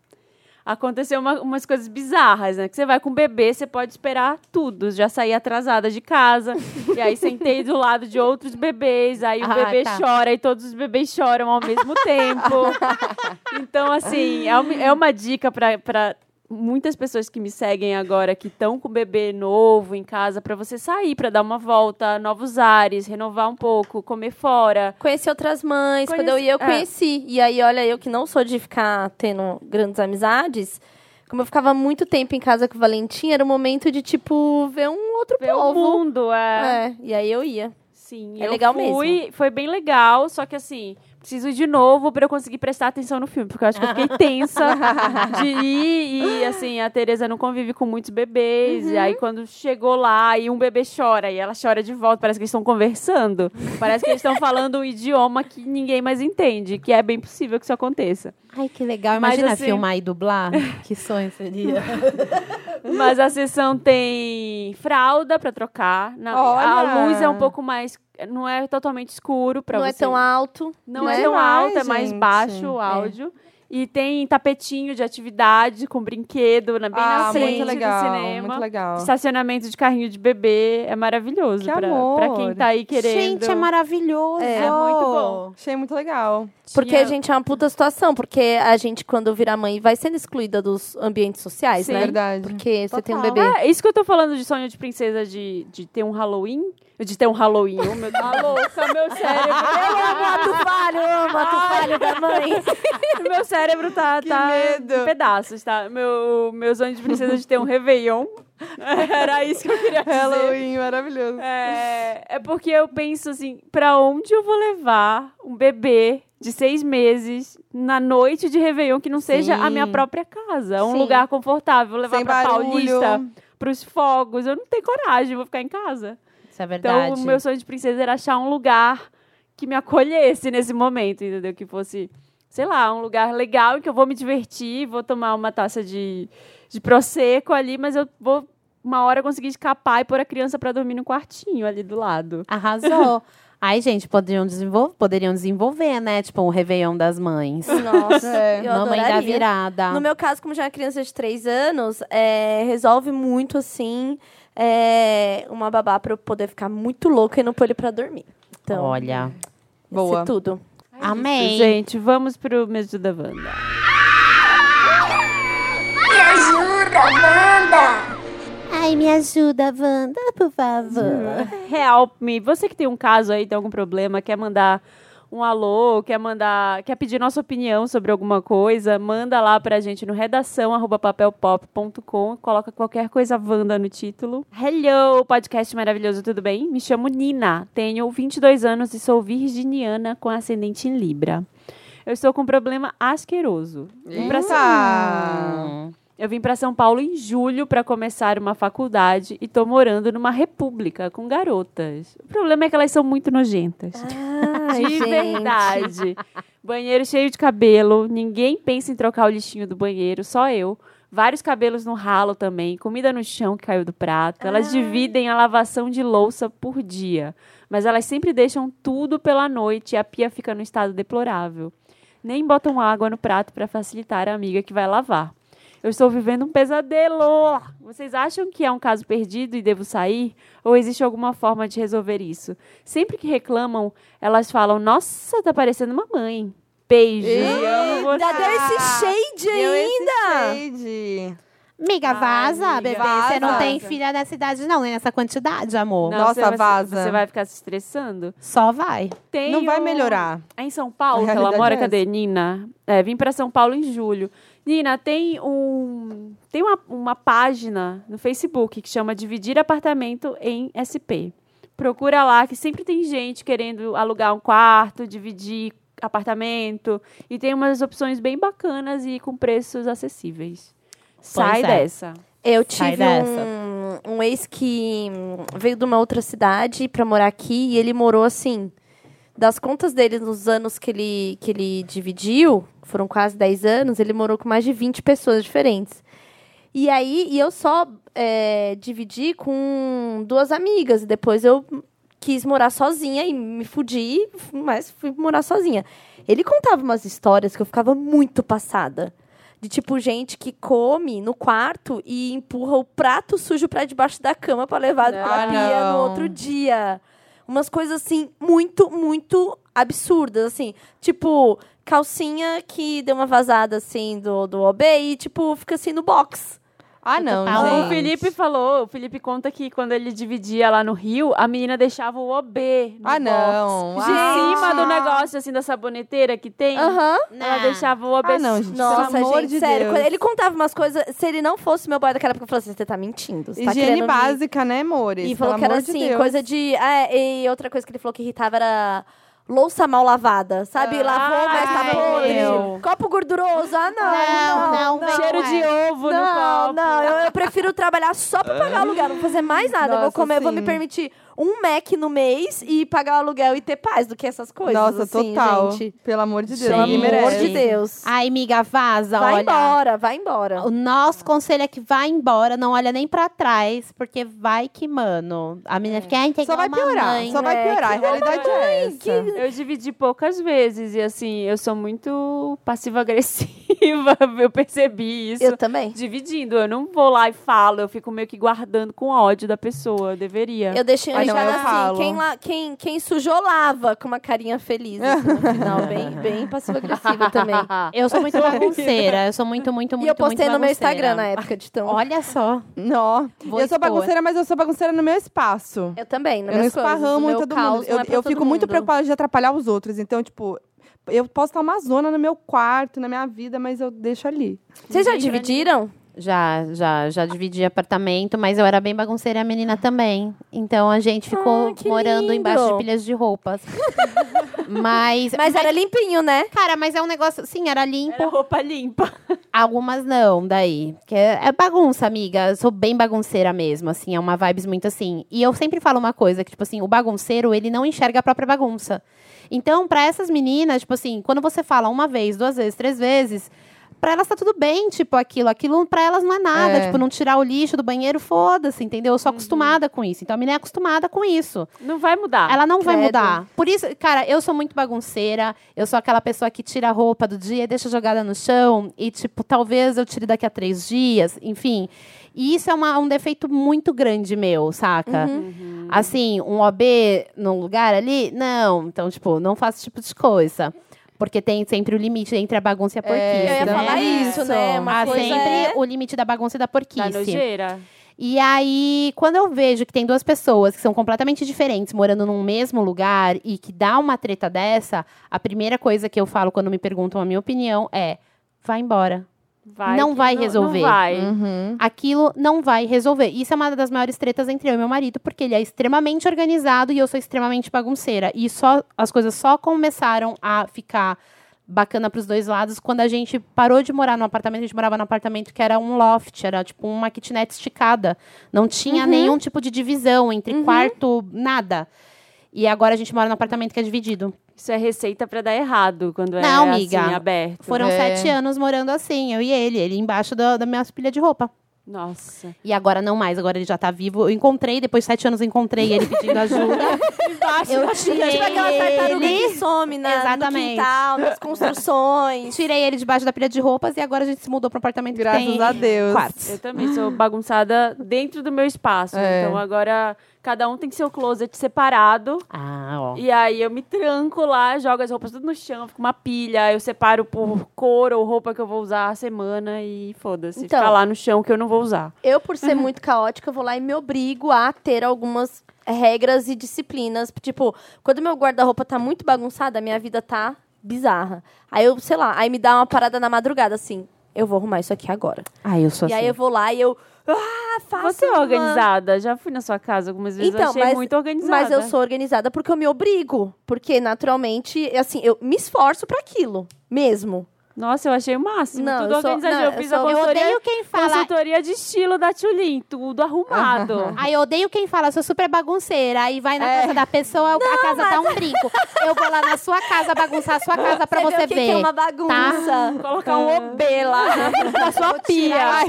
Aconteceu uma- umas coisas bizarras, né? Que você vai com o bebê, você pode esperar tudo. Já saí atrasada de casa, e aí sentei do lado de outros bebês, aí o Ah, bebê tá. chora e todos os bebês choram ao mesmo tempo. Então, assim, é uma, é uma dica para muitas pessoas que me seguem agora que estão com o bebê novo em casa para você sair para dar uma volta, novos ares, renovar um pouco, comer fora. Conheci outras mães. Quando eu ia, eu é. conheci. E aí, olha, eu que não sou de ficar tendo grandes amizades, como eu ficava muito tempo em casa com o Valentim, era o momento de, tipo, ver um outro Ver o povo. mundo, é. É, e aí eu ia. Sim, É eu legal fui, Foi bem legal, só que assim, preciso ir de novo para eu conseguir prestar atenção no filme, porque eu acho que eu fiquei tensa de ir e assim, a Tereza não convive com muitos bebês, e aí quando chegou lá e um bebê chora e ela chora de volta, parece que eles estão conversando, parece que eles estão falando um idioma que ninguém mais entende, que é bem possível que isso aconteça. Ai, que legal. Mas, Imagina assim- filmar e dublar. que sonho seria. Mas a sessão tem fralda para trocar, na- a luz é um pouco mais não é totalmente escuro para não você. é tão alto. Não né? é tão Demais, alto, é mais gente. baixo o áudio. E tem tapetinho de atividade com brinquedo na, bem na Ah, frente muito legal. do cinema. Muito legal. Estacionamento de carrinho de bebê. É maravilhoso Que pra, amor. pra quem tá aí querendo. Gente, é maravilhoso. É, muito bom. Achei muito legal. Porque, Tinha- gente, é uma puta situação. Porque a gente, quando vira mãe, vai sendo excluída dos ambientes sociais, Sim. né? Verdade. Porque você tem um Total. bebê. É, isso que eu tô falando de sonho de princesa de, de ter um Halloween. De ter um Halloween. Oh, meu Deus. Tá louca, meu cérebro. Eu amo ato falho, eu amo ato falho da mãe. meu cérebro tá, Que tá medo. em pedaços, tá? Meu, meu sonho de princesa de ter um Réveillon Era isso que eu queria dizer. Halloween, maravilhoso. É, é porque eu penso assim, pra onde eu vou levar um bebê de seis meses na noite de Réveillon que não seja a minha Sim. própria casa? Um Sim. lugar confortável. Vou levar Sem pra barulho. Paulista, pros fogos. Eu não tenho coragem, vou ficar em casa. Isso é verdade. Então, o meu sonho de princesa era achar um lugar que me acolhesse nesse momento, entendeu? Que fosse, sei lá, um lugar legal em que eu vou me divertir, vou tomar uma taça de, de prosecco ali, mas eu vou uma hora conseguir escapar e pôr a criança pra dormir no quartinho ali do lado. Arrasou. Ai, gente, poderiam desenvolver, poderiam desenvolver, né? Tipo, um Réveillon das mães. Nossa, É. eu Mamãe da adoraria. virada. No meu caso, como já é uma criança de três anos, é, resolve muito, assim, é, uma babá pra eu poder ficar muito louca e não pôr ele pra dormir. Então, Olha. Boa. tudo. Amém. Gente, vamos pro mês da Wanda. Me ajuda, Wanda! Ai, me ajuda, Wanda, por favor. Help me. Você que tem um caso aí, tem algum problema, quer mandar um alô, quer mandar, quer pedir nossa opinião sobre alguma coisa, manda lá pra gente no redação papelpop.com, coloca qualquer coisa Wanda no título. Hello, podcast maravilhoso, tudo bem? Me chamo Nina, tenho 22 anos e sou virginiana com ascendente em Libra. Eu estou com um problema asqueroso. Vim pra São- Eita! Eu vim para São Paulo em julho para começar uma faculdade e tô morando numa república com garotas. O problema é que elas são muito nojentas. Ai, de gente. verdade. Banheiro cheio de cabelo, ninguém pensa em trocar o lixinho do banheiro, só eu. Vários cabelos no ralo também, comida no chão que caiu do prato. Elas dividem a lavação de louça por dia, mas elas sempre deixam tudo pela noite e a pia fica no estado deplorável. Nem botam água no prato para facilitar a amiga que vai lavar. Eu estou vivendo um pesadelo. Vocês acham que é um caso perdido e devo sair? Ou existe alguma forma de resolver isso? Sempre que reclamam, elas falam: Nossa, tá parecendo uma mãe. Você." Ainda deu esse shade Deu ainda! esse shade. Miga, vaza, amiga, bebê. Você não vaza. tem filha nessa idade, não, nem nessa quantidade, amor. Não, Nossa, você vai- vaza. Você vai ficar se estressando? Só vai. Tem Não vai melhorar. É em São Paulo ela mora? é Cadê? Nina? É, vim para São Paulo em julho. Nina, tem um tem uma, uma página no Facebook que chama Dividir Apartamento em SP. Procura lá que sempre tem gente querendo alugar um quarto, dividir apartamento e tem umas opções bem bacanas e com preços acessíveis. Sai é. dessa. Eu tive um, um ex que veio de uma outra cidade pra morar aqui e ele morou assim. Das contas dele nos anos que ele, que ele dividiu, foram quase 10 anos, ele morou com mais de 20 pessoas diferentes. E aí, e eu só é, dividi com duas amigas. E depois eu quis morar sozinha e me fudi, mas fui morar sozinha. Ele contava umas histórias que eu ficava muito passada. De tipo, gente que come no quarto e empurra o prato sujo pra debaixo da cama pra levar pra Ah, pia no não. outro dia. Umas coisas assim, muito, muito absurdas, assim. Tipo, calcinha que deu uma vazada assim do, do OB e, tipo, fica assim no box. Ah, não, gente. O Felipe falou, o Felipe conta que quando ele dividia lá no Rio, a menina deixava o OB no Ah, não. box. Ah. Em cima do negócio, assim, da saboneteira que tem. Aham. Ela deixava o OB. Ah, não, gente. Nossa, Pelo amor gente, de sério. Deus. ele contava umas coisas, se ele não fosse meu boy daquela época, eu falava assim, você tá mentindo. Você tá Higiene querendo me- básica, né, amores? E falou Pelo que era de assim, Deus. coisa de. É, e outra coisa que ele falou que irritava era louça mal lavada. Sabe? Ah, Lavou, mas tá podre. Copo gorduroso. Ah, não. Não, não, não. Cheiro é. de ovo no Não, copo. não, eu, eu prefiro trabalhar só pra pagar aluguel, não fazer mais nada. eu vou Nossa, comer, eu vou me sim. permitir um Mac no mês e pagar o aluguel e ter paz do que essas coisas. Nossa, assim, total. Gente. Pelo amor de Deus. Pelo amor merece. de Deus. Ai, miga, vaza, vai olha. embora, vai embora. O nosso conselho é que vai embora, não olha nem pra trás, porque vai que, mano. A menina fica, ai, tem Só vai piorar, só vai né? piorar. A Que realidade é essa. Eu dividi poucas vezes e assim, eu sou muito passiva-agressiva. Eu percebi isso. Eu também. Dividindo, eu não vou lá e falo, eu fico meio que guardando com ódio da pessoa, eu deveria. Eu deixei um não, eu assim, falo. quem, lá, quem, quem sujou lava, com uma carinha feliz assim, no final, bem, bem passiva-agressiva também. Eu sou muito bagunceira. Eu sou muito, muito, muito, e eu postei muito no meu. Instagram na época de tão... Olha só. Não. Vou eu sou expor. bagunceira, mas eu sou bagunceira no meu espaço. Eu também, nas Eu não minhas coisas. esparramo em meu todo mundo. Eu, é eu todo fico muito mundo. preocupada de atrapalhar os outros. Então, tipo, eu posso estar uma zona no meu quarto, na minha vida, mas eu deixo ali. Vocês já dividiram? Já, já, já dividi apartamento, mas eu era bem bagunceira e a menina também. Então a gente ficou Ah, que morando lindo. embaixo de pilhas de roupas. mas, Mas era limpinho, né? cara, mas é um negócio, sim, era limpo. Era roupa limpa. Algumas não, daí. Porque é, é bagunça, amiga. Eu sou bem bagunceira mesmo, assim. É uma vibes muito assim. E eu sempre falo uma coisa, que, tipo assim, o bagunceiro, ele não enxerga a própria bagunça. Então, pra essas meninas, tipo assim, quando você fala uma vez, duas vezes, três vezes, pra elas tá tudo bem, tipo, aquilo. Aquilo pra elas não é nada. É. Tipo, não tirar o lixo do banheiro, foda-se, entendeu? Eu sou acostumada com isso. Então, a menina é acostumada com isso. Não vai mudar. Ela não vai credo. mudar. Por isso, cara, eu sou muito bagunceira. Eu sou aquela pessoa que tira a roupa do dia, deixa jogada no chão e, tipo, talvez eu tire daqui a três dias. Enfim. E isso é uma- um defeito muito grande meu, saca? Assim, um OB num lugar ali? Não. Então, tipo, não faço esse tipo de coisa. Porque tem sempre o limite entre a bagunça e a porquice. Eu ia Isso, falar né? isso, né? Uma Há sempre é- o limite da bagunça e da Da porquice. nojeira. E aí, quando eu vejo que tem duas pessoas que são completamente diferentes morando num mesmo lugar e que dá uma treta dessa, a primeira coisa que eu falo quando me perguntam a minha opinião é: vai embora. Vai Não vai resolver. Não vai. Uhum. Aquilo não vai resolver. Isso é uma das maiores tretas entre eu e meu marido, porque ele é extremamente organizado e eu sou extremamente bagunceira. E só as coisas só começaram a ficar bacana pros dois lados quando a gente parou de morar no apartamento. A gente morava num apartamento que era um loft, era tipo uma kitnet esticada. Não tinha nenhum tipo de divisão entre quarto, nada. E agora a gente mora num apartamento que é dividido. Isso é receita pra dar errado quando é Não, assim, amiga. aberto. Foram É. sete anos morando assim, eu e ele. Ele embaixo da, da minha pilha de roupa. Nossa. E agora não mais, agora ele já tá vivo. Eu encontrei, depois de sete anos eu encontrei ele pedindo ajuda. eu tirei Tipo aquela tartaruga ele, que some na, Exatamente. no quintal, nas construções. tirei ele debaixo da pilha de roupas e agora a gente se mudou para um apartamento Graças que tem a Deus. quartos. Eu também sou bagunçada dentro do meu espaço. É. Então agora cada um tem seu closet separado. Ah, ó. E aí eu me tranco lá, jogo as roupas tudo no chão, fica uma pilha, eu separo por cor ou roupa que eu vou usar a semana e foda-se. Então. Fica lá no chão que eu não vou usar. Eu, por ser muito caótica, eu vou lá e me obrigo a ter algumas regras e disciplinas. Tipo, quando meu guarda-roupa tá muito bagunçado, a minha vida tá bizarra. Aí eu, sei lá, aí me dá uma parada na madrugada, assim, eu vou arrumar isso aqui agora. Ah, eu sou e assim. aí eu vou lá e eu, ah, faço Você é uma- organizada? Já fui na sua casa algumas vezes, Então, achei mas, muito organizada. mas eu sou organizada porque eu me obrigo. Porque, naturalmente, assim, eu me esforço pra aquilo, mesmo. Nossa, eu achei o máximo. Não, tudo eu sou- organizadinho. não, eu eu fiz sou- a eu Eu consultoria, odeio quem fala. consultoria de estilo da Tulin, tudo arrumado. Aí eu odeio quem fala, sou super bagunceira. Aí vai na casa da pessoa, a casa tá um brinco. Eu vou lá na sua casa bagunçar a sua casa pra você, que ver. que é uma bagunça. Colocar um OB lá na sua pia. Ai.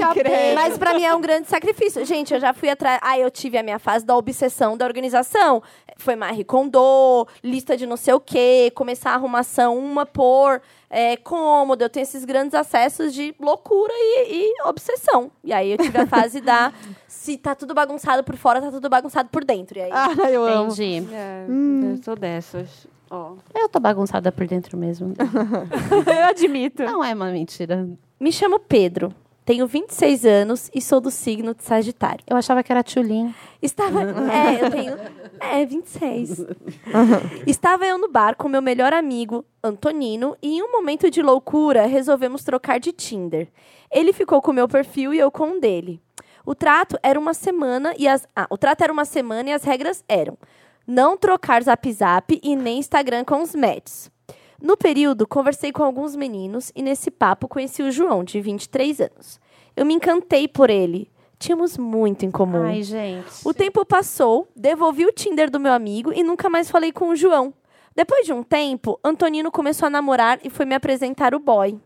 Mas pra mim é um grande sacrifício. Gente, eu já fui atrás. Aí eu tive a minha fase da obsessão da organização. Foi Marie Kondo, lista de não sei o quê, começar a arrumação uma por é, cômodo. Eu tenho esses grandes acessos de loucura e, e obsessão. E aí eu tive a fase da. Se tá tudo bagunçado por fora, tá tudo bagunçado por dentro. E aí. Ah, eu amo. Entendi. É, Hum. Eu sou dessas. Ó. Eu tô bagunçada por dentro mesmo. eu admito. Não é uma mentira. Me chamo Pedro. Tenho 26 anos e sou do signo de Sagitário. Eu achava que era Tchulin. Estava. É, eu tenho. É, 26. Estava eu no bar com meu melhor amigo, Antonino, e em um momento de loucura resolvemos trocar de Tinder. Ele ficou com o meu perfil e eu com o dele. O trato era uma semana e as. Ah, o trato era uma semana e as regras eram não trocar zap zap e nem Instagram com os matches. No período, conversei com alguns meninos e nesse papo conheci o João, de 23 anos. Eu me encantei por ele. Tínhamos muito em comum. Ai, gente. O tempo passou, devolvi o Tinder do meu amigo e nunca mais falei com o João. Depois de um tempo, Antonino começou a namorar e foi me apresentar o boy.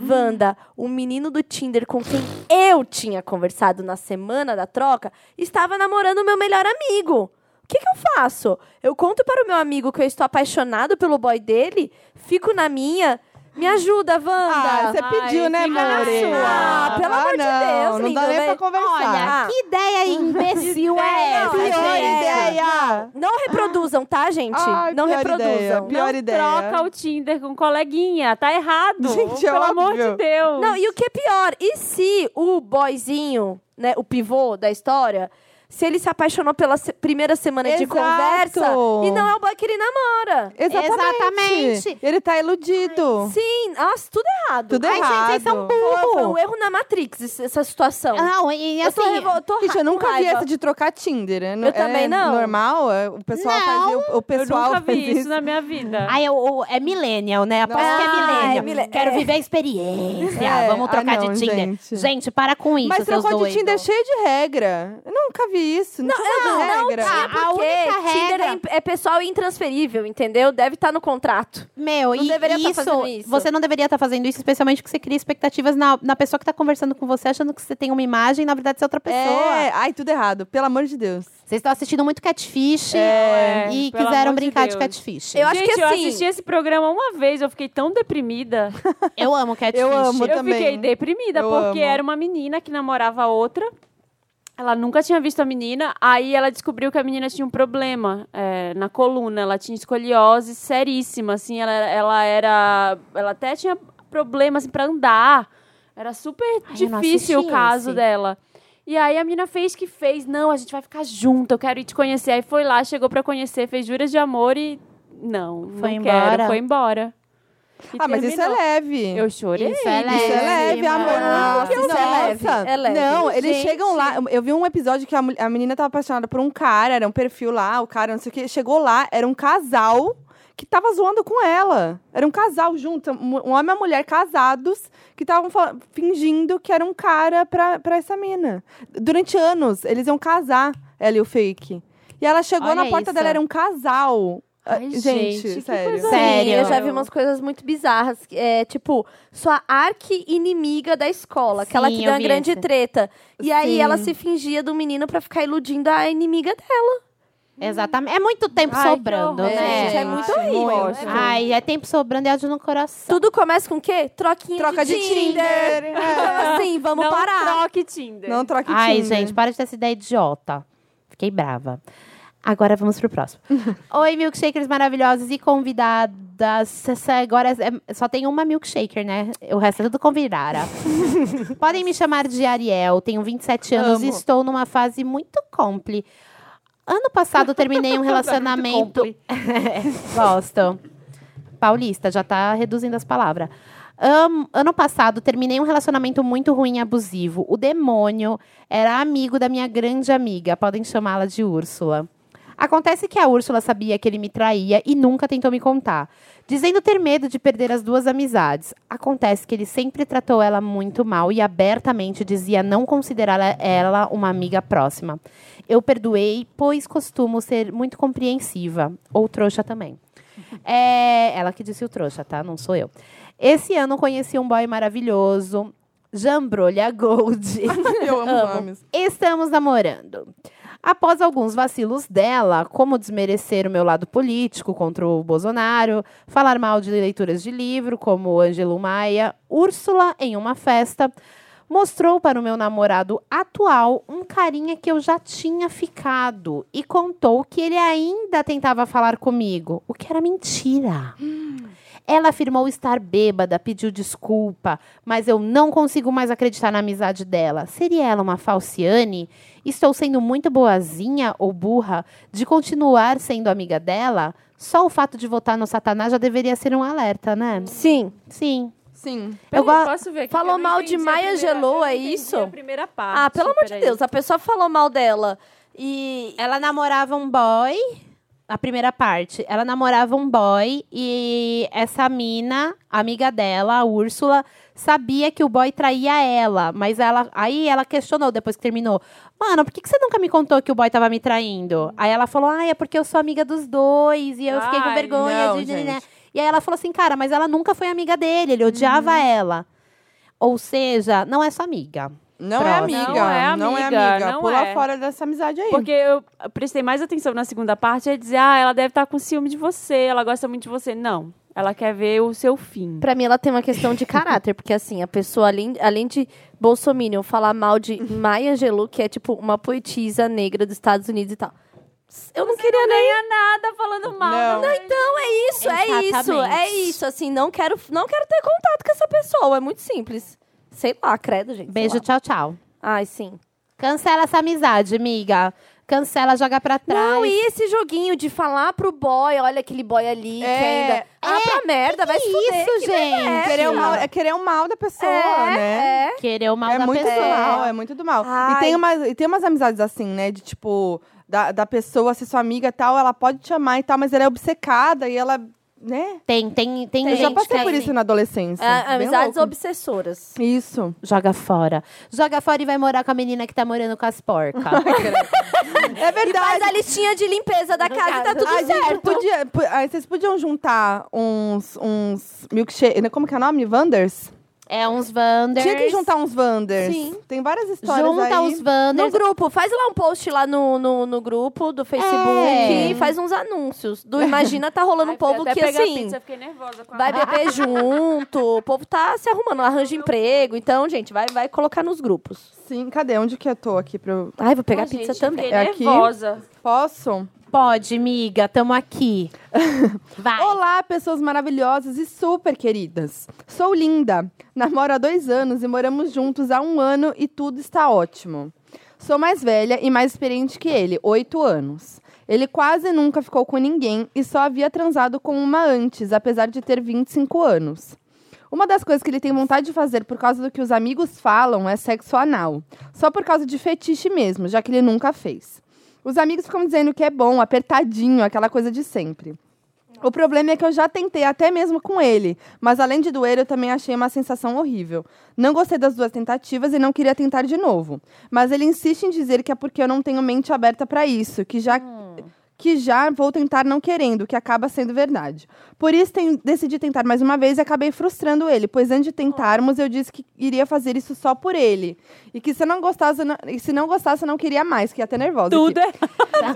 Wanda, o menino do Tinder com quem eu tinha conversado na semana da troca, estava namorando o meu melhor amigo. O que, que eu faço? Eu conto para o meu amigo que eu estou apaixonado pelo boy dele? Fico na minha? Me ajuda, Wanda! Ah, você Ai, pediu, né, na Lore? sua. Ah, pelo amor de não, Deus, Não lindo, dá nem né? pra conversar. Olha, Que ideia imbecil é essa, Pior gente. ideia. Não reproduzam, tá, gente? Ai, não pior reproduzam. ideia, pior não ideia. troca o Tinder com coleguinha. Tá errado. Gente, é Pelo amor de Deus. Não, e o que é pior, e se o boyzinho, né, o pivô da história, se ele se apaixonou pela se- primeira semana de Exato. conversa e não é o boy que ele namora. Exatamente. Exatamente. Ele tá iludido. Sim, nossa, tudo errado. Tudo Ai, errado. gente, vocês são Foi, foi um burro. erro na Matrix, essa situação. Não, e eu tô, assim... eu tô Gente, eu nunca vi essa de trocar Tinder. É, no- Eu também é não. normal? É, O pessoal Não. faz, o, o Eu pessoal nunca vi isso na minha vida. Ai, o, o- é millennial, né? Aposto que é millennial. é Quero é. viver a experiência. É. Vamos trocar Ah, não, de Tinder. gente. Gente. para com isso, Mas trocou de. Tinder é cheio de regra. Eu nunca vi isso. Não, Não, de não regra. tinha A porque única Tinder regra- é, im- é pessoal intransferível, entendeu? Deve estar no contrato. Meu, Não e deveria tá isso, fazendo isso. você não deveria estar fazendo isso, especialmente porque você cria expectativas na, na pessoa que tá conversando com você, achando que você tem uma imagem e na verdade você é outra pessoa. É, ai, tudo errado. Pelo amor de Deus. Vocês estão assistindo muito catfish É, e quiseram de brincar de, Deus. catfish. Eu acho Gente, que eu assim- assisti esse programa uma vez, eu fiquei tão deprimida. Eu amo catfish. Eu amo. eu também. fiquei deprimida, Eu porque amo. era uma menina que namorava outra. Ela nunca tinha visto a menina, aí ela descobriu que a menina tinha um problema é, na coluna. Ela tinha escoliose seríssima, assim, ela, ela era. Ela até tinha problema assim, pra andar. Era super Ai, difícil o caso esse. dela. E aí a menina fez que fez, não, a gente vai ficar junto, eu quero ir te conhecer. Aí foi lá, chegou pra conhecer, fez juras de amor e. Não, Foi não embora? quero, foi embora. E Ah, mas isso é terminou. leve. Eu chorei. Isso é leve. Isso é leve, amor. Leve, é leve. Não, eles Gente. chegam lá. Eu vi um episódio que a, a menina tava apaixonada por um cara, era um perfil lá, o cara, não sei o que. Chegou lá, era um casal que tava zoando com ela. Era um casal junto, um homem e uma mulher casados, que estavam fingindo que era um cara pra, pra essa mina. Durante anos, eles iam casar, ela e o fake. E ela chegou Olha na porta isso. dela, era um casal. Ah, Ai, gente, gente, que sério. coisa Sério. Eu já vi umas coisas muito bizarras. É, tipo, sua arqui-inimiga da escola, que ela Sim, te eu deu uma grande treta. E aí Sim. ela se fingia do menino pra ficar iludindo a inimiga dela. Exatamente. É muito tempo Ai, que sobrando, horror. né? Gente, é muito Ai, horrível. gosto. Ai, é tempo sobrando e ódio no coração. Tudo começa com o quê? Troquinha Troca de Tinder. É. Então, assim, vamos não parar. troque Tinder. Não troque Ai, Tinder. gente, para de ter essa ideia idiota. Fiquei brava. Agora vamos pro próximo. Oi, milkshakers maravilhosos e convidadas. Essa agora é- só tem uma milkshaker, né? O resto é tudo convidada. Podem me chamar de Ariel, tenho 27 anos e Amo. estou numa fase muito compli. Ano passado terminei um relacionamento. Gosto. Paulista, já tá reduzindo as palavras. Am- ano passado, terminei um relacionamento muito ruim e abusivo. O demônio era amigo da minha grande amiga, podem chamá-la de Úrsula. Acontece que a Úrsula sabia que ele me traía e nunca tentou me contar, dizendo ter medo de perder as duas amizades. Acontece que ele sempre tratou ela muito mal e abertamente dizia não considerar ela uma amiga próxima. Eu perdoei, pois costumo ser muito compreensiva, ou trouxa também. É ela que disse o trouxa, tá? Não sou eu. Esse ano conheci um boy maravilhoso, Jambrolha Gold. Eu amo, Amo. Estamos namorando. Após alguns vacilos dela, como desmerecer o meu lado político contra o Bolsonaro, falar mal de leituras de livro, como Ângelo Maia, Úrsula, em uma festa, mostrou para o meu namorado atual um carinha que eu já tinha ficado e contou que ele ainda tentava falar comigo, o que era mentira. Ela afirmou estar bêbada, pediu desculpa, mas eu não consigo mais acreditar na amizade dela. Seria ela uma falciane? Estou sendo muito boazinha ou burra de continuar sendo amiga dela? Só o fato de votar no Satanás já deveria ser um alerta, né? Sim. Sim. Sim. Eu Peraí, posso ver aqui, Falou que eu não mal de entendi a Maya primeira- Angelou, eu não é isso? a primeira parte. Ah, pelo amor de. Deus, a pessoa falou mal dela. E. Ela namorava um boy. A primeira parte. Ela namorava um boy e essa mina, amiga dela, a Úrsula, sabia que o boy traía ela. Mas ela. Aí ela questionou depois que terminou. Mano, por que, que você nunca me contou que o boy tava me traindo? Aí ela falou: Ah, é porque eu sou amiga dos dois e eu fiquei com Ai, vergonha não, de. né, gente. E aí ela falou assim, cara, mas ela nunca foi amiga dele, ele odiava ela. Ou seja, não é sua amiga. Não é Próximo. amiga. Não é Não é amiga, amiga. não Pula é. fora dessa amizade aí. Porque eu prestei mais atenção na segunda parte e dizer, ah, ela deve estar com ciúme de você, ela gosta muito de você. Não, ela quer ver o seu fim. Pra mim, ela tem uma questão de caráter, porque assim, a pessoa, além, além de Bolsominion falar mal de Maya Angelou, que é tipo uma poetisa negra dos Estados Unidos e tal. Eu não queria nem. ganha nada falando mal. Não. da Então é isso, é isso, Exatamente. é isso. Assim, não quero, não quero ter contato com essa pessoa. É muito simples. Sei lá, credo, gente. Beijo, tchau, tchau. Ai, sim. Cancela essa amizade, amiga. Cancela, joga pra trás. Não, e esse joguinho de falar pro boy, olha aquele boy ali, que É, ainda. Ah, pra merda, vai se fuder. isso, que gente? merda. Querer o mal, é querer o mal da pessoa, né? É, Querer o mal é da muito pessoa. do mal, é muito do mal. E Ai. tem, umas, e tem umas amizades assim, né? De tipo, da, da pessoa ser sua amiga e tal, ela pode te amar e tal, mas ela é obcecada e ela, né? Tem, tem, tem Eu gente já passei que por é isso na adolescência. É, Bem amizades louco. obsessoras. Isso. Joga fora. Joga fora e vai morar com a menina que tá morando com as porcas. É E verdade. faz a listinha de limpeza da casa e tá tudo a gente certo. podia, po- aí vocês podiam juntar uns, uns milkshake, né? como que é o nome? Wanders? É uns Wanders. Tinha que juntar uns Wanders. Sim. Tem várias histórias Junta aí. os No Wanders. grupo, faz lá um post lá no, no, no grupo do Facebook É. e faz uns anúncios. Do Imagina tá rolando um Ai, povo que assim. Pizza, fiquei nervosa com a- Vai beber junto, o povo tá se arrumando, arranja emprego. Então, gente, vai, vai colocar nos grupos. Sim, cadê? Onde que eu tô aqui? Pra eu... Ai, vou pegar Ai, pizza gente, também. Fiquei É aqui? nervosa. Posso? Pode, miga, tamo aqui. Vai. Olá, pessoas maravilhosas e super queridas. Sou linda, namoro há dois anos e moramos juntos há um ano e tudo está ótimo. Sou mais velha e mais experiente que ele, oito anos. Ele quase nunca ficou com ninguém e só havia transado com uma antes, apesar de ter 25 anos. Uma das coisas que ele tem vontade de fazer por causa do que os amigos falam é sexo anal. Só por causa de fetiche mesmo, já que ele nunca fez. Os amigos ficam dizendo que é bom, apertadinho, aquela coisa de sempre. O problema é que eu já tentei até mesmo com ele, mas além de doer, eu também achei uma sensação horrível. Não gostei das duas tentativas e não queria tentar de novo. Mas ele insiste em dizer que é porque eu não tenho mente aberta para isso, que já que já vou tentar não querendo, que acaba sendo verdade. Por isso tem- decidi tentar mais uma vez e acabei frustrando ele, pois antes de tentarmos eu disse que iria fazer isso só por ele e que se não gostasse, eu não, se não gostasse eu não queria mais, que ia até nervosa. Tudo é.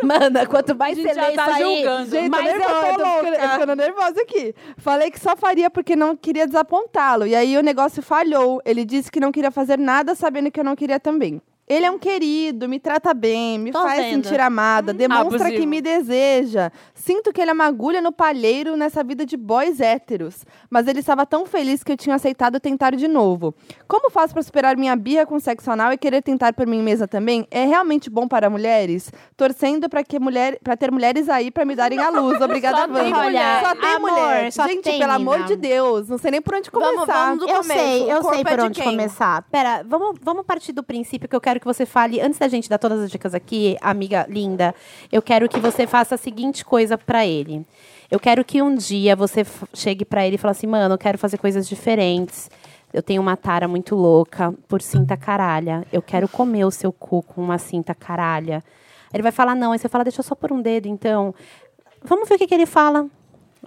Amanda, quanto mais você já lê tá isso aí, julgando. Gente, mais tô nervosa, eu tô eu ficando, louca. eu ficando nervosa aqui. Falei que só faria porque não queria desapontá-lo. E aí o negócio falhou. Ele disse que não queria fazer nada sabendo que eu não queria também. Ele é um querido, me trata bem, me Tô faz vendo. sentir amada, demonstra abusivo. que me deseja. Sinto que ele é uma agulha no palheiro nessa vida de boys héteros. Mas ele estava tão feliz que eu tinha aceitado tentar de novo. Como faço para superar minha birra com sexo anal e querer tentar por mim mesma também? É realmente bom para mulheres? Torcendo para que mulher, para ter mulheres aí para me darem a luz. Obrigada, Só tem Wanda. mulher. Só tem Amor, mulher. só Gente, tem, pelo amor de Deus, não sei nem por onde começar. Vamos, vamos do Eu começo. sei, eu sei é por de onde quem? começar. Pera, vamos, vamos partir do princípio que eu quero que você fale, antes da gente dar todas as dicas aqui, amiga linda, eu quero que você faça a seguinte coisa pra ele. Eu quero que um dia você chegue pra ele e fale assim, mano, eu quero fazer coisas diferentes. Eu tenho uma tara muito louca por cinta caralha. Eu quero comer o seu cu com uma cinta caralha. Ele vai falar não, aí você fala, deixa eu só por um dedo, então. Vamos ver o que, que ele fala.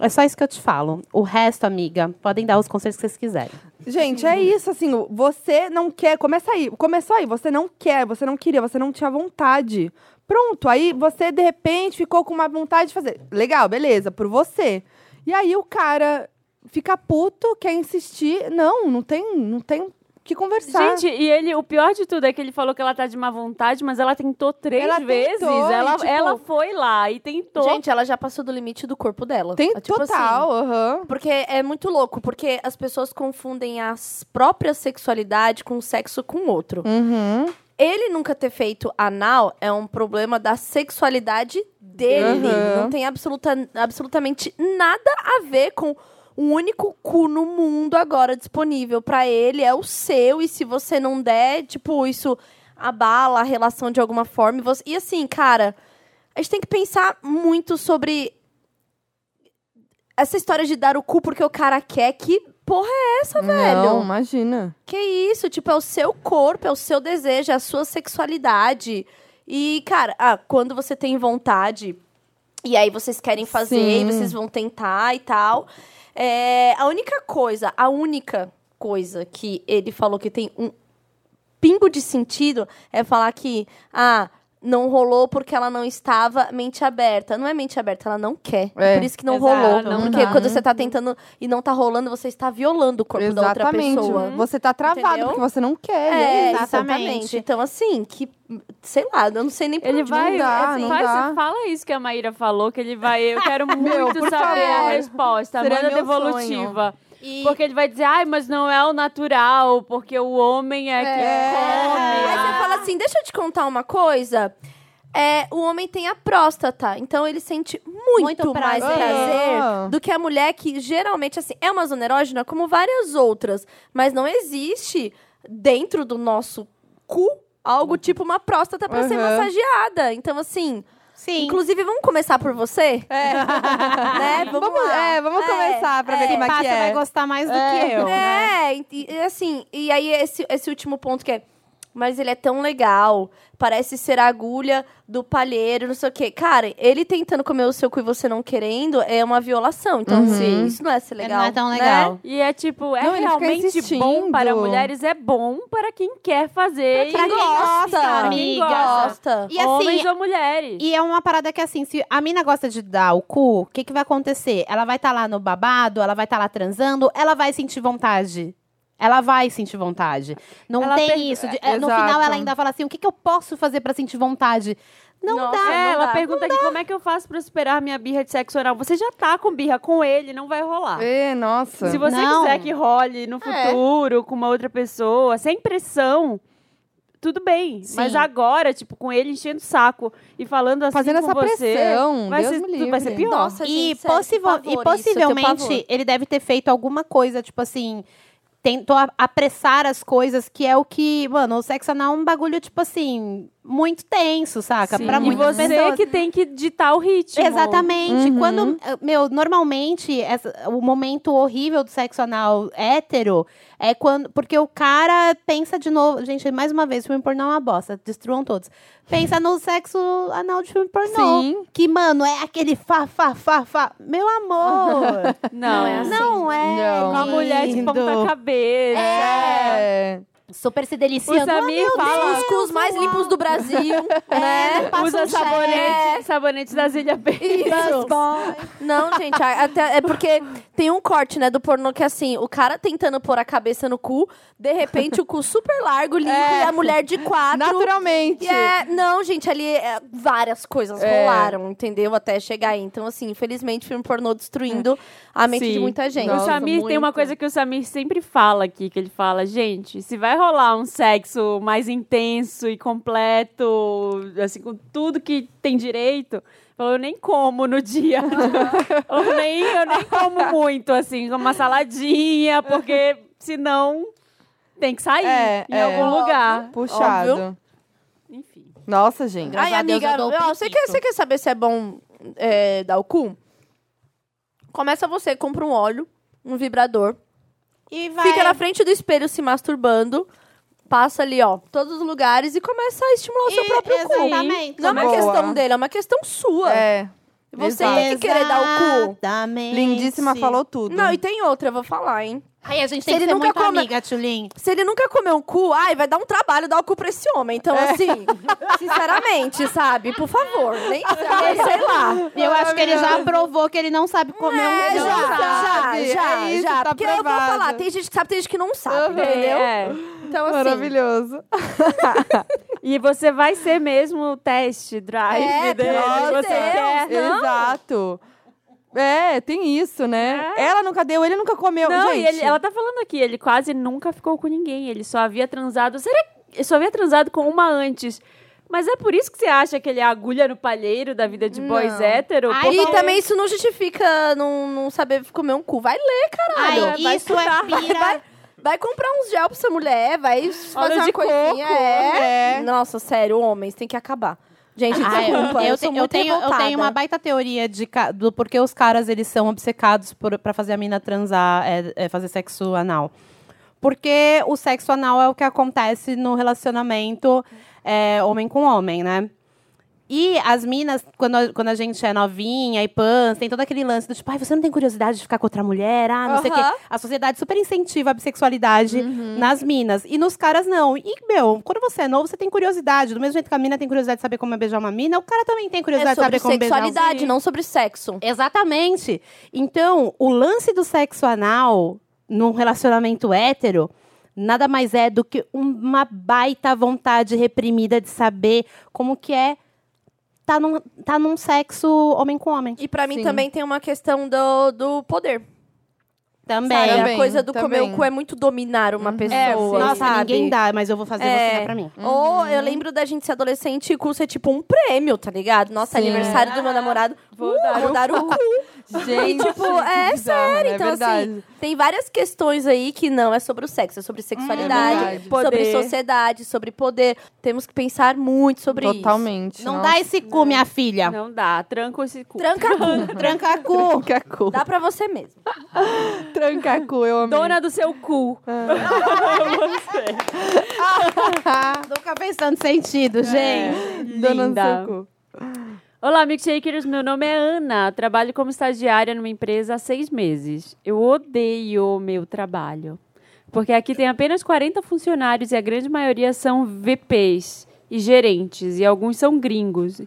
É só isso que eu te falo. O resto, amiga, podem dar os conselhos que vocês quiserem. Gente, é isso, assim, você não quer. Começa aí. Começou aí, você não quer, você não queria, você não tinha vontade. Pronto, aí você, de repente, ficou com uma vontade de fazer. Legal, beleza, por você. E aí o cara fica puto, quer insistir. Não, não tem, não tem que conversar. Gente, e ele, o pior de tudo é que ele falou que ela tá de má vontade, mas ela tentou três Ela vezes. tentou, e, ela, tipo- ela foi lá e tentou. Gente, ela já passou do limite do corpo dela. tem É tipo total, assim, porque é muito louco, porque as pessoas confundem a própria sexualidade com o sexo com o outro. Uhum. Ele nunca ter feito anal é um problema da sexualidade dele. Uhum. Não tem absoluta, absolutamente nada a ver com o único cu no mundo agora disponível pra ele é o seu. E se você não der, tipo, isso abala a relação de alguma forma. E, você- e assim, cara, a gente tem que pensar muito sobre essa história de dar o cu porque o cara quer. Que porra é essa, velho? Não, imagina. Que isso? Tipo, é o seu corpo, é o seu desejo, é a sua sexualidade. E, cara, ah, quando você tem vontade e aí vocês querem fazer Sim. e vocês vão tentar e tal. É, a única coisa, a única coisa que ele falou que tem um pingo de sentido é falar que, ah, não rolou porque ela não estava mente aberta. Não é mente aberta, ela não quer. É. Por isso que não Exato, rolou. não porque dá. quando você tá tentando e não tá rolando, você está violando o corpo da outra Exatamente. pessoa. Você tá travado Entendeu? porque você não quer. É, isso. exatamente. Exatamente. Então, assim, que. Sei lá, eu não sei nem por Ele onde vai. não dá, assim, não faz- dá. Fala isso que a Maíra falou, que ele vai. Eu quero muito Meu, saber a favor. resposta. Seria Manda devolutiva. E- Porque ele vai dizer, ai, mas não é o natural, porque o homem é, que Aí come. você fala assim, deixa eu te contar uma coisa. É, o homem tem a próstata, então ele sente muito, Muito mais prazer. Ah. do que a mulher que geralmente, assim, é uma zona erógena como várias outras, mas não existe dentro do nosso cu algo tipo uma próstata pra ser Uhum. massageada. Então, assim, Sim. inclusive, vamos começar por você? né? Vamos, Vamos, lá. é, vamos começar pra ver Se como é que é. vai gostar mais do que eu. né? É, e, e assim, e aí esse, esse último ponto que é. Mas ele é tão legal, parece ser a agulha do palheiro, não sei o quê. Cara, ele tentando comer o seu cu e você não querendo é uma violação. Então, assim, isso não é ser legal. Não é tão né? legal. E é tipo, é Não, ele realmente bom para mulheres, é bom para quem quer fazer. Pra e quem gosta, pra quem amiga. gosta. E assim, Homens ou mulheres. E é uma parada que, assim, se a mina gosta de dar o cu, o que, que vai acontecer? Ela vai estar lá no babado, ela vai estar lá transando, ela vai sentir vontade. Ela vai sentir vontade. Não Ela tem per- isso. de- é, no Exato. final, ela ainda fala assim: o que, que eu posso fazer pra sentir vontade? Não Nossa, dá. É, não ela dá. pergunta aqui como é que eu faço pra superar minha birra de sexo oral. Você já tá com birra com ele, não vai rolar. É, nossa. Se você Não. quiser que role no futuro com uma outra pessoa, sem pressão, tudo bem. Sim. Mas agora, tipo, com ele enchendo o saco e falando assim Fazendo com essa você, pressão, vai, Deus ser, vai ser livre. pior. Nossa, E, gente, sério, e isso, eu tenho possivelmente pavor. ele deve ter feito alguma coisa, tipo assim. Tentou apressar as coisas, que é o que. Mano, o sexo anal é um bagulho, tipo assim, muito tenso, saca? Sim. Pra e muitas você pessoas. que tem que ditar o ritmo. Exatamente. Uhum. Quando, meu, normalmente essa- o momento horrível do sexo anal hétero é quando. Porque o cara pensa de novo. Gente, mais uma vez, filme pornô é uma bosta. Destruam todos. Pensa no sexo anal de filme pornô. Sim. Que, mano, é aquele fa, fa, fa, fa. Meu amor! Não, é assim. Não é. Não. Com a mulher de ponta cabeça. É. Super se O deliciando. Samir fala, Os cus mais limpos do Brasil, né? passa usa um sabonete, sabonete das Ilhas. Isso. Não, gente, até, é porque tem um corte, né, do pornô que é assim, o cara tentando pôr a cabeça no cu, de repente o cu super largo, limpo, É. e a mulher de quatro. Naturalmente. E é, não, gente, ali é, várias coisas É. rolaram, entendeu? Até chegar aí. Então, assim, infelizmente, filme pornô destruindo a mente de Sim. muita gente. o Nossa, Samir tem uma muito. coisa que o Samir sempre fala aqui, que ele fala, gente, se vai rolar um sexo mais intenso e completo, assim, com tudo que tem direito, falou, eu nem como no dia. eu, nem, eu nem como muito, assim, como uma saladinha, porque senão tem que sair É, em é. algum lugar. Puxado. Óbvio. Enfim. Nossa, gente. Graças Ai, a Deus, amiga, eu você, quer, você quer saber se é bom é, dar o cu? Começa você, compra um óleo, um vibrador, E vai. fica na frente do espelho se masturbando, passa ali, ó, todos os lugares e começa a estimular o seu próprio cu. Exatamente. Não é uma Boa. questão dele, é uma questão sua. É. Você tem que querer dar o cu. Exatamente. Lindíssima falou tudo. Não, e tem outra, eu vou falar, hein? Aí a gente Se tem que ele ser nunca muito come- amiga, Tulin. Se ele nunca comeu um cu, ai, vai dar um trabalho dar o cu pra esse homem. Então, É. assim, sinceramente, sabe? Por favor, nem sei lá. Eu acho que ele já provou que ele não sabe comer um É, cu. já, já, já, é isso, já. tá Porque eu vou provado. falar, tem gente que sabe, tem gente que não sabe, Uhum. entendeu? É. Então, assim, Maravilhoso. E você vai ser mesmo o teste drive É, dele, de você Deus. quer. Não. Exato. É, tem isso, né? Ela nunca deu, ele nunca comeu. Não, gente. e ele- ela tá falando aqui, ele quase nunca ficou com ninguém. Ele só havia transado. Será que ele só havia transado com uma antes? Mas é por isso que você acha que ele é a agulha no palheiro da vida de boys Não. hétero? Ai, E Porque- também isso não justifica não, não saber comer um cu. Vai ler, caralho. Ai, vai isso é estudar. pira. Vai, vai comprar uns gel pra essa mulher, vai fazer uma de coisinha. coco, é. é. Nossa, sério, homens, tem que acabar. Gente, Ah, desculpa, eu, eu, eu tenho, eu tenho uma baita teoria de do porquê os caras eles são obcecados por, pra fazer a mina transar, é, é fazer sexo anal. Porque o sexo anal é o que acontece no relacionamento é, homem com homem, né? E as minas, quando a, quando a gente é novinha e pans, tem todo aquele lance do tipo, ai, você não tem curiosidade de ficar com outra mulher? Ah, não sei o quê. A sociedade super incentiva a bissexualidade nas minas. E nos caras, não. E, meu, quando você é novo, você tem curiosidade. Do mesmo jeito que a mina tem curiosidade de saber como é beijar uma mina, o cara também tem É curiosidade de sobre saber como beijar um sexualidade, não sobre sexo. Exatamente. Então, o lance do sexo anal num relacionamento hétero nada mais é do que uma baita vontade reprimida de saber como que é tá num, tá num sexo homem com homem. E pra mim Sim. também tem uma questão do, do poder. Também. Sabe? Também, a coisa do comer o cu é muito dominar uma pessoa, Nossa, sabe? ninguém dá, mas eu vou fazer É. você dar pra mim. Ou eu lembro da gente ser adolescente e o cu ser tipo um prêmio, tá ligado? Nossa, Sim. aniversário do meu namorado. Vou dar, vou dar o cu. Gente, tipo, é bizarro, sério. né? Então, é verdade. assim, tem várias questões aí que não é sobre o sexo, é sobre sexualidade, verdade. sobre sociedade, sobre poder. Temos que pensar muito sobre isso. Totalmente. Não nossa. dá esse cu, minha filha. Não dá, tranca esse cu. Tranca cu. Tranca cu. Tranca cu. Dá pra você mesmo. Tranca cu, eu amei. Dona do seu cu. Nunca fez tanto sentido, gente. Dona do Linda. seu cu. Olá, milkshakers. Meu nome é Ana. Trabalho como estagiária numa empresa há seis meses. Eu odeio meu trabalho. Porque aqui tem apenas 40 funcionários e a grande maioria são VPs e gerentes, e alguns são gringos.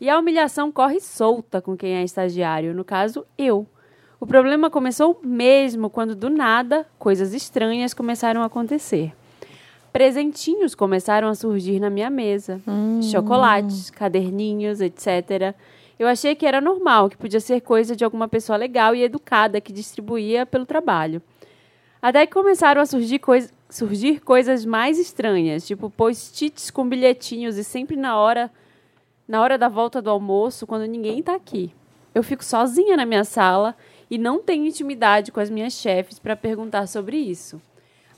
E a humilhação corre solta com quem é estagiário, no caso, eu. O problema começou mesmo quando, do nada, coisas estranhas começaram a acontecer. Presentinhos começaram a surgir na minha mesa. Chocolates, caderninhos, etc. Eu achei que era normal, que podia ser coisa de alguma pessoa legal e educada que distribuía pelo trabalho. Até que começaram a surgir, cois surgir coisas mais estranhas, tipo post-its com bilhetinhos e sempre na hora, na hora da volta do almoço, quando ninguém está aqui. Eu fico sozinha na minha sala e não tenho intimidade com as minhas chefes para perguntar sobre isso.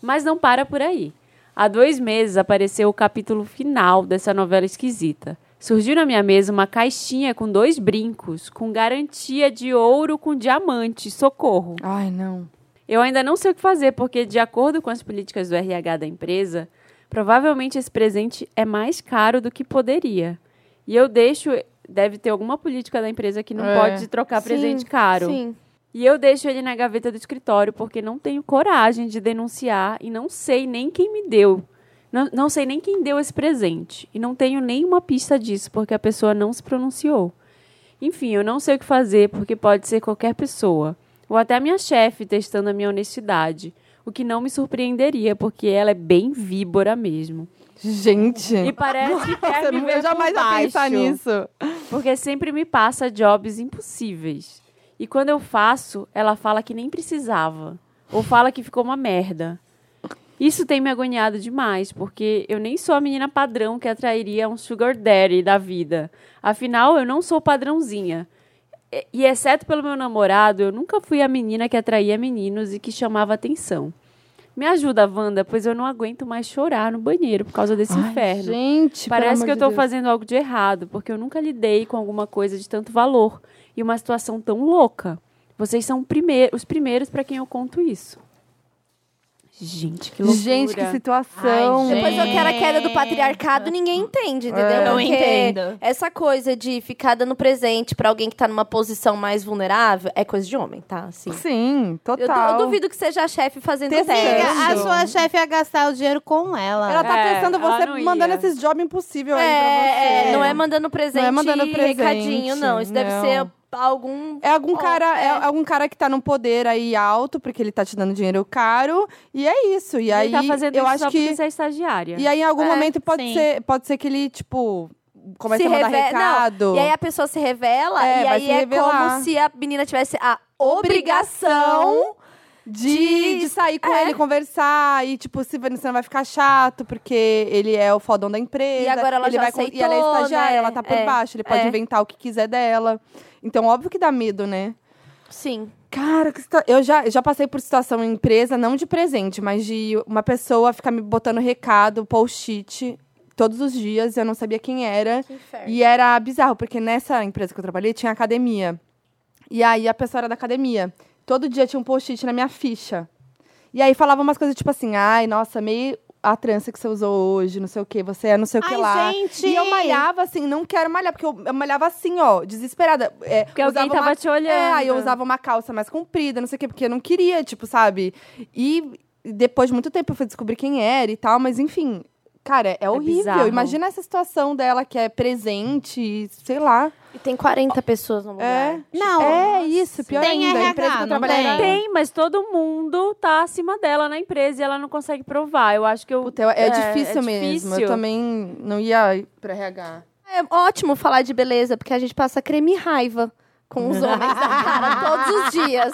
Mas não para por aí. Há dois meses apareceu o capítulo final dessa novela esquisita. Surgiu na minha mesa uma caixinha com dois brincos, com garantia de ouro com diamante. Socorro! Ai, não. Eu ainda não sei o que fazer, porque, de acordo com as políticas do RH da empresa, provavelmente esse presente é mais caro do que poderia. E eu deixo. Deve ter alguma política da empresa que não É. pode trocar Sim, presente caro. Sim. E eu deixo ele na gaveta do escritório porque não tenho coragem de denunciar e não sei nem quem me deu. Não, não sei nem quem deu esse presente. E não tenho nenhuma pista disso porque a pessoa não se pronunciou. Enfim, eu não sei o que fazer porque pode ser qualquer pessoa. Ou até a minha chefe testando a minha honestidade. O que não me surpreenderia porque ela é bem víbora mesmo. Gente. E parece que quer eu me não- ver eu jamais ia pensar nisso. porque sempre me passa jobs impossíveis. E quando eu faço, ela fala que nem precisava. Ou fala que ficou uma merda. Isso tem me agoniado demais, porque eu nem sou a menina padrão que atrairia um sugar daddy da vida. Afinal, eu não sou padrãozinha. E- E exceto pelo meu namorado, eu nunca fui a menina que atraía meninos e que chamava atenção. Me ajuda, Wanda, pois eu não aguento mais chorar no banheiro por causa desse Ai, inferno. Gente, Parece que eu de Deus. fazendo algo de errado, porque eu nunca lidei com alguma coisa de tanto valor e uma situação tão louca. Vocês são primeir- os primeiros para quem eu conto isso. Gente, que loucura. Gente, que situação. Ai, Depois eu quero a queda do patriarcado, ninguém entende, entendeu? É. Eu Porque entendo. essa coisa de ficar dando presente pra alguém que tá numa posição mais vulnerável é coisa de homem, tá? Assim. Sim, Eu, total. eu duvido que seja a chefe fazendo Testando. teste. A sua chefe ia gastar o dinheiro com ela. Ela tá É, ela você, mandando ia. esses jobs impossíveis aí É, pra você. é, não é mandando presente, Não é mandando presente, recadinho, não. Isso deve não. ser algum. É algum cara, é. é. algum cara que tá num poder aí alto, porque ele tá te dando dinheiro caro, e é isso. E aí Ele tá fazendo eu isso acho só que você é estagiária. e aí em algum É, momento pode sim. ser, pode ser que ele tipo comece Se a mandar reve- recado. Não, E aí a pessoa se revela, É, e aí é como se a menina tivesse a obrigação. de, de sair com É. ele, conversar, e tipo, se você não vai ficar chato, porque ele é o fodão da empresa. E agora ela ele já vai com- E ela é aceitou, estagiária, né? ela tá por É, baixo, ele pode é. inventar o que quiser dela. Então, óbvio que dá medo, né? Sim. Cara, eu já, já passei por situação em empresa, não de presente, mas de uma pessoa ficar me botando recado, post-it, todos os dias, eu não sabia quem era. Que. E era bizarro, porque nessa empresa que eu trabalhei tinha academia. E aí a pessoa era da academia. Todo dia tinha um post-it na minha ficha. E aí falava umas coisas tipo assim, ai, nossa, meio a trança que você usou hoje, não sei o que, você é não sei o que Ai, lá. gente! E eu malhava assim, não quero malhar, porque eu, eu malhava assim, ó, desesperada. É, Porque alguém tava uma- te olhando. É, aí eu usava uma calça mais comprida, não sei o quê, porque eu não queria, tipo, sabe? E depois de muito tempo eu fui descobrir quem era e tal, mas enfim. Cara, é horrível. bizarro. Imagina essa situação dela que é presente, sei lá. E tem 40 pessoas no lugar. É. Não. É isso, pior Tem ainda. a RH, empresa que eu não trabalhei tem? mas todo mundo tá acima dela na empresa e ela não consegue provar. Eu acho que eu. Puta, é, difícil é mesmo. difícil. Eu também não ia pra RH. É ótimo falar de beleza, porque a gente passa creme e raiva. com os homens da cara todos os dias.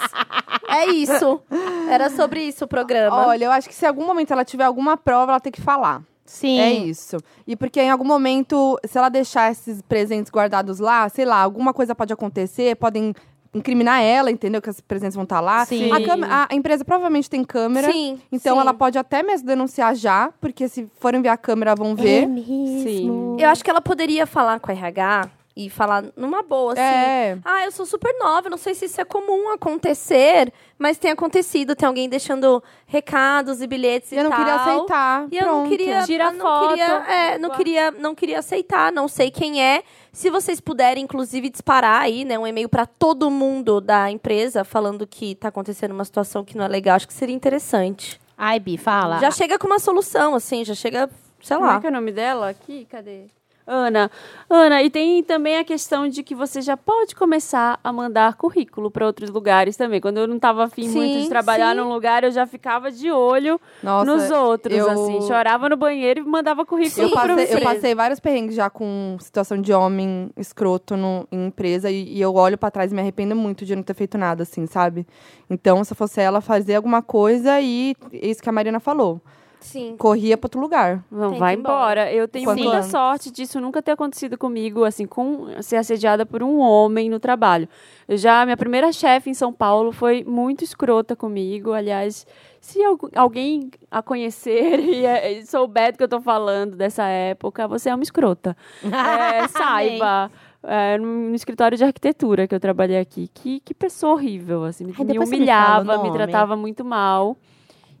É isso. Era sobre isso o programa. Olha, eu acho que se em algum momento ela tiver alguma prova, ela tem que falar. Sim. É isso. E porque em algum momento, se ela deixar esses presentes guardados lá, sei lá, alguma coisa pode acontecer, podem incriminar ela, entendeu? Que os presentes vão estar lá. Sim. A, câmera- a- empresa provavelmente tem câmera. Sim. Então sim. ela pode até mesmo denunciar já, porque se forem ver a câmera, vão ver. É mesmo. Eu acho que ela poderia falar com a RH e falar numa boa, assim. É. Ah, eu sou super nova, não sei se isso é comum acontecer, mas tem acontecido, tem alguém deixando recados e bilhetes E e eu não tal. queria aceitar. E eu não Pronto. queria, Tira não foto. queria, é, não queria, não queria aceitar, não sei quem é. Se vocês puderem, inclusive, disparar aí, né, um e-mail para todo mundo da empresa falando que tá acontecendo uma situação que não é legal, acho que seria interessante. Ai, Bi, fala. Já chega com uma solução, assim, já chega, sei Como é lá. que é o nome dela aqui? Cadê? Ana. Ana, e tem também a questão de que você já pode começar a mandar currículo para outros lugares também. Quando eu não estava afim muito de Sim, trabalhar sim. num lugar, eu já ficava de olho Nossa, nos outros, eu- assim. Chorava no banheiro e mandava currículo Eu pra passei, eu você. passei vários perrengues já com situação de homem escroto no, em empresa e, e eu olho pra trás e me arrependo muito de não ter feito nada, assim, sabe? Então, se eu fosse ela, fazer alguma coisa e isso que a Marina falou. Sim. Corria pra outro lugar. Não, vai embora. embora. Eu tenho Quanto muita antes. sorte disso nunca ter acontecido comigo, assim, com ser assediada por um homem no trabalho. Eu já, minha primeira chefe em São Paulo foi muito escrota comigo. Aliás, se algu- alguém a conhecer e, é- e souber do que eu tô falando dessa época, você é uma escrota. É, saiba. É, no, no escritório de arquitetura que eu trabalhei aqui. Que, que pessoa horrível, assim. Me, Ai, me me humilhava, me nome. tratava muito mal.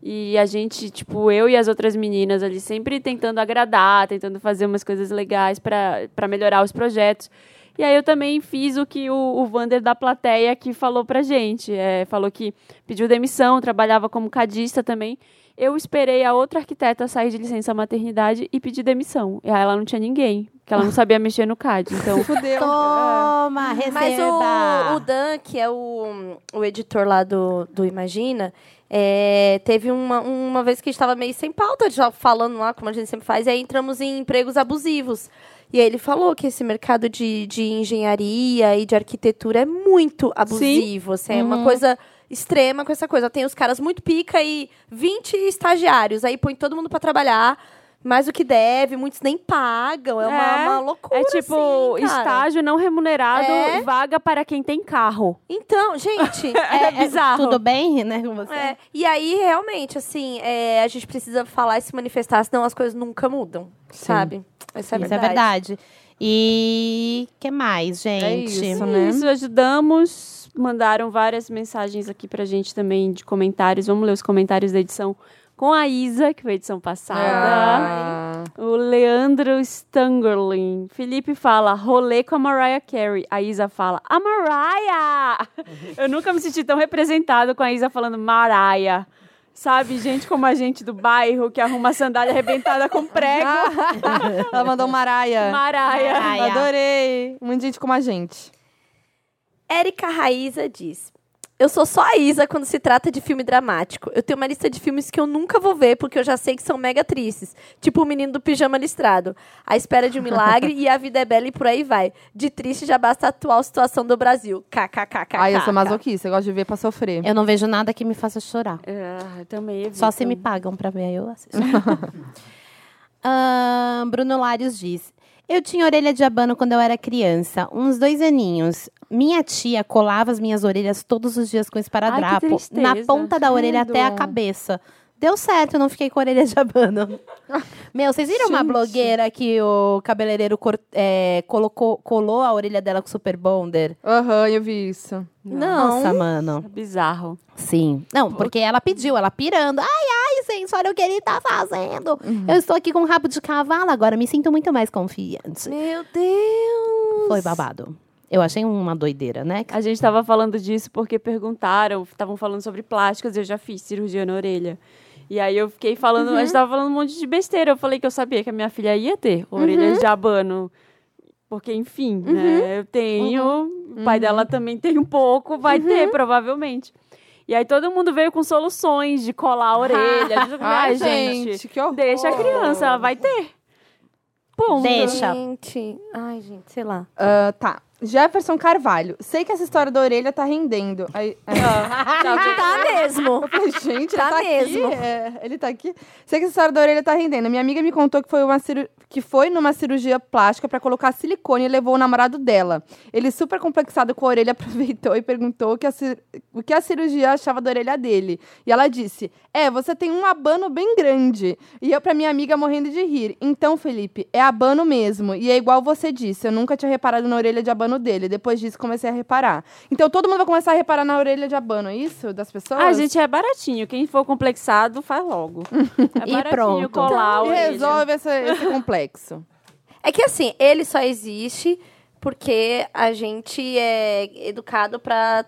E a gente, tipo, eu e as outras meninas ali sempre tentando agradar, tentando fazer umas coisas legais pra pra melhorar os projetos. E aí eu também fiz o que o, o Vander da plateia que falou pra gente. É, falou que pediu demissão, trabalhava como cadista também. Eu esperei a outra arquiteta sair de licença maternidade e pedir demissão. E aí ela não tinha ninguém, porque ela não sabia mexer no CAD. Então, Fudeu. Toma, receba. Mas o, o Dan, que é o, o editor lá do, do Imagina, é, teve uma, uma vez que a gente estava meio sem pauta, já falando lá, como a gente sempre faz, e aí entramos em empregos abusivos. E aí ele falou que esse mercado de, de engenharia e de arquitetura é muito abusivo. Assim, É uma coisa extrema com essa coisa. Tem os caras muito pica e 20 estagiários. Aí põe todo mundo para trabalhar mais do que deve, muitos nem pagam. É, uma, É, uma loucura. é tipo assim, cara. estágio não remunerado, É. vaga para quem tem carro. Então, gente. É, bizarro. Tudo bem, né, com você? É, e aí, realmente, assim, é, a gente precisa falar e se manifestar, senão as coisas nunca mudam, sabe? Essa é Isso é verdade. verdade. E que mais, gente? isso, né? Isso, ajudamos. Mandaram várias mensagens aqui pra gente também de comentários. Vamos ler os comentários da edição com a Isa, que foi a edição passada. Ah, O Leandro Stangerlin. Felipe fala, rolê com a Mariah Carey. A Isa fala, a Mariah! Eu nunca me senti tão representado com a Isa falando Mariah. Sabe, gente como a gente do bairro que arruma sandália arrebentada com prego. ela mandou Maraia. Mariah. Mariah. Adorei. Muita gente como a gente. Érica Raíza diz: Eu sou só a Isa quando se trata de filme dramático. Eu tenho uma lista de filmes que eu nunca vou ver porque eu já sei que são mega tristes. Tipo o menino do pijama listrado. A espera de um milagre e a vida é bela e por aí vai. De triste já basta a atual situação do Brasil. KKKK. Ai, eu sou masoquista. Eu gosto de ver pra sofrer. Eu não vejo nada que me faça chorar. Ah, também Só se evito. me pagam pra ver, aí eu assisto. Bruno Larios diz: Eu tinha orelha de abano quando eu era criança, uns dois aninhos. Minha tia colava as minhas orelhas todos os dias com esparadrapo, tristeza. na ponta da orelha até a cabeça. Deu certo, eu não fiquei com a orelha de abano. Meu, vocês viram uma Gente. blogueira que o cabeleireiro cor- é, colocou, colou a orelha dela com super bonder? Aham, eu vi isso. Não. Nossa, mano. É bizarro. Sim. Não, porque ela pediu, ela pirando. Ai, ai, gente, olha o que ele tá fazendo. Eu estou aqui com um rabo de cavalo agora, me sinto muito mais confiante. Meu Deus. Foi babado. Eu achei uma doideira, né? A gente tava falando disso porque perguntaram, estavam falando sobre plásticas, eu já fiz cirurgia na orelha. E aí eu fiquei falando, a gente tava falando um monte de besteira. Eu falei que eu sabia que a minha filha ia ter orelhas de abano. Porque, enfim, né? Eu tenho, o pai dela também tem um pouco, vai ter, provavelmente. E aí todo mundo veio com soluções de colar a orelha. Ai, Ai, gente, gente, que horror. deixa a criança, ela vai ter. Ponto. Deixa. Gente. Ai, gente, sei lá. Ah, tá. Jefferson Carvalho. Sei que essa história da orelha tá rendendo. Aí, aí- Tá mesmo. eu falei, gente, Tá ele tá mesmo. aqui. É, ele tá aqui. Sei que essa história da orelha tá rendendo. Minha amiga me contou que foi, uma ciru- que foi numa cirurgia plástica pra colocar silicone e levou o namorado dela. Ele, super complexado com a orelha, aproveitou e perguntou o que, a cir- o que a cirurgia achava da orelha dele. E ela disse: É, você tem um abano bem grande. E eu, pra minha amiga, morrendo de rir. Então, Felipe, é abano mesmo. E é igual você disse, eu nunca tinha reparado na orelha de abano dele. Depois disso, comecei a reparar. Então, todo mundo vai começar a reparar na orelha de abano, é isso? Das pessoas? Ah, gente, é baratinho. Quem for complexado, faz logo. É E baratinho pronto. colar E orelha. resolve esse, esse complexo. É que assim, ele só existe porque a gente é educado pra.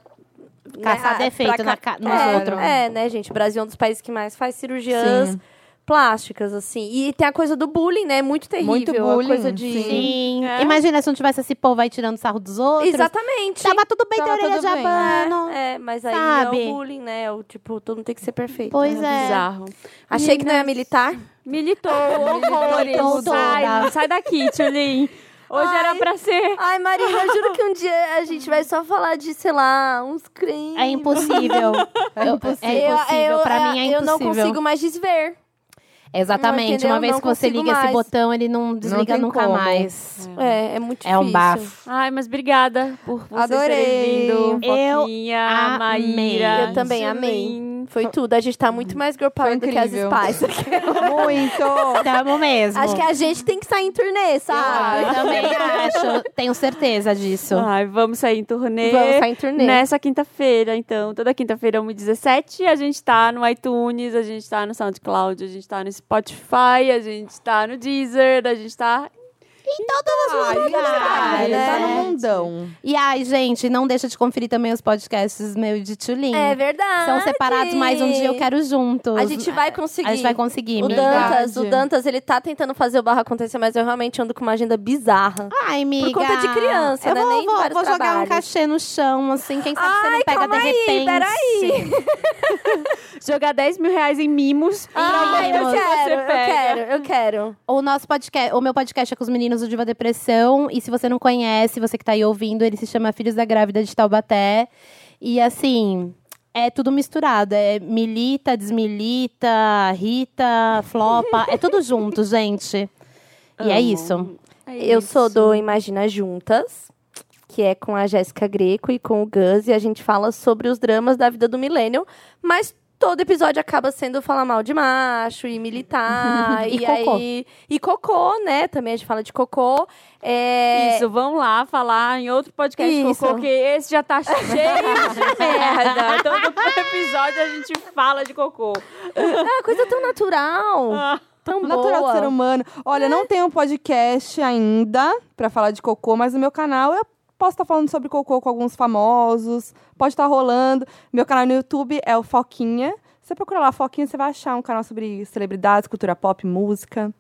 Caçar né, defeito pra na nos é, outros. É, né, gente? O Brasil é um dos países que mais faz cirurgias Sim. Plásticas, assim. E tem a coisa do bullying, né? Muito terrível. Muito a bullying, coisa de. Sim. É. Imagina se não tivesse esse povo aí tirando sarro dos outros. Exatamente. Tava tudo bem Tava ter orelha de bem. abano. É, mas aí Sabe? é o bullying, né? O tipo, todo mundo tem que ser perfeito. Pois né? é. Bizarro. Achei que não ia militar. Militou, horrores. Militou sai, sai daqui, Tchulin. Hoje Ai. era pra ser. Ai, Maria, eu juro que um dia a gente vai só falar de, sei lá, uns crimes. É impossível. É impossível. Eu, eu, pra eu- mim é impossível. Eu não consigo mais desver. Exatamente. Uma vez Não que você liga esse mais. botão, ele não desliga tem nunca como. mais. É, é muito É difícil. um bafo. Ai, mas obrigada por vocês Adorei. terem vindo. Eu Foquinha, amei. Maíra. Eu também amei. Foi tudo. A gente tá muito mais girl power do que as incrível. Spice. Muito! Tamo mesmo. Acho que a gente tem que sair em turnê, sabe? Eu também acho. Tenho certeza disso. Ai, vamos sair em turnê. Vamos sair em turnê. Nessa quinta-feira, então. Toda quinta-feira, 1h17, a gente tá no iTunes, a gente tá no SoundCloud, a gente tá no Spotify, a gente tá no Deezer, a gente tá... Ai, lugares, ele tá no né? mundão. E ai, gente, não deixa de conferir também os podcasts meu e de Tulin. É verdade. São separados, mas um dia eu quero juntos. A gente vai conseguir. A gente vai conseguir, O. Dantas, o. Dantas, ele tá tentando fazer o barra acontecer, mas eu realmente ando com uma agenda bizarra. Ai, amiga. Por conta de criança, eu né? Vou, Nem vou, vou jogar um trabalhos. cachê no chão, assim. Quem sabe você Ai, não pega de aí, repente. peraí. Jogar 10 mil reais em mimos. Ai, pra eu quero, você eu quero, eu quero. O nosso podcast, o meu podcast é com os meninos do Diva Depressão. E se você não conhece, você que tá aí ouvindo, ele se chama Filhos da Grávida de Taubaté. E assim, é tudo misturado. É milita, desmilita, Rita, flopa. é tudo junto, gente. E é isso. É Eu sou do Imagina Juntas, que é com a Jéssica Greco e com o Gus, e a gente fala sobre os dramas da vida do millennial, mas todo episódio acaba sendo falar mal de macho e militar. E e, cocô. aí. E cocô, né? Também a gente fala de cocô. É... Isso, vão lá falar em outro podcast de Isso. cocô, porque esse já tá cheio de merda. Todo episódio a gente fala de cocô. Ah, coisa tão natural. Ah. Tão Natural boa. do ser humano. Olha, não tem um podcast ainda pra falar de cocô, mas no meu canal eu posso estar falando sobre cocô com alguns famosos. Pode estar rolando. Meu canal no YouTube é o Foquinha. Você procura lá Foquinha, você vai achar um canal sobre celebridades, cultura pop, música.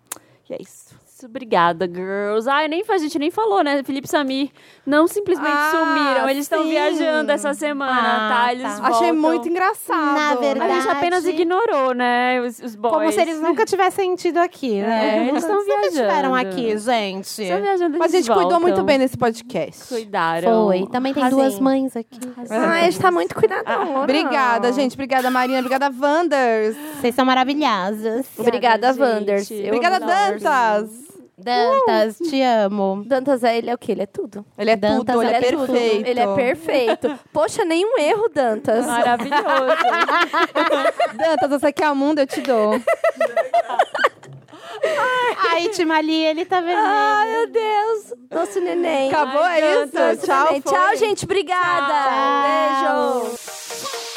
E é isso. Isso, Obrigada, girls. Ai, nem, a gente nem falou, né? Felipe e Samir não simplesmente Ah, sumiram. Eles estão viajando essa semana, Ah, tá? Eles tá. voltam. Achei muito engraçado. Na verdade- A gente apenas ignorou, né? Os, os boys. Como se eles nunca tivessem tido aqui, né? É, eles estão Nunca viajando. estiveram aqui, gente. Estão viajando, Mas a eles gente cuidou voltam. muito bem desse podcast. Cuidaram. Foi. Também tem duas mães aqui. Ai, a gente tá muito cuidadora. Obrigada, gente. Obrigada, Marina. Obrigada, Wanders. Vocês são maravilhosas. Obrigada, gente. Wanders. Eu Obrigada. Dantas. Dantas, te amo. Dantas, é, ele é o quê? Ele é tudo. Ele é Dantas, tudo, ele é Ele é tudo. perfeito. Ele é perfeito. Poxa, nenhum erro, Dantas. Maravilhoso. Dantas, você quer o mundo, eu te dou. Ai, Timali, ele tá vermelho. Ai, meu Deus. Nosso neném. Acabou, Ai, é Dantas. isso? Tchau. Tchau, gente. Obrigada. Tchau. Beijo.